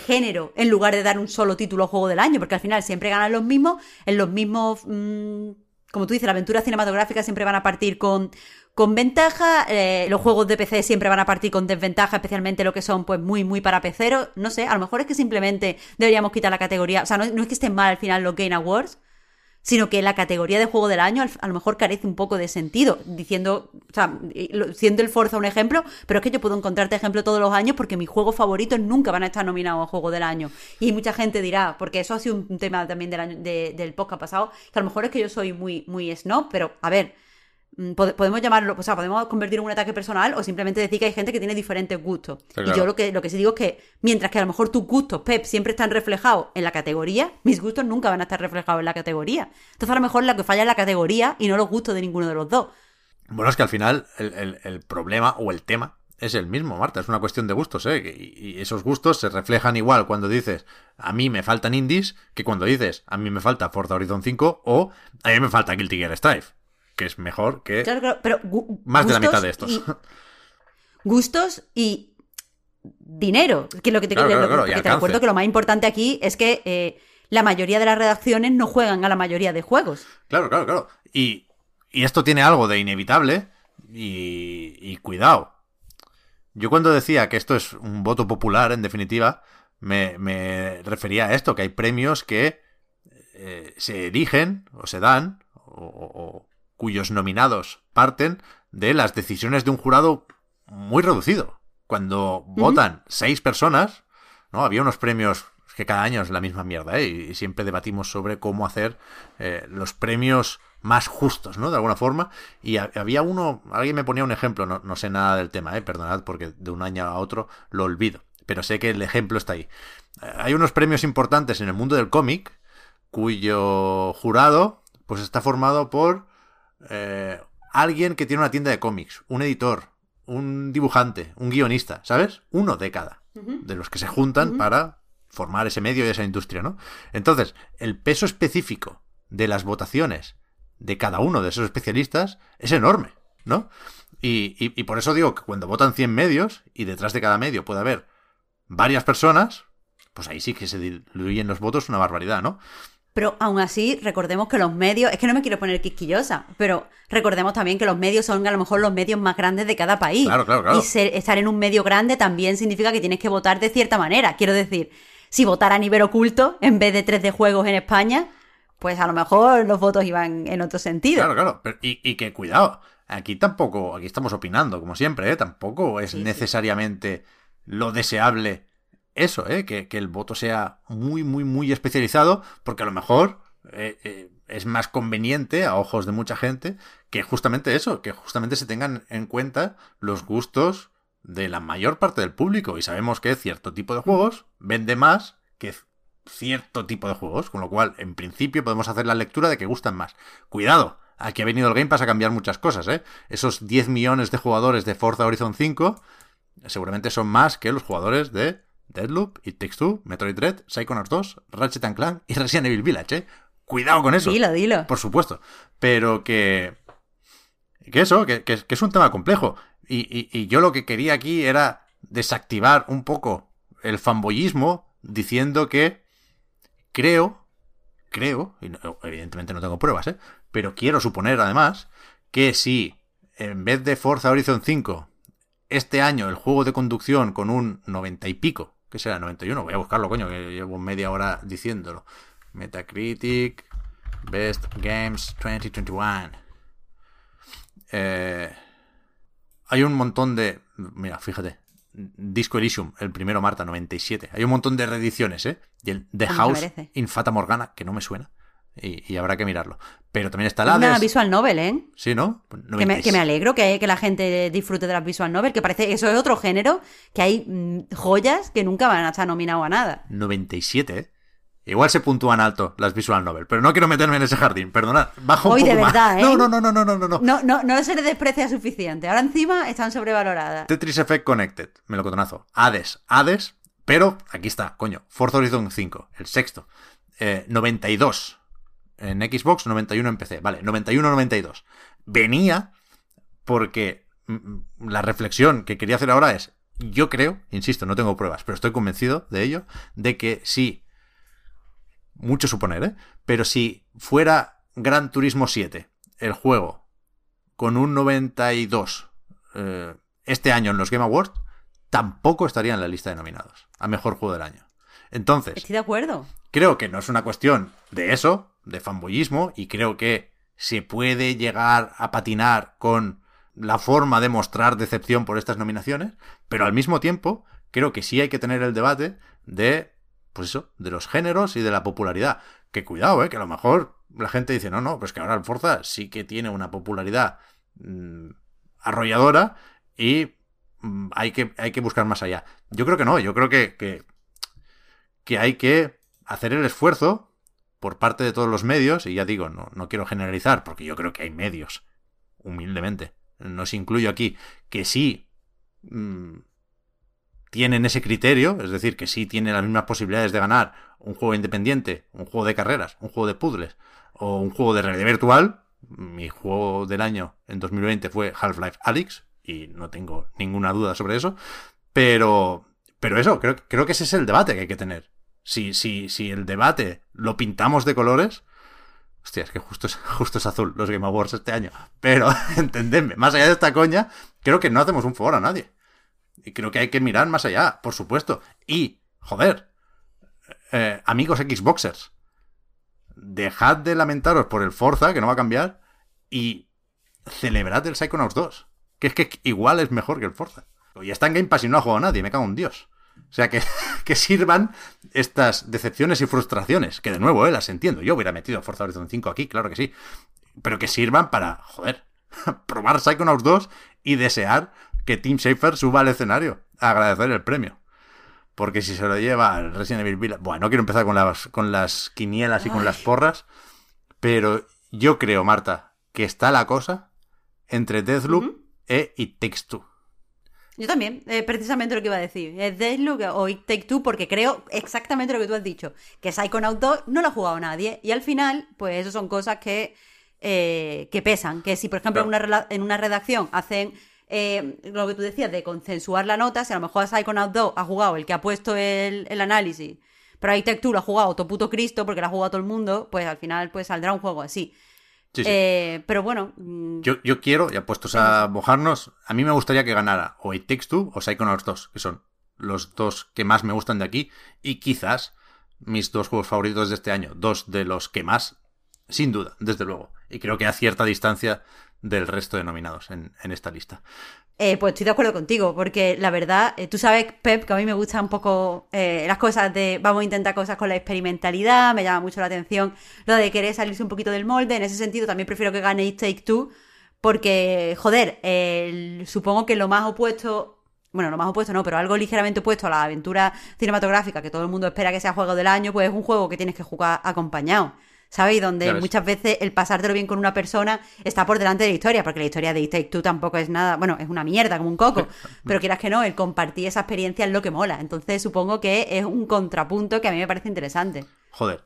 género, en lugar de dar un solo título juego del año, porque al final siempre ganan los mismos, en los mismos, mm, como tú dices, la aventura cinematográfica siempre van a partir con con ventaja. Eh, los juegos de PC siempre van a partir con desventaja, especialmente lo que son pues muy, muy para peceros. No sé, a lo mejor es que simplemente deberíamos quitar la categoría. O sea, no, es que estén mal al final los Game Awards, sino que la categoría de juego del año a lo mejor carece un poco de sentido, diciendo, o sea, siendo el Forza un ejemplo, pero es que yo puedo encontrarte ejemplo todos los años porque mis juegos favoritos nunca van a estar nominados a juego del año. Y mucha gente dirá, porque eso ha sido un tema también del, año, del podcast pasado, que a lo mejor es que yo soy muy, muy snob, pero a ver, podemos llamarlo, o sea, podemos convertirlo en un ataque personal o simplemente decir que hay gente que tiene diferentes gustos. Y yo lo que, lo que sí digo es que mientras que a lo mejor tus gustos, Pep, siempre están reflejados en la categoría, mis gustos nunca van a estar reflejados en la categoría. Entonces a lo mejor lo que falla es la categoría y no los gustos de ninguno de los dos. Bueno, es que al final el, problema o el tema es el mismo, Marta. Es una cuestión de gustos, ¿eh? Y, esos gustos se reflejan igual cuando dices a mí me faltan indies que cuando dices a mí me falta Forza Horizon 5 o a mí me falta Guilty Gear Strive, que es mejor que pero más de la mitad de estos. gustos y dinero. Que lo que te, te recuerdo que lo más importante aquí es que eh, la mayoría de las redacciones no juegan a la mayoría de juegos. Claro, claro, claro. Y, y esto tiene algo de inevitable y, y cuidado yo cuando decía que esto es un voto popular, en definitiva, me, refería a esto, que hay premios que eh, se eligen o se dan, o, cuyos nominados parten de las decisiones de un jurado muy reducido. Cuando votan seis personas, ¿no? Había unos premios que cada año es la misma mierda, ¿eh? Y siempre debatimos sobre cómo hacer eh, los premios más justos, ¿no? De alguna forma. Y había uno, alguien me ponía un ejemplo, no, no sé nada del tema, ¿eh? Perdonad porque de un año a otro lo olvido. Pero sé que el ejemplo está ahí. Eh, hay unos premios importantes en el mundo del cómic cuyo jurado pues está formado por eh, alguien que tiene una tienda de cómics, un editor, un dibujante, un guionista, ¿sabes? Uno de cada, de los que se juntan para formar ese medio y esa industria, ¿no? Entonces, el peso específico de las votaciones de cada uno de esos especialistas es enorme, ¿no? Y, y, por eso digo que cuando votan 100 medios y detrás de cada medio puede haber varias personas, pues ahí sí que se diluyen los votos una barbaridad, ¿no? Pero aún así, recordemos que los medios, es que no me quiero poner quisquillosa, pero recordemos también que los medios son a lo mejor los medios más grandes de cada país. Claro, claro, claro. Y estar en un medio grande también significa que tienes que votar de cierta manera. Quiero decir, si votar a nivel oculto en vez de 3 de juegos en España, pues a lo mejor los votos iban en otro sentido. Claro, claro. y, que cuidado, aquí tampoco, aquí estamos opinando, como siempre, ¿eh? tampoco es necesariamente lo deseable eso, ¿eh? Que, el voto sea muy, muy, muy especializado, porque a lo mejor eh, eh, es más conveniente a ojos de mucha gente que justamente eso, que justamente se tengan en cuenta los gustos de la mayor parte del público. Y sabemos que cierto tipo de juegos vende más que cierto tipo de juegos, con lo cual, en principio, podemos hacer la lectura de que gustan más. Cuidado, aquí ha venido el Game Pass a cambiar muchas cosas, ¿eh? Esos 10 millones de jugadores de Forza Horizon 5 seguramente son más que los jugadores de Deadloop, It Takes Two, Metroid Dread, Psychonauts 2, Ratchet Clank y Resident Evil Village, ¿eh? Cuidado con eso. Dilo, dilo. Por supuesto. Pero que... Que eso, que, es un tema complejo. Y, y yo lo que quería aquí era desactivar un poco el fanboyismo diciendo que creo, creo, y evidentemente no tengo pruebas, ¿eh? pero quiero suponer además que si en vez de Forza Horizon 5, este año el juego de conducción con un 90 y pico, que será 91, voy a buscarlo, coño, que llevo media hora diciéndolo. Metacritic, Best Games 2021. Eh, hay un montón de... Mira, fíjate, Disco Elysium, el primero Marta, 97. Hay un montón de reediciones, ¿eh? Y el The House Infata Morgana, que no me suena. Y, habrá que mirarlo. Pero también está la Una visual novel, ¿eh? Sí, ¿no? Que me, alegro que, que, la gente disfrute de las visual novel, que parece que eso es otro género, que hay mm, joyas que nunca van a estar nominados a nada. 97, ¿eh? Igual se puntúan alto las visual novel, pero no quiero meterme en ese jardín, perdonad. Bajo Hoy de verdad, ¿eh? No, no, no, no, no, no, no. No, no, no se le desprecia suficiente. Ahora encima están sobrevaloradas. Tetris Effect Connected, me lo cotonazo. Hades, Hades, pero aquí está, coño. Forza Horizon 5, el sexto. 92 eh, en Xbox, 91 en PC. Vale, 91-92. Venía porque mm, mm, la reflexión que quería hacer ahora es, yo creo, insisto, no tengo pruebas, pero estoy convencido de ello, de que si mucho suponer, ¿eh? Pero si fuera Gran Turismo 7, el juego, con un 92 eh, este año en los Game Awards, tampoco estaría en la lista de nominados a Mejor Juego del Año. Entonces... Estoy de acuerdo. Creo que no es una cuestión de eso, de fanboyismo, y creo que se puede llegar a patinar con la forma de mostrar decepción por estas nominaciones, pero al mismo tiempo creo que sí hay que tener el debate de pues eso, de los géneros y de la popularidad. Que cuidado, ¿eh? Que a lo mejor la gente dice, no, no, pues que ahora el Forza sí que tiene una popularidad mm, arrolladora y mm, hay, que, hay que buscar más allá. Yo creo que no, yo creo que, que, que, hay que hacer el esfuerzo por parte de todos los medios, y ya digo, no, no quiero generalizar, porque yo creo que hay medios, humildemente, no se incluyo aquí, que sí mm, tienen ese criterio, es decir, que sí tienen las mismas posibilidades de ganar un juego independiente, un juego de carreras, un juego de puzzles o un juego de realidad virtual. Mi juego del año en 2020 fue Half-Life Alyx y no tengo ninguna duda sobre eso. Pero, pero eso, creo, creo que ese es el debate que hay que tener. Si, si, si el debate lo pintamos de colores, Hostia, es que justo es, justo es azul los Game Awards este año. Pero, entendedme, más allá de esta coña, creo que no hacemos un favor a nadie. Y creo que hay que mirar más allá, por supuesto. Y, joder, eh, amigos Xboxers, dejad de lamentaros por el Forza, que no va a cambiar, y celebrad el Psychonauts 2. Que es que igual es mejor que el Forza. Y está en Game Pass y no ha jugado nadie, me cago en Dios. O sea, que, que sirvan estas decepciones y frustraciones, que de nuevo, eh, las entiendo. Yo hubiera metido Forza Horizon 5 aquí, claro que sí. Pero que sirvan para, joder, probar Psychonauts 2 y desear que Tim Schafer suba al escenario a agradecer el premio. Porque si se lo lleva al Resident Evil Village... Bueno, no quiero empezar con las, con las quinielas y con las porras, pero yo creo, Marta, que está la cosa entre Deathloop e It Takes Two. Yo también, eh, precisamente lo que iba a decir. Es Deathloop o It Take Two, porque creo exactamente lo que tú has dicho. Que Psychonaut 2 no lo ha jugado nadie. Y al final, pues eso son cosas que, eh, que pesan. Que si, por ejemplo, en, una, en una redacción hacen eh, lo que tú decías de consensuar la nota, si a lo mejor Psychonaut 2 ha jugado el que ha puesto el, el análisis, pero Take Two lo ha jugado todo puto Cristo porque lo ha jugado todo el mundo, pues al final pues saldrá un juego así. Eh, pero bueno. Mm, yo, yo quiero, ya puestos a mojarnos, a mí me gustaría que ganara o It Takes Two o Psychonauts 2, que son los dos que más me gustan de aquí, y quizás mis dos juegos favoritos de este año, dos de los que más, sin duda, desde luego. Y creo que a cierta distancia del resto de nominados en, esta lista. Eh, pues estoy de acuerdo contigo, porque la verdad, eh, tú sabes, Pep, que a mí me gusta un poco eh, las cosas de vamos a intentar cosas con la experimentalidad, me llama mucho la atención lo de querer salirse un poquito del molde, en ese sentido también prefiero que gane Take Two, porque, joder, supongo que lo más opuesto bueno, lo más opuesto no, pero algo ligeramente opuesto a la aventura cinematográfica que todo el mundo espera que sea juego del año, pues es un juego que tienes que jugar acompañado. ¿Sabes? donde muchas veces el pasártelo bien con una persona está por delante de la historia, porque la historia de Take Two tampoco es nada, bueno, es una mierda, como un coco, pero quieras que no, el compartir esa experiencia es lo que mola. Entonces supongo que es un contrapunto que a mí me parece interesante. Joder.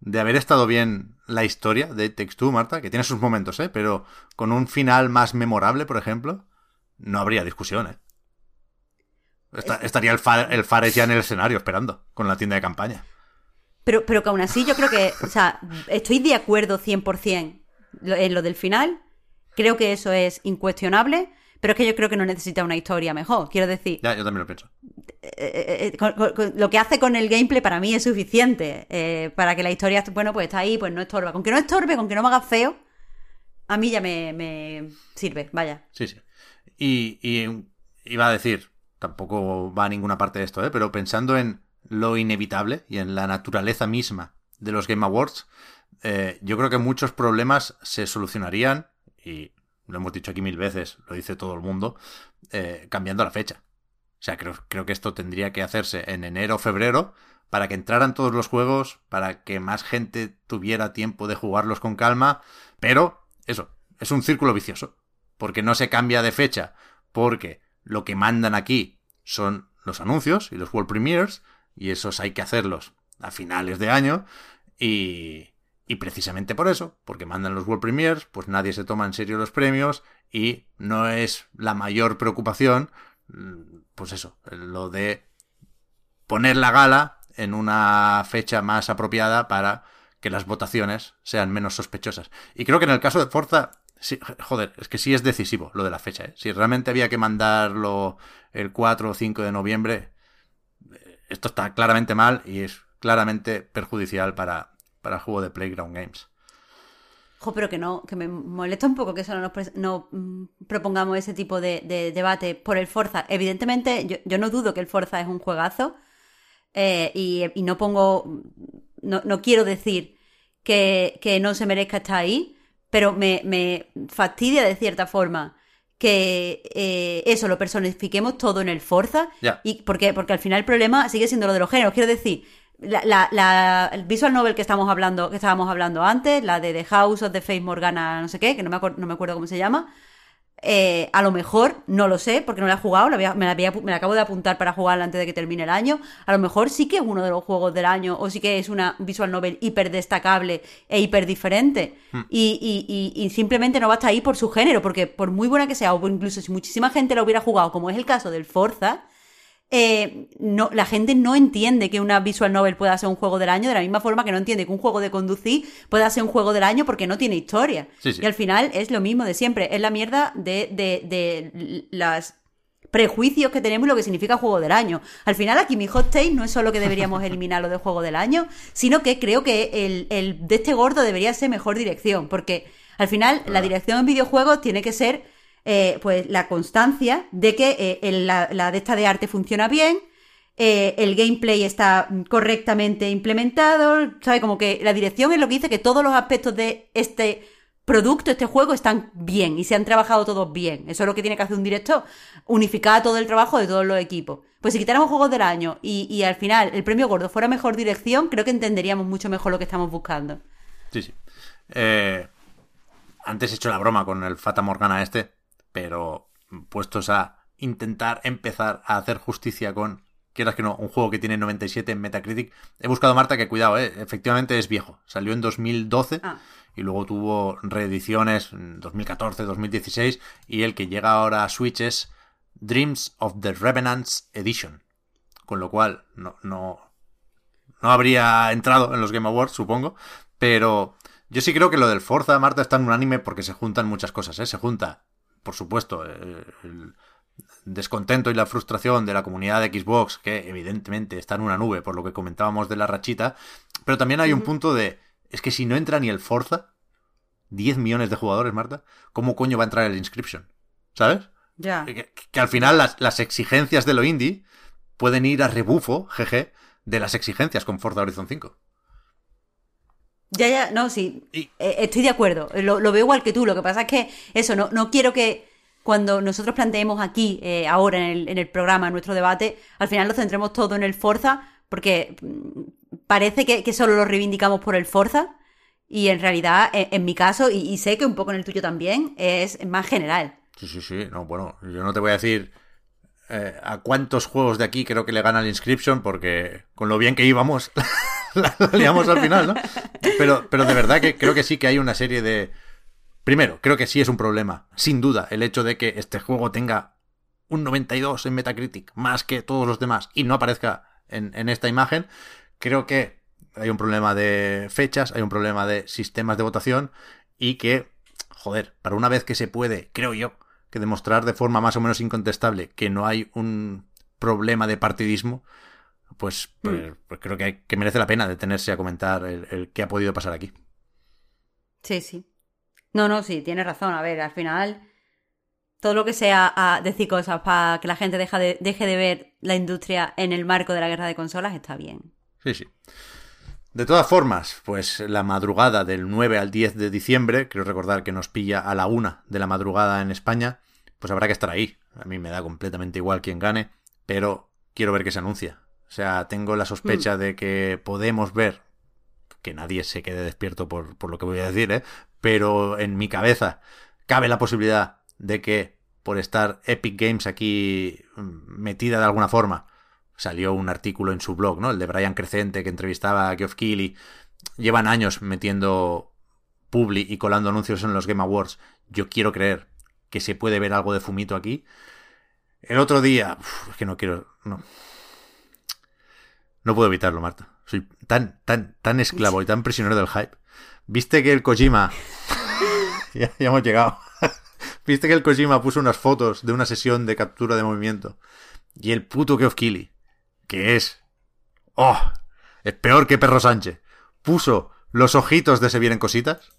De haber estado bien la historia de Take Two, Marta, que tiene sus momentos, ¿eh? Pero con un final más memorable, por ejemplo, no habría discusión, ¿eh? estaría el, el Fares ya en el escenario esperando, con la tienda de campaña. Pero, pero que aún así yo creo que, o sea, estoy de acuerdo 100% en lo del final. Creo que eso es incuestionable, pero es que yo creo que no necesita una historia mejor. Quiero decir... Ya, yo también lo pienso. Eh, eh, eh, lo que hace con el gameplay para mí es suficiente. para que la historia, bueno, pues está ahí, pues no estorba. Con que no estorbe, con que no me haga feo, a mí ya me, me sirve, vaya. Sí, sí. Y, y iba a decir, tampoco va a ninguna parte de esto, ¿eh? pero pensando en lo inevitable y en la naturaleza misma de los Game Awards, eh, yo creo que muchos problemas se solucionarían, y lo hemos dicho aquí mil veces, lo dice todo el mundo, eh, cambiando la fecha. O sea, creo, creo que esto tendría que hacerse en enero o febrero para que entraran todos los juegos, para que más gente tuviera tiempo de jugarlos con calma, pero eso, es un círculo vicioso, porque no se cambia de fecha, porque lo que mandan aquí son los anuncios y los World Premiers, y esos hay que hacerlos a finales de año y, y precisamente por eso, porque mandan los World Premiers, pues nadie se toma en serio los premios y no es la mayor preocupación, pues eso, lo de poner la gala en una fecha más apropiada para que las votaciones sean menos sospechosas. Y creo que en el caso de Forza, joder, es que sí es decisivo lo de la fecha. ¿eh? Si realmente había que mandarlo el 4 o 5 de noviembre, esto está claramente mal y es claramente perjudicial para, para el juego de Playground Games. Jo, pero que no, que me molesta un poco que solo nos no, mm, propongamos ese tipo de, debate por el Forza. Evidentemente, yo, no dudo que el Forza es un juegazo eh, y, no pongo, no, no quiero decir que, que, no se merezca estar ahí, pero me, me fastidia de cierta forma que eh, eso lo personifiquemos todo en el Forza. Y porque, porque al final el problema sigue siendo lo de los géneros. Quiero decir, la, la, el visual novel que estamos hablando, que estábamos hablando antes, la de The House of the Face Morgana, no sé qué, que no me, no me acuerdo cómo se llama. Eh, a lo mejor, no lo sé, porque no la he jugado, me, la me, la acabo de apuntar para jugarla antes de que termine el año. A lo mejor sí que es uno de los juegos del año, o sí que es una visual novel hiper destacable e hiper diferente. Hmm. Y, y, y, simplemente no va a estar ahí por su género, porque por muy buena que sea, o incluso si muchísima gente la hubiera jugado, como es el caso del Forza, eh, no, la gente no entiende que una visual novel pueda ser un juego del año, de la misma forma que no entiende que un juego de conducir pueda ser un juego del año porque no tiene historia. Y al final es lo mismo de siempre, es la mierda de, de, de los prejuicios que tenemos y lo que significa juego del año. Al final aquí mi hot take no es solo que deberíamos eliminar lo de juego del año, sino que creo que el, el de este gordo debería ser mejor dirección, porque al final la dirección en videojuegos tiene que ser eh, pues la constancia de que eh, la, de esta de arte funciona bien, eh, el gameplay está correctamente implementado, ¿sabe? Como que la dirección es lo que dice que todos los aspectos de este producto, este juego, están bien y se han trabajado todos bien. Eso es lo que tiene que hacer un director, unificar todo el trabajo de todos los equipos. Pues si quitáramos juegos del año y, y al final el premio gordo fuera mejor dirección, creo que entenderíamos mucho mejor lo que estamos buscando. Sí, sí. antes he hecho la broma con el Fata Morgana este, pero puestos a intentar empezar a hacer justicia con, quieras que no, un juego que tiene 97 en Metacritic. He buscado, Marta, que cuidado, ¿eh? efectivamente es viejo. Salió en 2012 ah. y luego tuvo reediciones en 2014, 2016 y el que llega ahora a Switch es Dreams of the Revenants Edition. Con lo cual, no, no, no habría entrado en los Game Awards, supongo, pero yo sí creo que lo del Forza, Marta, está en un anime porque se juntan muchas cosas, ¿eh? Se junta por supuesto, eh, el descontento y la frustración de la comunidad de Xbox, que evidentemente está en una nube por lo que comentábamos de la rachita, pero también hay un punto de, es que si no entra ni el Forza, 10 millones de jugadores, Marta, ¿cómo coño va a entrar el Inscription? ¿Sabes? Ya. Que, al final las, las, exigencias de lo indie pueden ir a rebufo, jeje, de las exigencias con Forza Horizon 5. Ya, ya, no, sí. Eh, estoy de acuerdo. Lo, veo igual que tú. Lo que pasa es que eso, no, no quiero que cuando nosotros planteemos aquí, eh, ahora en el, en el programa, en nuestro debate, al final lo centremos todo en el Forza, porque mm, parece que, solo lo reivindicamos por el Forza. Y en realidad, e, en, mi caso, y, sé que un poco en el tuyo también, es más general. Sí, sí, sí. No, bueno, yo no te voy a decir eh, a cuántos juegos de aquí creo que le gana el Inscription, porque con lo bien que íbamos, la, liamos al final, ¿no? Pero, pero de verdad que creo que sí que hay una serie de... Primero, creo que sí es un problema, sin duda, el hecho de que este juego tenga un 92 en Metacritic, más que todos los demás, y no aparezca en, en esta imagen. Creo que hay un problema de fechas, hay un problema de sistemas de votación, y que, joder, para una vez que se puede, creo yo, que demostrar de forma más o menos incontestable que no hay un problema de partidismo, pues, mm. pues, pues, creo que, que, merece la pena detenerse a comentar el, qué ha podido pasar aquí. Sí, sí. No, no, sí, tiene razón. A ver, al final, todo lo que sea a decir cosas para que la gente deje de, deje de ver la industria en el marco de la guerra de consolas está bien. Sí, sí. De todas formas, pues la madrugada del 9 al 10 de diciembre, quiero recordar que nos pilla a la una de la madrugada en España, pues habrá que estar ahí. A mí me da completamente igual quién gane, pero quiero ver qué se anuncia. O sea, tengo la sospecha de que podemos ver, que nadie se quede despierto por, por lo que voy a decir, ¿eh? pero en mi cabeza cabe la posibilidad de que por estar Epic Games aquí mm, metida de alguna forma, salió un artículo en su blog, ¿no? El de Brian Crecente que entrevistaba a Geoff Keighley. Llevan años metiendo publi y colando anuncios en los Game Awards. Yo quiero creer que se puede ver algo de fumito aquí. El otro día, es que no quiero, no, no puedo evitarlo, Marta. Soy tan, tan, tan esclavo y tan prisionero del hype. ¿Viste que el Kojima... ya, hemos llegado. ¿Viste que el Kojima puso unas fotos de una sesión de captura de movimiento? Y el puto Geoff Keighley, que es... ¡Oh! Es peor que Perro Sánchez. Puso los ojitos de Se vienen cositas.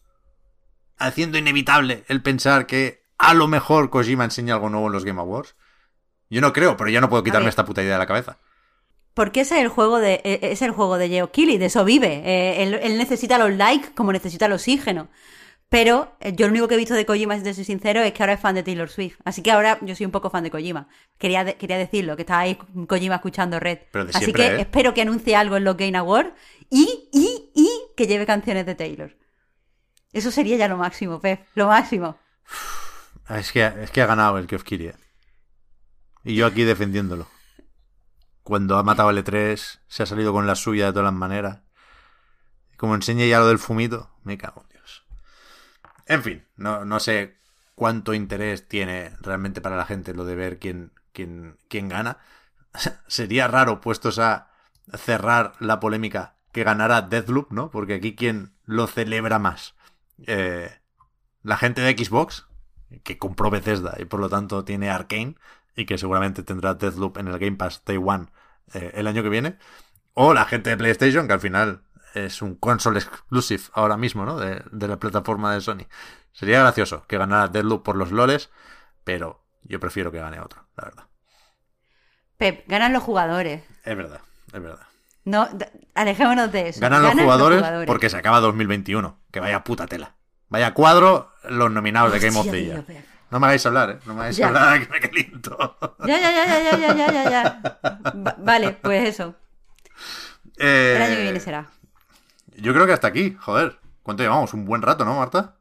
Haciendo inevitable el pensar que a lo mejor Kojima enseña algo nuevo en los Game Awards. Yo no creo, pero ya no puedo quitarme esta puta idea de la cabeza. Porque ese es el juego de, e, es el juego de Geo de eso vive. Eh, él, necesita los likes como necesita el oxígeno. Pero eh, yo lo único que he visto de Kojima, si te soy sincero, es que ahora es fan de Taylor Swift. Así que ahora yo soy un poco fan de Kojima. Quería, quería decirlo, que estaba ahí Kojima escuchando Red. Así que ¿eh? espero que anuncie algo en los Game Awards y, y, y que lleve canciones de Taylor. Eso sería ya lo máximo, Pep. Lo máximo. Es que, es que ha ganado el que os quería. Y yo aquí defendiéndolo. Cuando ha matado el E3, se ha salido con la suya de todas las maneras. Como enseña ya lo del fumito, me cago en Dios. En fin, no, no sé cuánto interés tiene realmente para la gente lo de ver quién, quién, quién gana. Sería raro, puestos a cerrar la polémica, que ganara Deathloop, ¿no? Porque aquí quién lo celebra más. Eh, la gente de Xbox, que compró Bethesda y por lo tanto tiene Arkane y que seguramente tendrá Deathloop en el Game Pass Day One eh, el año que viene. O la gente de PlayStation, que al final es un console exclusive ahora mismo, ¿no? De, de la plataforma de Sony. Sería gracioso que ganara Deathloop por los loles, pero yo prefiero que gane otro, la verdad. Pep, ganan los jugadores. Es verdad, es verdad. No, alejémonos de eso. Ganan, los, jugadores porque se acaba 2021. Que vaya puta tela. Vaya cuadro los nominados de Game of the Year. No me hagáis hablar, ¿eh? No me hagáis hablar que me caliento. Ya, ya, ya, ya, ya, ya, ya, ya. Vale, pues eso. Eh, el año que eh, viene será. Yo creo que hasta aquí, joder. ¿Cuánto llevamos? Un buen rato, ¿no, Marta?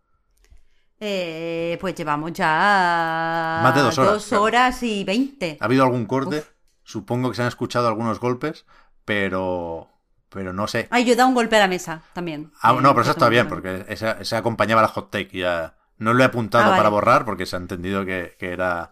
Eh, pues llevamos ya. Más de dos horas. Dos y veinte. ¿Ha habido algún corte? Supongo que se han escuchado algunos golpes, pero. Pero no sé. Ay, yo he dado un golpe a la mesa también. Ah, eh, no, pero eso está bien, porque se acompañaba la hot take ya no lo he apuntado Ah, vale. para borrar porque se ha entendido que, que era.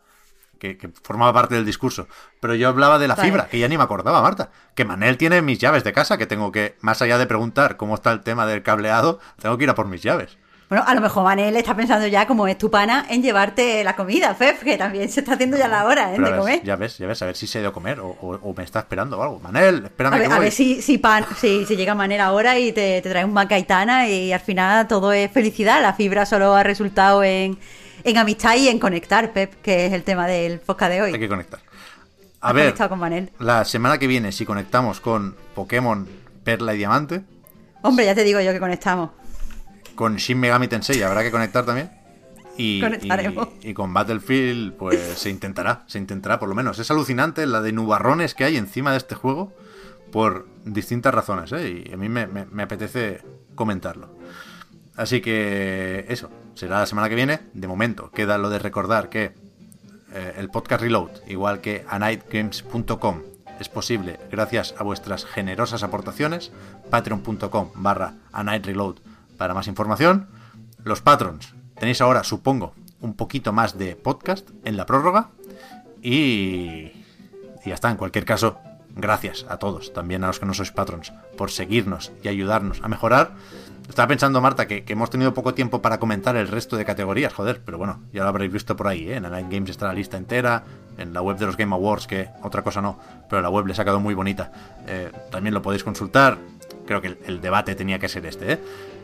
Que, que formaba parte del discurso. Pero yo hablaba de la Vale. fibra, que ya ni me acordaba, Marta. Que Manel tiene mis llaves de casa, que tengo que, más allá de preguntar cómo está el tema del cableado, tengo que ir a por mis llaves. Bueno, a lo mejor Manel está pensando ya, como es tu pana, en llevarte la comida, Pep, que también se está haciendo ya la hora ¿eh, de ver, comer. ya ves, ya ves, a ver si se ha ido a comer o, o- o me está esperando o algo. Manel, espérame A ver, que a ver si, si, pan, si, si llega Manel ahora y te, te trae un macaitana y al final todo es felicidad. La fibra solo ha resultado en, en amistad y en conectar, Pep, que es el tema del podcast de hoy. Hay que conectar. A ver, conectado con Manel. la semana que viene, si conectamos con Pokémon Perla y Diamante, Hombre, ya te digo yo que conectamos. Con Shin Megami Tensei habrá que conectar también. Y, y- y con Battlefield, pues se intentará, se intentará por lo menos. Es alucinante la de nubarrones que hay encima de este juego por distintas razones, ¿eh? Y a mí me, me- me apetece comentarlo. Así que eso, será la semana que viene. De momento, queda lo de recordar que eh, el podcast Reload, igual que anightgames.com, es posible gracias a vuestras generosas aportaciones. Patreon.com barra anightreload para más información. Los patrons, tenéis ahora, supongo, un poquito más de podcast en la prórroga. Y, ya está, en cualquier caso, gracias a todos, también a los que no sois patrons, por seguirnos y ayudarnos a mejorar. Estaba pensando, Marta, que, hemos tenido poco tiempo para comentar el resto de categorías, joder, pero bueno, ya lo habréis visto por ahí, ¿eh? En Night Games está la lista entera, en la web de los Game Awards, que otra cosa no, pero la web le ha quedado muy bonita. Eh, también lo podéis consultar, creo que el, el debate tenía que ser este, ¿eh?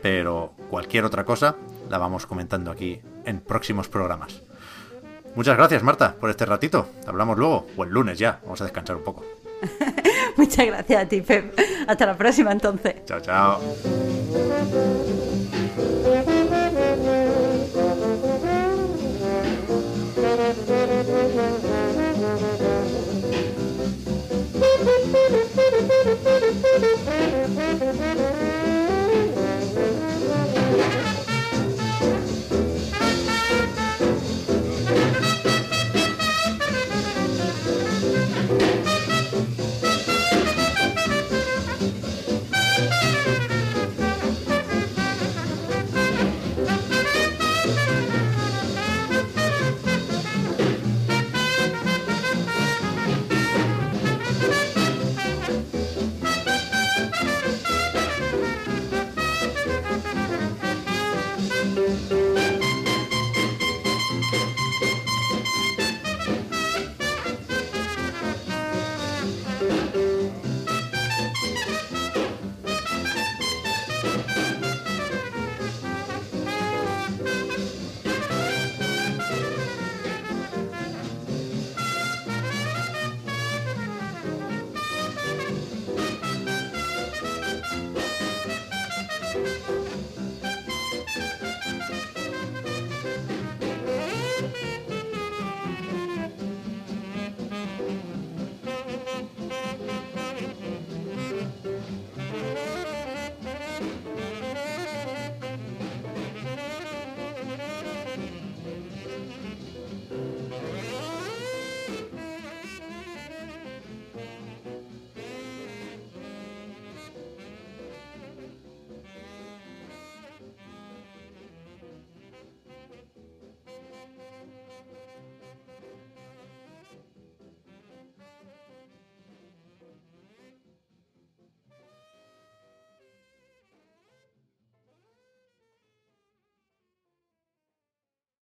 pero cualquier otra cosa la vamos comentando aquí en próximos programas. Muchas gracias, Marta, por este ratito. Te hablamos luego, o el lunes ya. Vamos a descansar un poco. Muchas gracias a ti, Pep. Hasta la próxima, entonces. Chao, chao.